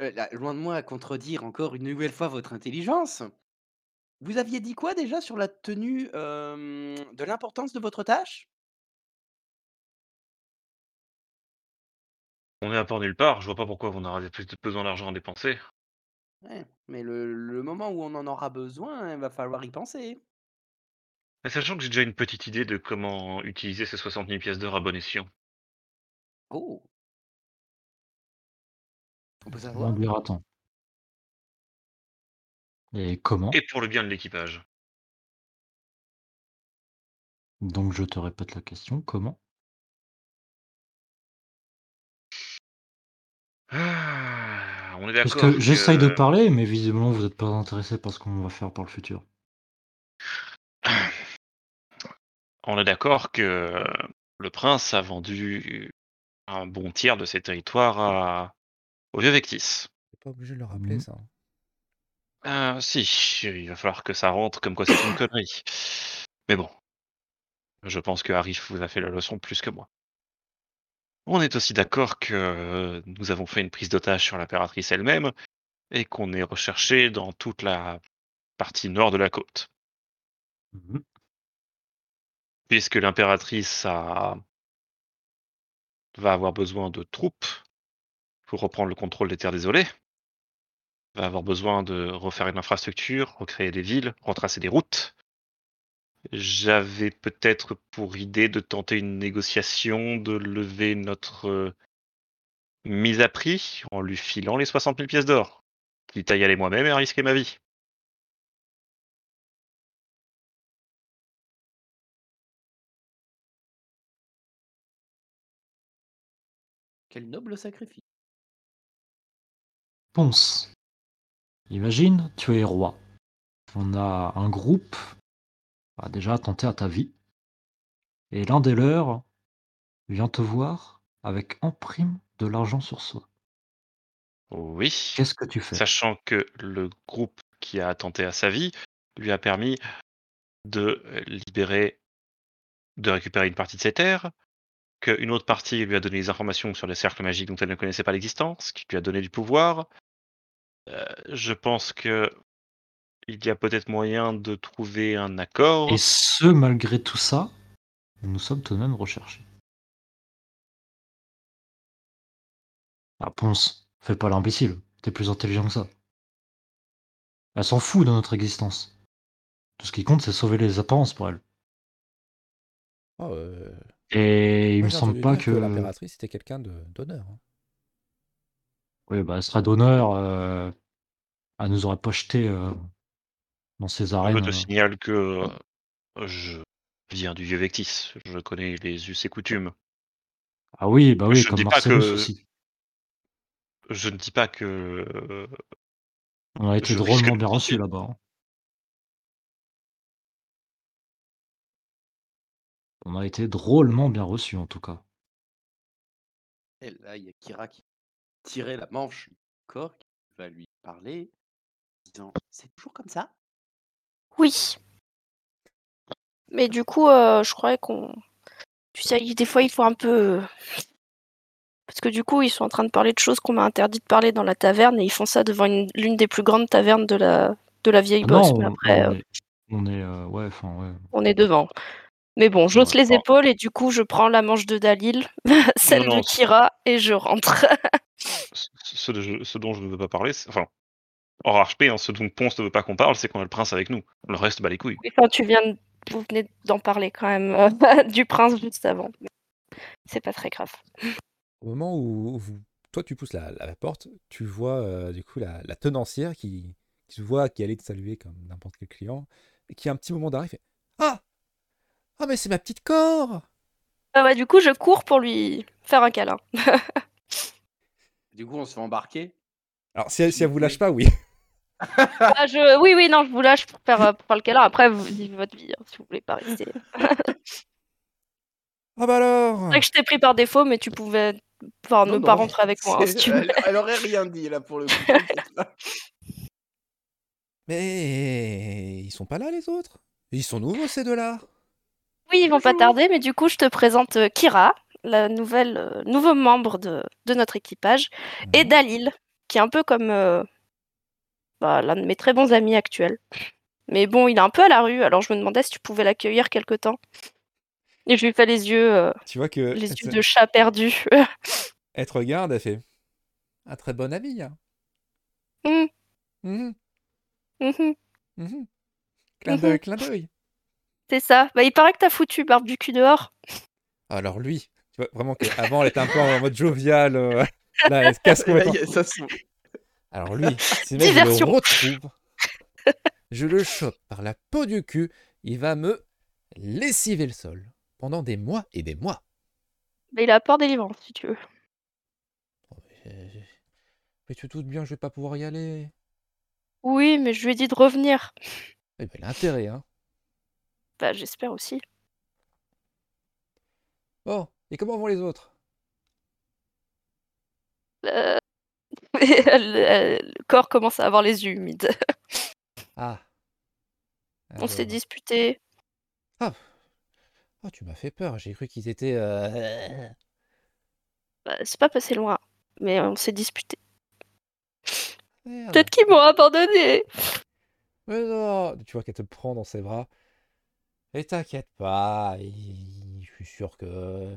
euh, là, loin de moi à contredire encore une nouvelle fois votre intelligence, Vous aviez dit quoi déjà sur la tenue, hem, de l'importance de votre tâche? On est à port nulle part, je vois pas pourquoi on aurait plus besoin d'argent à dépenser. Ouais, mais le le moment où on en aura besoin, il va falloir y penser. Sachant que j'ai déjà une petite idée de comment utiliser ces 60 000 pièces d'or à bon escient. Oh! On peut savoir? Et comment? Et pour le bien de l'équipage. Donc je te répète la question, comment? Ah, on est Parce d'accord que j'essaye de que parler, mais visiblement vous êtes pas intéressé par ce qu'on va faire pour le futur. on est d'accord que le prince a vendu un bon tiers de ses territoires à au vieux Vectis. T'es pas obligé de le rappeler, Mmh. ça. Ah si, il va falloir que ça rentre comme quoi c'est une connerie. Mais bon. Je pense que Arif vous a fait la leçon plus que moi. On est aussi d'accord que nous avons fait une prise d'otage sur l'impératrice elle-même et qu'on est recherché dans toute la partie nord de la côte. Mmh Puisque l'impératrice a... va avoir besoin de troupes pour reprendre le contrôle des terres désolées, va avoir besoin de refaire une infrastructure, recréer des villes, retracer des routes. J'avais peut-être pour idée de tenter une négociation, de lever notre euh, mise à prix en lui filant les 60 000 pièces d'or. Quitte à y aller moi-même et à risquer ma vie. Quel noble sacrifice. Imagine, tu es roi. On a un groupe a déjà attenté à ta vie. Et l'un des leurs vient te voir avec en prime de l'argent sur soi. Oui. Qu'est-ce que tu fais? Sachant que le groupe qui a attenté à sa vie lui a permis de libérer, de récupérer une partie de ses terres, qu'une autre partie lui a donné des informations sur des cercles magiques dont elle ne connaissait pas l'existence, qui lui a donné du pouvoir. Euh, je pense que il y a peut-être moyen de trouver un accord. Et ce, malgré tout ça, nous sommes tout de même recherchés. Ah, Ponce, fais pas l'imbécile. T'es plus intelligent que ça. Elle s'en fout de notre existence. Tout ce qui compte, c'est sauver les apparences pour elle. Oh, euh, Et il moi, me semble pas que. l'impératrice était quelqu'un de- d'honneur. hein. Oui, bah, elle serait d'honneur. euh, Elle nous aurait pas jeté euh, dans ces Je arènes. te euh. signale que euh, je viens du vieux Vectis. Je connais les us et coutumes. Ah oui, bah oui, Je ne comme dis pas Marcellus que- aussi. Je ne dis pas que euh, On a été je risque drôlement de bien reçus là-bas. hein. On a été drôlement bien reçus en tout cas. Et là, il y a Kira qui tirait la manche du corps, qui va lui parler, en disant C'est toujours comme ça? Oui. Mais du coup, euh, je croyais qu'on. Tu sais, des fois, il faut un peu. Parce que du coup, ils sont en train de parler de choses qu'on m'a interdit de parler dans la taverne et ils font ça devant une- l'une des plus grandes tavernes de la, de la vieille bosse. non, Mais on, après, on est, on est, euh, ouais, enfin ouais. on est devant. Mais bon, Ouais, les épaules et du coup, je prends la manche de Dalil, *laughs* celle non, de Kira et je rentre. Ce, de- dont je ne veux pas parler, enfin, hors HP, hein, ce dont Ponce ne veut pas qu'on parle, c'est qu'on a le prince avec nous. Le reste, bah les couilles. Enfin, tu viens de... Vous venez d'en parler quand même euh, *laughs* du prince juste avant. C'est pas très grave. Au moment où vous- toi tu pousses la, la porte, tu vois euh, du coup la, la tenancière qui, qui se voit qui allait te saluer comme n'importe quel client et qui a un petit moment d'arrêt fait Ah Ah mais c'est ma petite corps Ah ouais, du coup, je cours pour lui faire un câlin. *laughs* Du coup, on se fait embarquer. Alors si elle, si elle vous lâche pas, oui. *laughs* Ah, je... Oui, oui, non, je vous lâche pour faire, euh, pour faire le câlin. Après, vous vivez votre vie, hein, si vous voulez pas rester. Ah bah alors C'est vrai que je t'ai pris par défaut, mais tu pouvais enfin, ne Non, pas non, rentrer avec moi. hein, si tu veux. elle, elle aurait rien dit là pour le coup. Mais ils sont pas là les autres? Ils sont nouveaux ces deux-là? Oui, ils vont pas tarder, mais du coup, je te présente euh, Kira, la nouvelle, euh, nouveau membre de, de notre équipage, et Mhm. Dalil, qui est un peu comme euh, bah, l'un de mes très bons amis actuels. Mais bon, il est un peu à la rue, alors je me demandais si tu pouvais l'accueillir quelque temps. Et je lui fais les yeux, euh, Tu vois que les yeux de chat perdu. elle *laughs* te regarde, elle fait un très bon avis. Hein. Hum, Mhm, mhm, mhm. Clin Mhm. d'œil, clin d'œil. C'est ça. Bah, il paraît que t'as foutu Barbucu dehors. Alors lui, vraiment qu'avant elle était un peu en mode jovial. euh, *laughs* Là, elle se casse *laughs* complètement. ça Alors lui, si mec, je le retrouve, je le chope par la peau du cul, il va me lessiver le sol pendant des mois et des mois. Bah, il a peur des livres, si tu veux. Oh, mais, mais tu te doutes bien je vais pas pouvoir y aller. Oui, mais je lui ai dit de revenir. Eh ben, il a intérêt, hein. Bah, j'espère aussi. Bon, et comment vont les autres? Euh, *laughs* le, corps commence à avoir les yeux humides. Ah. On s'est Alors. disputé. Ah. Oh, tu m'as fait peur, j'ai cru qu'ils étaient... euh, Bah, c'est pas passé loin, mais on s'est disputé. Peut-être qu'ils m'ont abandonné. Mais non Tu vois qu'elle te prend dans ses bras. Et t'inquiète pas, je suis sûr que...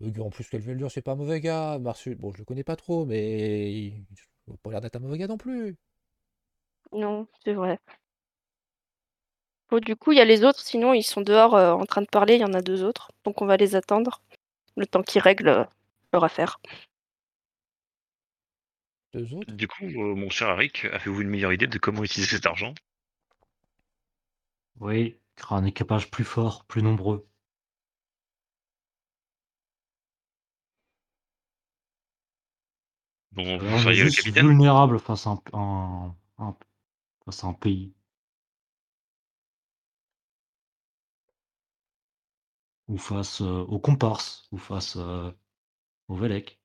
En plus, dire, c'est pas un mauvais gars. Marcus, bon, je le connais pas trop, mais... Il n'a pas l'air d'être un mauvais gars non plus. Non, c'est vrai. Bon, du coup, il y a les autres, sinon ils sont dehors euh, en train de parler, il y en a deux autres. Donc on va les attendre. Le temps qu'ils règlent euh, leur affaire. Deux autres Du coup, euh, mon cher Arik, avez-vous une meilleure idée de comment utiliser cet argent? Oui, créer un équipage plus fort, plus nombreux. Bon, vous seriez le capitaine vulnérable face à un, un- un- face à un pays. Ou face euh, aux comparses, ou face euh, au Velec.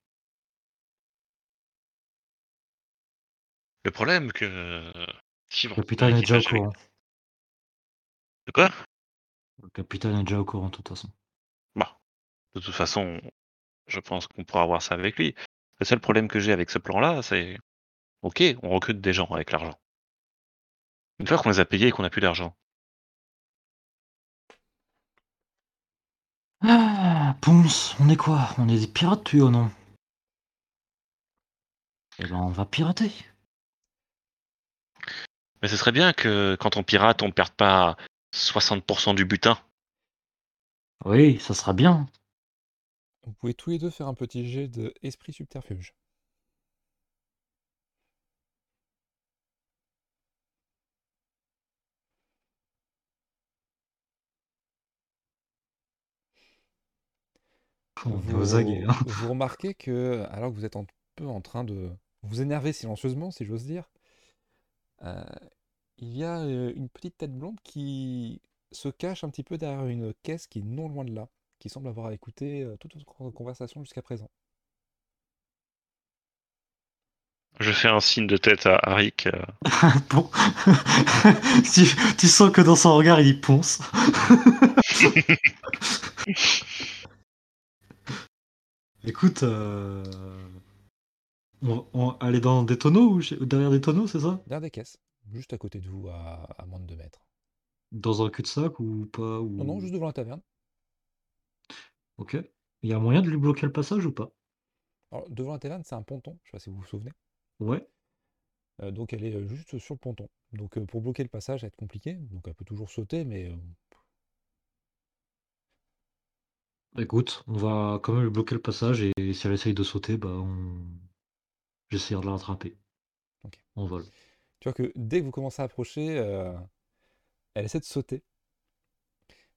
Le problème que... Si Le capitaine est déjà au courant. De quoi? Le capitaine est déjà au courant de toute façon. Bah, de toute façon, je pense qu'on pourra voir ça avec lui. Le seul problème que j'ai avec ce plan-là, c'est... Ok, on recrute des gens avec l'argent. Une fois qu'on les a payés et qu'on n'a plus d'argent, Ah, Ponce, on est quoi? On est des pirates, tu ou non? Eh ben, on va pirater. Mais ce serait bien que quand on pirate, on ne perde pas 60% du butin. Oui, ça sera bien. Vous pouvez tous les deux faire un petit jet de esprit subterfuge. Vous, hein. *laughs* vous remarquez que, alors que vous êtes un peu en train de vous énerver silencieusement, si j'ose dire, euh, il y a euh, une petite tête blonde qui se cache un petit peu derrière une caisse qui est non loin de là, qui semble avoir écouté euh, toute notre conversation jusqu'à présent. Je fais un signe de tête à Arik. euh, *laughs* Bon. *laughs* tu, tu sens que dans son regard, il y ponce. *laughs* Écoute, euh... on, on- aller dans des tonneaux ou chez- derrière des tonneaux, c'est ça? Derrière des caisses, juste à côté de vous, à, à moins de 2 mètres. Dans un cul-de-sac ou pas ou... Non, non, juste devant la taverne. Ok. Il y a moyen de lui bloquer le passage ou pas? Alors, devant la taverne, c'est un ponton, je sais pas si vous vous souvenez. Ouais. Euh, donc elle est euh, juste sur le ponton. Donc euh, pour bloquer le passage, ça va être compliqué. Donc elle peut toujours sauter, mais euh, Écoute, on va quand même lui bloquer le passage et si elle essaye de sauter, bah on... J'essaierai de la rattraper. Ok. On vole. tu vois que dès que vous commencez à approcher, euh, elle essaie de sauter.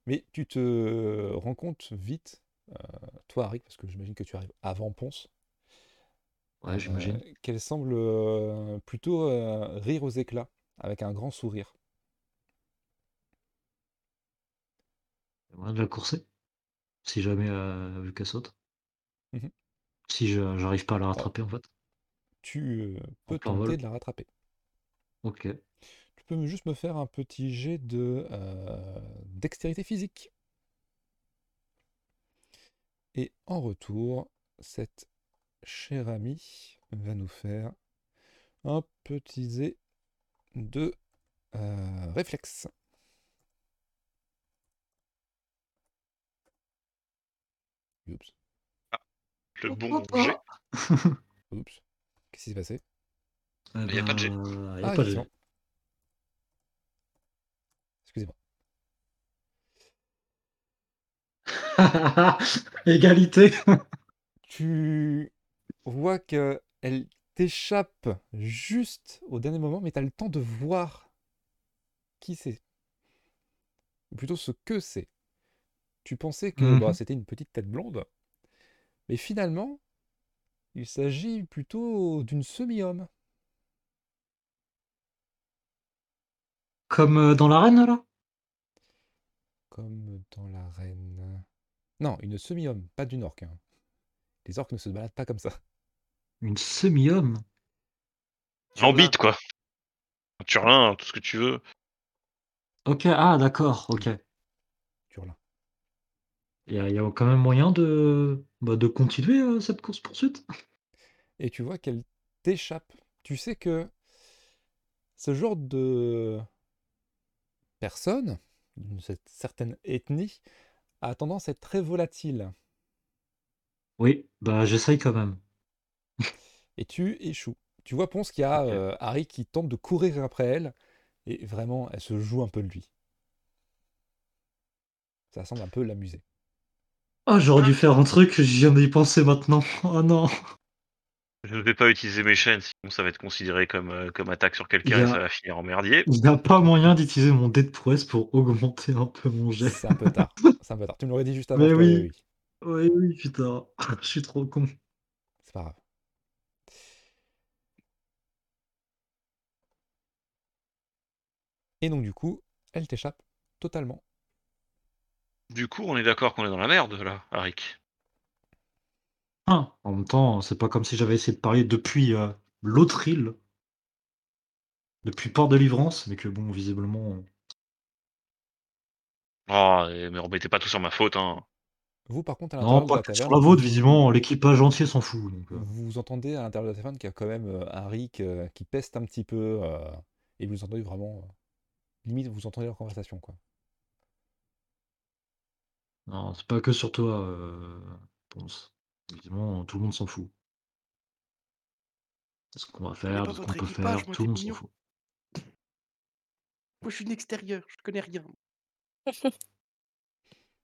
Mais tu te rends compte vite, toi Harry, parce que j'imagine que tu arrives avant Ponce, Ouais, euh, j'imagine. qu'elle semble euh, plutôt euh, rire aux éclats, avec un grand sourire? Il y a moyen de la courser Si jamais, euh, vu qu'elle saute. Mhm. Si je- j'arrive pas à la rattraper, en fait. Tu euh, peux tenter vol. de la rattraper. Ok. Tu peux juste me faire un petit jet de euh, dextérité physique. Et en retour, cette chère amie va nous faire un petit jet de Euh, réflexe. Oups. Le bon Pourquoi jet. pas Oups. Qu'est-ce qui s'est passé? Eh Y a pas de jet. Ah, pas de jet. effectivement. Excusez-moi. *laughs* Égalité. Tu vois que elle t'échappe juste au dernier moment, mais tu as le temps de voir qui c'est. Ou plutôt ce que c'est. Tu pensais que bah, Mhm. c'était une petite tête blonde, mais finalement, il s'agit plutôt d'une semi-homme. Comme euh, dans l'arène, là Comme dans l'arène. Non, une semi-homme, pas d'une orque. hein. Les orques ne se baladent pas comme ça. Une semi-homme? Bite, quoi. Un Turlin, tout ce que tu veux. Ok, ah d'accord, ok. Turlin. Il y, a- y a quand même moyen de, bah, de continuer euh, cette course-poursuite Et tu vois qu'elle t'échappe. Tu sais que ce genre de personne, d'une cer- certaine ethnie, a tendance à être très volatile. Oui, bah j'essaye quand même. Et tu échoues. Tu vois Ponce qui a Ok. euh, Harry qui tente de courir après elle. Et vraiment, elle se joue un peu de lui. Ça semble un peu l'amuser. Oh, j'aurais dû faire un truc, je viens d'y penser maintenant. Oh non. Je ne vais pas utiliser mes chaînes, sinon ça va être considéré comme, euh, comme attaque sur quelqu'un et a- ça va finir en merdier. Il n'y a pas moyen d'utiliser mon dé de prouesse pour augmenter un peu mon jet. C'est un peu tard. C'est un peu tard. Tu me l'aurais dit juste avant. Mais oui. dit Oui, oui, putain. *laughs* Je suis trop con. C'est pas grave. Et donc du coup, elle t'échappe totalement. Du coup, on est d'accord qu'on est dans la merde, là, Arik. Ah, en même temps, c'est pas comme si j'avais essayé de parler depuis euh, l'autre île. Depuis Port de Livrance, mais que bon, visiblement. Oh, et- mais remettez pas tout sur ma faute, hein. Vous, par contre, à Non, l'intérieur de pas la que sur taverne, la vôtre, vous- visiblement, l'équipage entier s'en fout. Donc, euh. Vous entendez à l'intérieur de la taverne qu'il y a quand même un Rick euh, qui peste un petit peu euh, et vous entendez vraiment limite vous entendez leur conversation quoi. Non, c'est pas que sur toi, euh, Ponce. Visiblement, tout le monde s'en fout. De ce qu'on va faire, de ce qu'on votre peut équipage, faire, moi, tout le monde s'en mignon. fout. Moi, je suis une extérieure, je connais rien. *laughs*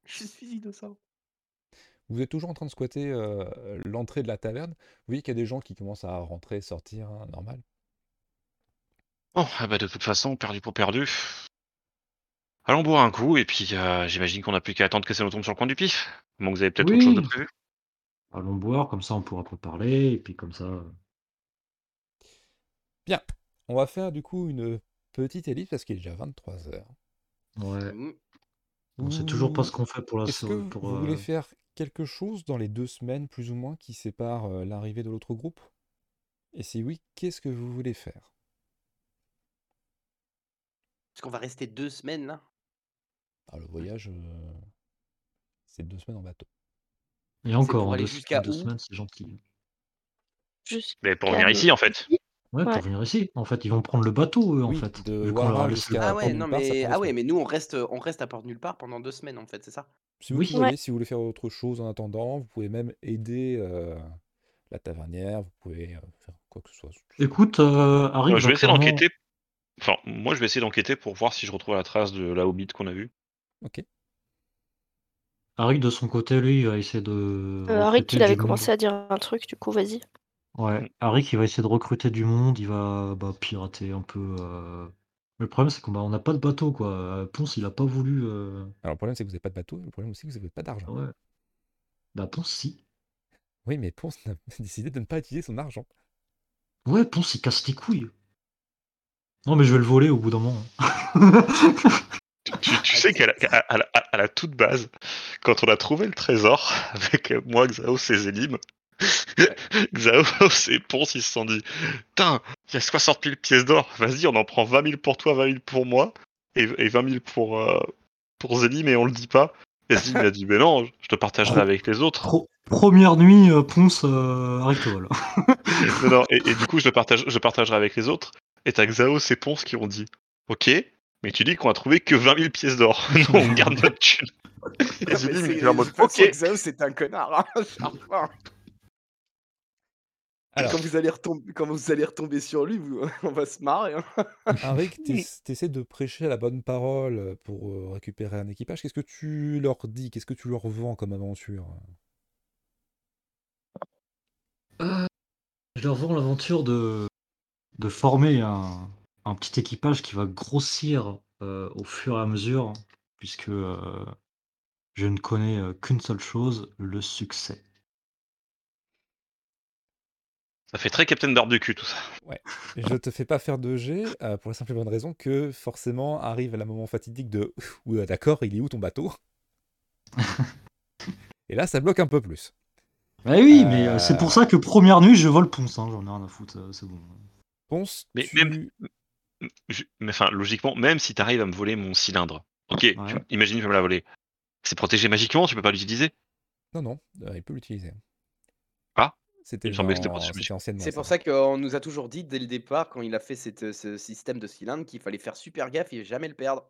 je suis innocent. Vous êtes toujours en train de squatter euh, l'entrée de la taverne? Vous voyez qu'il y a des gens qui commencent à rentrer, sortir, hein, normal? Bon, ah bah de toute façon, perdu pour perdu. Allons boire un coup, et puis euh, j'imagine qu'on n'a plus qu'à attendre que ça nous tombe sur le coin du pif. Bon, vous avez peut-être autre chose de Oui. prévu? Allons boire, comme ça on pourra pas parler, et puis comme ça. euh, Bien, on va faire du coup une petite ellipse parce qu'il est déjà 23 heures. Ouais. Mm. On sait toujours pas ce qu'on fait pour la Est-ce so- que pour, vous voulez euh, faire quelque chose dans les deux semaines plus ou moins qui séparent euh, l'arrivée de l'autre groupe? Et si oui, qu'est-ce que vous voulez faire? Parce qu'on va rester deux semaines là? Ah, le voyage, euh, c'est deux semaines en bateau. Et encore, pour en aller deux, jusqu'à deux où? semaines, c'est gentil. Juste. Mais pour venir ici, en fait. Ouais, pour venir ici. En fait, ils vont prendre le bateau, eux, en Oui, fait. de vu qu'on leur a Wara laissé jusqu'à- le Ah, Ah ouais, non nulle part, ça mais prend deux ah ouais, semaines. mais nous on reste on reste à Port nulle part pendant deux semaines en fait, c'est ça? C'est vous Oui. Ouais. si vous voulez faire autre chose en attendant. Vous pouvez même aider euh, la tavernière. Vous pouvez euh, faire quoi que ce soit. Écoute, euh, Harry, Euh, je va vais essayer clairement- d'enquêter. Enfin, moi, je vais essayer d'enquêter pour voir si je retrouve la trace de la Hobbit qu'on a vue. Ok. Harry, de son côté, lui, il va essayer de. Euh, Harry, recruter il avait du commencé monde. à dire un truc, du coup, vas-y. Ouais, Harry qui va essayer de recruter du monde, il va bah, pirater un peu. euh. Mais le problème, c'est qu'on bah, on n'a pas de bateau, quoi. Euh, Ponce, il a pas voulu. euh, Alors le problème, c'est que vous n'avez pas de bateau. Le problème aussi, c'est que vous n'avez pas d'argent. Ouais. Bah, Ponce, si. Oui, mais Ponce a *laughs* décidé de ne pas utiliser son argent. Ouais, Ponce, il casse les couilles. Non, mais je vais le voler au bout d'un moment. hein. *laughs* Tu, tu sais qu'à la, à- la- à la toute base, quand on a trouvé le trésor, *laughs* avec euh, moi, Xaos et Zélim, Xaos et Ponce, ils se sont dit Putain, il y a 60 000 pièces d'or, vas-y, on en prend 20 000 pour toi, 20 000 pour moi, et, et 20 000 pour, euh, pour Zélim, et on le dit pas. Et Zélim a dit Mais non, je te partagerai avec les autres. Pro- Première nuit, euh, Ponce, euh, Harry te vole. Non, non, et, et du coup, je le partage, je partagerai avec les autres. Et t'as Xaos et Ponce qui ont dit Ok, mais tu dis qu'on a trouvé que 20 000 pièces d'or. *laughs* non, on garde notre thune. Et mais en mode, ok. C'est un connard. Hein. Alors, Quand vous allez retomber, quand vous allez retomber sur lui, vous- *laughs* on va se marrer. hein. T'ess- t'essaies de prêcher la bonne parole pour euh, récupérer un équipage. Qu'est-ce que tu leur dis? Qu'est-ce que tu leur vends comme aventure? Je leur vends l'aventure de, de former un, un petit équipage qui va grossir euh, au fur et à mesure, puisque euh, je ne connais euh, qu'une seule chose, le succès. Ça fait très Captain Barbecue tout ça. Je te fais pas faire de jet euh, pour la simple et bonne raison que forcément arrive le moment fatidique de ouais, d'accord, il est où ton bateau? *laughs* Et là, ça bloque un peu plus. Eh oui, mais c'est pour ça que première nuit, je vole ponce, hein, j'en ai rien à foutre, c'est bon. Ponce, Mais tu... même- Mais enfin, logiquement, même si t'arrives à me voler mon cylindre, ok, tu- Ouais. imagine, tu peux me la voler. C'est protégé magiquement, tu peux pas l'utiliser? Non, non, euh, il peut l'utiliser. Ah, C'était que. C'est pour ça qu'on nous a toujours dit dès le départ, quand il a fait cette- ce système de cylindre, qu'il fallait faire super gaffe et jamais le perdre.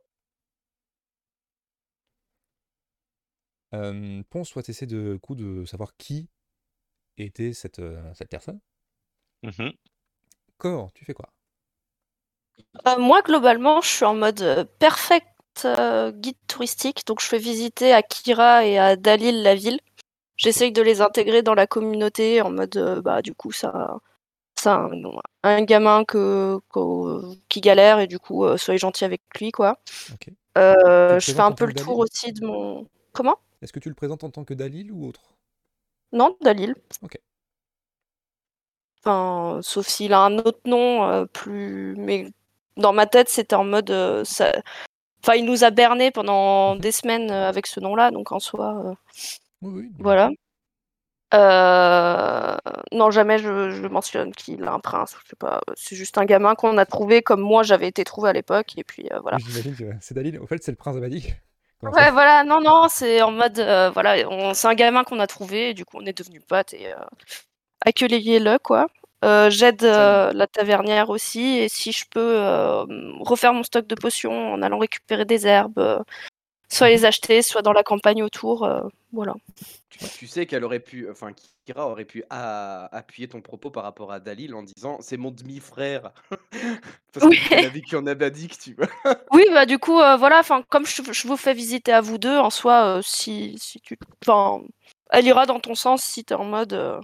Euh, Ponce, toi, t'essaies de, coup, de savoir qui était cette, euh, cette personne? Mhm. Cor, tu fais quoi? Euh, moi, globalement, je suis en mode euh, perfect euh, guide touristique. Donc, je fais visiter à Kira et à Dalil la ville. J'essaye de les intégrer dans la communauté en mode, euh, bah, du coup, ça, ça un, un gamin que, que- qui galère et du coup, soyez gentil avec lui, quoi. Je fais un peu le tour aussi de mon. Comment? Est-ce que tu le présentes en tant que Dalil ou autre? Non, Dalil. Ok. Enfin, sauf s'il a un autre nom plus. Mais dans ma tête, c'était en mode. euh, ça... Enfin, il nous a berné pendant Mhm. des semaines euh, avec ce nom-là, donc en soi, euh, Oui, oui. voilà. Euh, Non, jamais je, je mentionne qu'il a un prince. Je sais pas. C'est juste un gamin qu'on a trouvé comme moi j'avais été trouvé à l'époque, et puis voilà. Oui, J'imagine que c'est Dalil. Au fait, c'est le prince Abadi. *laughs* Ouais, voilà, non, non, c'est en mode, voilà, on- c'est un gamin qu'on a trouvé, et du coup on est devenus potes et accueillez-le, quoi. Euh, J'aide euh, la tavernière aussi, et si je peux euh, refaire mon stock de potions en allant récupérer des herbes, soit les acheter, soit dans la campagne autour, voilà. Tu, tu sais qu'elle aurait pu, enfin, Kira aurait pu a- appuyer ton propos par rapport à Dalil en disant c'est mon demi-frère. *laughs* Parce Oui. qu'elle a vécu en Abadik, tu vois. *laughs* Oui, bah du coup, euh, voilà, enfin, comme je, je vous fais visiter à vous deux, en soi, euh, si, si tu, enfin, elle ira dans ton sens si t'es en mode, euh,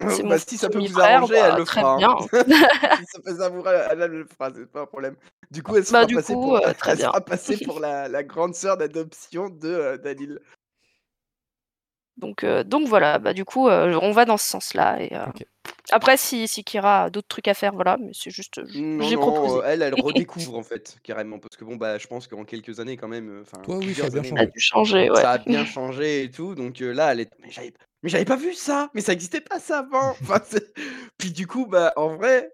bah, si ça peut vous arranger, bah, elle le très fera. hein. bien. *laughs* si ça peut savourer, elle, elle le fera, c'est pas un problème. Du coup, elle Bah, sera du passée coup, pour, euh, très elle bien. sera passée pour *laughs* la, la grande sœur d'adoption de euh, Dalil. Donc, euh, donc voilà, bah du coup, euh, on va dans ce sens-là. Et, euh. Après, si, si Kira a d'autres trucs à faire, voilà, mais c'est juste, j- Non, j'ai non, proposé. elle, elle *laughs* redécouvre en fait, carrément. Parce que bon, bah, je pense qu'en quelques années, quand même, enfin, Toi, oui, ça a bien années, Ça a changé. dû changer, ouais. ça a bien changé et tout. Donc euh, là, elle est. Mais j'avais mais j'avais pas vu ça Mais ça existait pas ça avant *laughs* enfin, Puis du coup, bah, en vrai,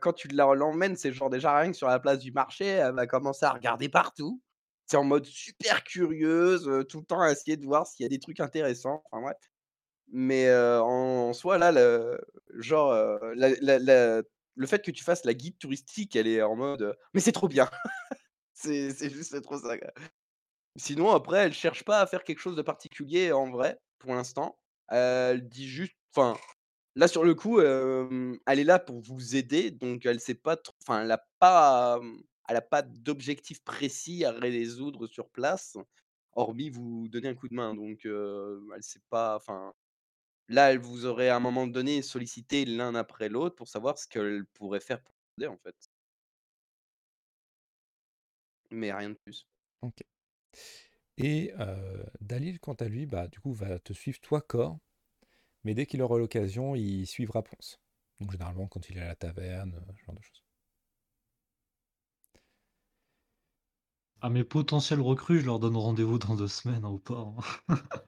quand tu l'emmènes, c'est genre déjà rien que sur la place du marché, elle va commencer à regarder partout. C'est en mode super curieuse, tout le temps à essayer de voir s'il y a des trucs intéressants. Enfin, ouais. Mais en, soi, là, le, genre, la- la- la- le fait que tu fasses la guide touristique, elle est en mode. mais c'est trop bien *laughs* C'est juste trop ça. Sinon, après, elle cherche pas à faire quelque chose de particulier en vrai, pour l'instant. Elle dit juste. Enfin, là, sur le coup, elle est là pour vous aider, donc elle sait pas. Enfin, elle a pas, elle a pas d'objectif précis à résoudre sur place, hormis vous donner un coup de main. Donc, heu, elle sait pas. Enfin, là, elle vous aurait à un moment donné sollicité l'un après l'autre pour savoir ce qu'elle pourrait faire pour vous aider, en fait. Mais rien de plus. Ok. Et euh, Dalil, quant à lui, bah, du coup, va te suivre toi, Cor. Mais dès qu'il aura l'occasion, il suivra Ponce. Donc généralement, quand il est à la taverne, euh, ce genre de choses. À mes potentiels recrues, je leur donne rendez-vous dans deux semaines hein, au port. hein. *laughs*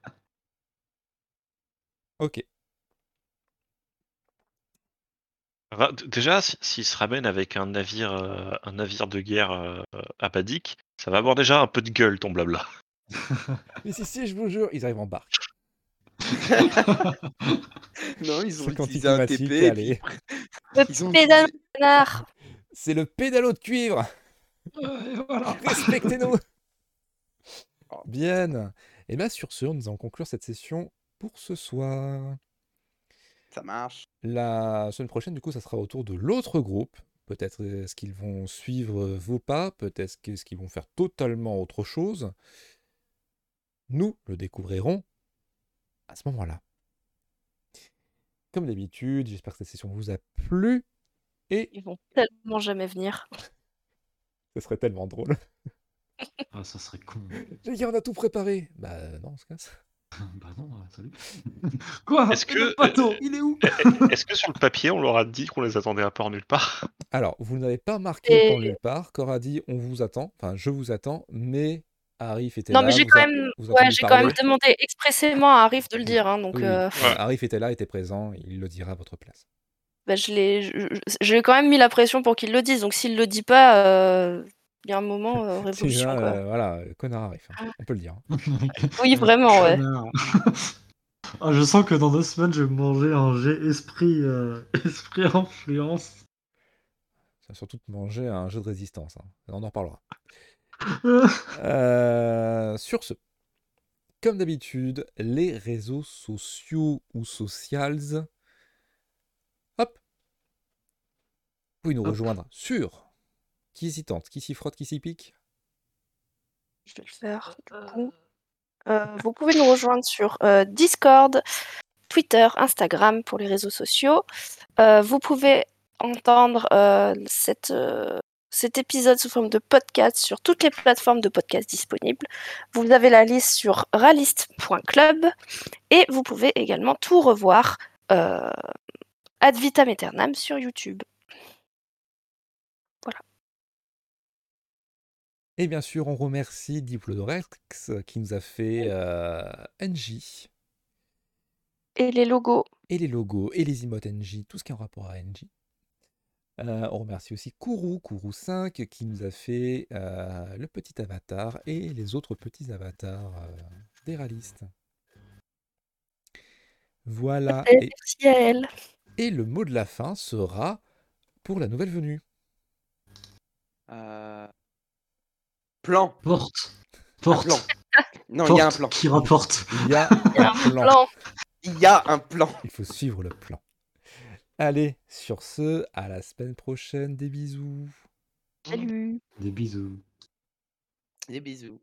Ok. Déjà, si- s'il se ramène avec un navire, euh, un navire de guerre euh, apadique, ça va avoir déjà un peu de gueule ton blabla. *laughs* Mais si, si, je vous jure, ils arrivent en barque. *laughs* Non, ils ont utilisé un TP et allez. puis Le ont pédalo C'est le pédalo de cuivre voilà. *laughs* Respectez-nous Oh. Bien. Et bien sur ce, nous allons conclure cette session pour ce soir. Ça marche. La semaine prochaine, du coup, ça sera autour de l'autre groupe. Peut-être est-ce qu'ils vont suivre vos pas, peut-être est-ce qu'ils vont faire totalement autre chose? Nous le découvrirons à ce moment-là. Comme d'habitude, j'espère que cette session vous a plu et Ils vont tellement jamais venir. *laughs* ce serait tellement drôle. Ah, ça serait con. *laughs* Les gars, on a tout préparé. Bah non, on se casse. bah non, euh, salut. *laughs* Quoi? Est-ce que- le bateau, il est où? Est-ce que sur le papier, on leur a dit qu'on les attendait à port nulle part? Alors, vous n'avez pas marqué Et- pour nulle part. Cora dit on vous attend, enfin je vous attends, mais Arif était Non, là. mais j'ai quand a- même, ouais, j'ai quand même demandé expressément à Arif de le dire, hein, donc Oui, oui. euh, Arif était là, était présent, il le dira à votre place. bah, je l'ai, je- j'ai quand même mis la pression pour qu'il le dise. Donc s'il le dit pas, euh, il y a un moment euh, *laughs* révolution. déjà, quoi. euh, voilà, connard Arif, hein, on peut le dire. hein. *laughs* Oui, vraiment, ouais. *laughs* Ah, je sens que dans deux semaines, je vais manger un jet esprit, euh, esprit influence. Ça va surtout te manger un jeu de résistance, hein. on en reparlera. Euh, sur ce, comme d'habitude, les réseaux sociaux ou socials. Hop. Vous pouvez nous Hop. rejoindre sur qui s'y tente, qui s'y frotte, qui s'y pique. Je vais le faire. du coup. Euh, vous pouvez nous rejoindre sur euh, Discord, Twitter, Instagram pour les réseaux sociaux. Euh, vous pouvez entendre euh, cette, euh, cet épisode sous forme de podcast sur toutes les plateformes de podcast disponibles. Vous avez la liste sur ralist.club et vous pouvez également tout revoir euh, ad vitam aeternam sur YouTube. Et bien sûr, on remercie Diplodorex qui nous a fait euh, NJ Et les logos. et les logos et les emotes NJ, tout ce qui est en rapport à NJ. Euh, on remercie aussi Kourou, Kourou5, qui nous a fait euh, le petit avatar et les autres petits avatars euh, des réalistes. Voilà. Et Et, merci à elle. et le mot de la fin sera pour la nouvelle venue. Euh, Plan. Porte. Porte. plan. Non, il y a un plan. qui rapporte. Il y a un. Plan. Il y a un plan. Il faut suivre le plan. Allez, sur ce, à la semaine prochaine. Des bisous. Salut. Des bisous. Des bisous.